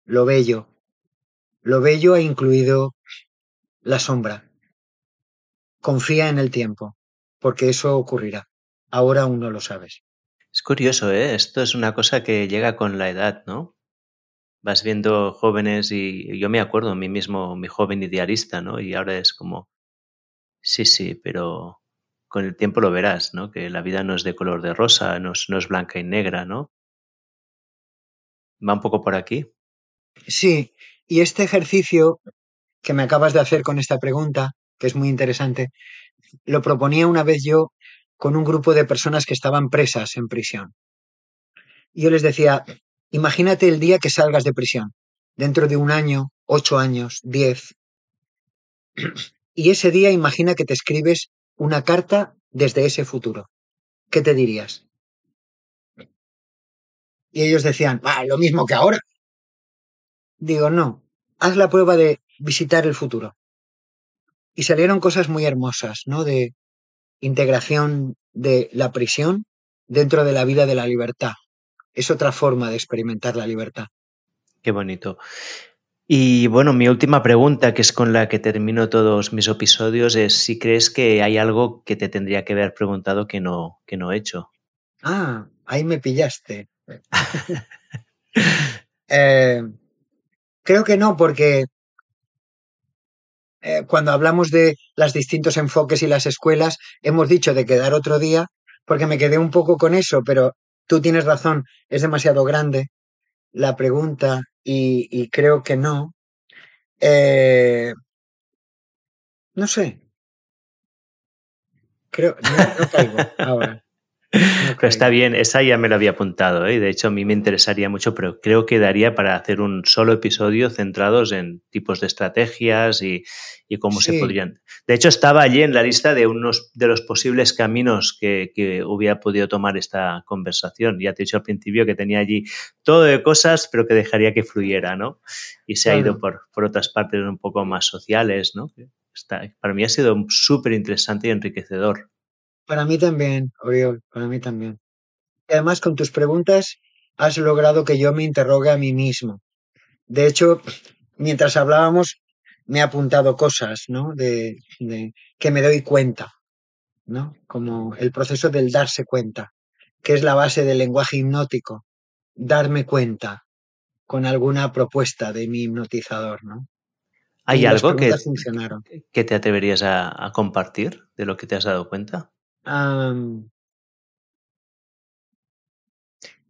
lo bello. Lo bello ha incluido la sombra. Confía en el tiempo, porque eso ocurrirá. Ahora aún no lo sabes. Es curioso, ¿eh? Esto es una cosa que llega con la edad, ¿no? Vas viendo jóvenes y yo me acuerdo a mí mismo, mi joven idealista, ¿no? Y ahora es como, sí, sí, pero con el tiempo lo verás, ¿no? Que la vida no es de color de rosa, no es, blanca y negra, ¿no? ¿Va un poco por aquí? Sí, y este ejercicio que me acabas de hacer con esta pregunta, que es muy interesante, lo proponía una vez yo con un grupo de personas que estaban presas en prisión. Yo les decía, imagínate el día que salgas de prisión, dentro de un año, ocho años, diez. Y ese día imagina que te escribes una carta desde ese futuro. ¿Qué te dirías? Y ellos decían, ah, lo mismo que ahora. Digo, no, haz la prueba de visitar el futuro. Y salieron cosas muy hermosas, ¿no? De integración de la prisión dentro de la vida de la libertad. Es otra forma de experimentar la libertad. Qué bonito. Y bueno, mi última pregunta, que es con la que termino todos mis episodios, es si crees que hay algo que te tendría que haber preguntado que no, que no he hecho. Ah, ahí me pillaste. Eh, creo que no, porque eh, cuando hablamos de los distintos enfoques y las escuelas, hemos dicho de quedar otro día, porque me quedé un poco con eso, pero tú tienes razón, es demasiado grande la pregunta y, creo que no. Eh, no sé. Creo, no, no caigo ahora. Pero está bien, esa ya me la había apuntado, ¿eh? de hecho a mí me interesaría mucho, pero creo que daría para hacer un solo episodio centrados en tipos de estrategias y, cómo se podrían. De hecho, estaba allí en la lista de unos de los posibles caminos que, hubiera podido tomar esta conversación. Ya te he dicho al principio que tenía allí todo de cosas, pero que dejaría que fluyera, ¿no? Y se ha ido por, por otras partes un poco más sociales, ¿no? Está, para mí ha sido súper interesante y enriquecedor. Para mí también, Oriol, para mí también. Y además, con tus preguntas has logrado que yo me interrogue a mí mismo. De hecho, mientras hablábamos, me he apuntado cosas, ¿no? De, de, que me doy cuenta, ¿no? Como el proceso del darse cuenta, que es la base del lenguaje hipnótico, darme cuenta con alguna propuesta de mi hipnotizador, ¿no? ¿Hay algo que, que, te atreverías a, a, compartir de lo que te has dado cuenta?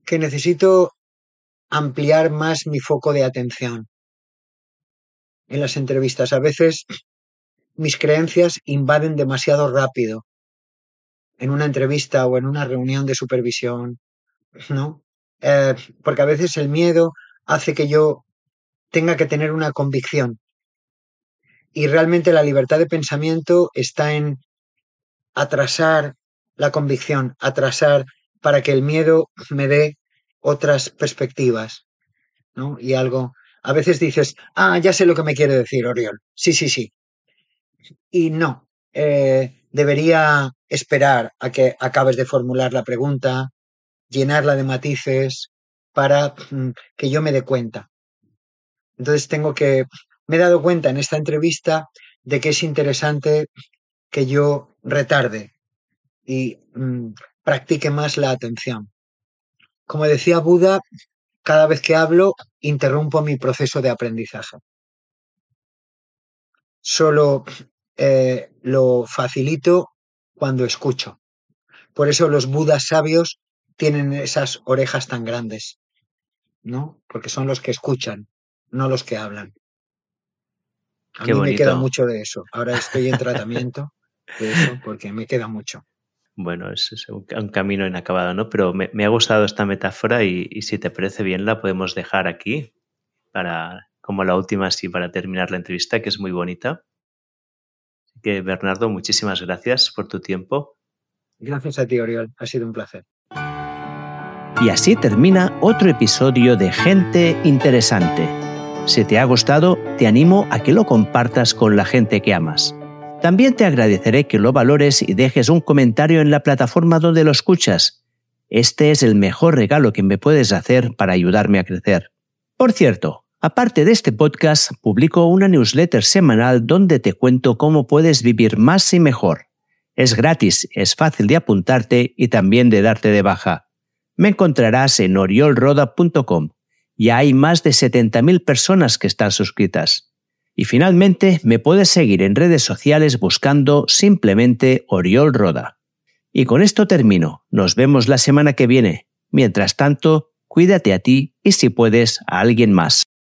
Que necesito ampliar más mi foco de atención en las entrevistas. A veces mis creencias invaden demasiado rápido en una entrevista o en una reunión de supervisión, ¿no? Eh, porque a veces el miedo hace que yo tenga que tener una convicción. Y realmente la libertad de pensamiento está en atrasar la convicción, atrasar para que el miedo me dé otras perspectivas, ¿no? Y algo. A veces dices, ah, ya sé lo que me quiere decir Oriol. Sí, sí, sí. Y no. Eh, debería esperar a que acabes de formular la pregunta, llenarla de matices para mm, que yo me dé cuenta. Entonces tengo que, me he dado cuenta en esta entrevista de que es interesante que yo retarde y mm, practique más la atención. Como decía Buda, cada vez que hablo interrumpo mi proceso de aprendizaje. Solo eh, lo facilito cuando escucho. Por eso los budas sabios tienen esas orejas tan grandes, ¿no? Porque son los que escuchan, no los que hablan. A mí me queda mucho de eso. Ahora estoy en tratamiento de eso porque me queda mucho bueno, es, un, camino inacabado, ¿no? Pero me, ha gustado esta metáfora y, si te parece bien la podemos dejar aquí para como la última así para terminar la entrevista que es muy bonita. Así que Bernardo, muchísimas gracias por tu tiempo. Gracias a ti, Oriol. Ha sido un placer. Y así termina otro episodio de Gente Interesante. Si te ha gustado, te animo a que lo compartas con la gente que amas. También te agradeceré que lo valores y dejes un comentario en la plataforma donde lo escuchas. Este es el mejor regalo que me puedes hacer para ayudarme a crecer. Por cierto, aparte de este podcast, publico una newsletter semanal donde te cuento cómo puedes vivir más y mejor. Es gratis, es fácil de apuntarte y también de darte de baja. Me encontrarás en oriolroda.com. Ya hay más de 70.000 personas que están suscritas. Y finalmente me puedes seguir en redes sociales buscando simplemente Oriol Roda. Y con esto termino. Nos vemos la semana que viene. Mientras tanto, cuídate a ti y si puedes a alguien más.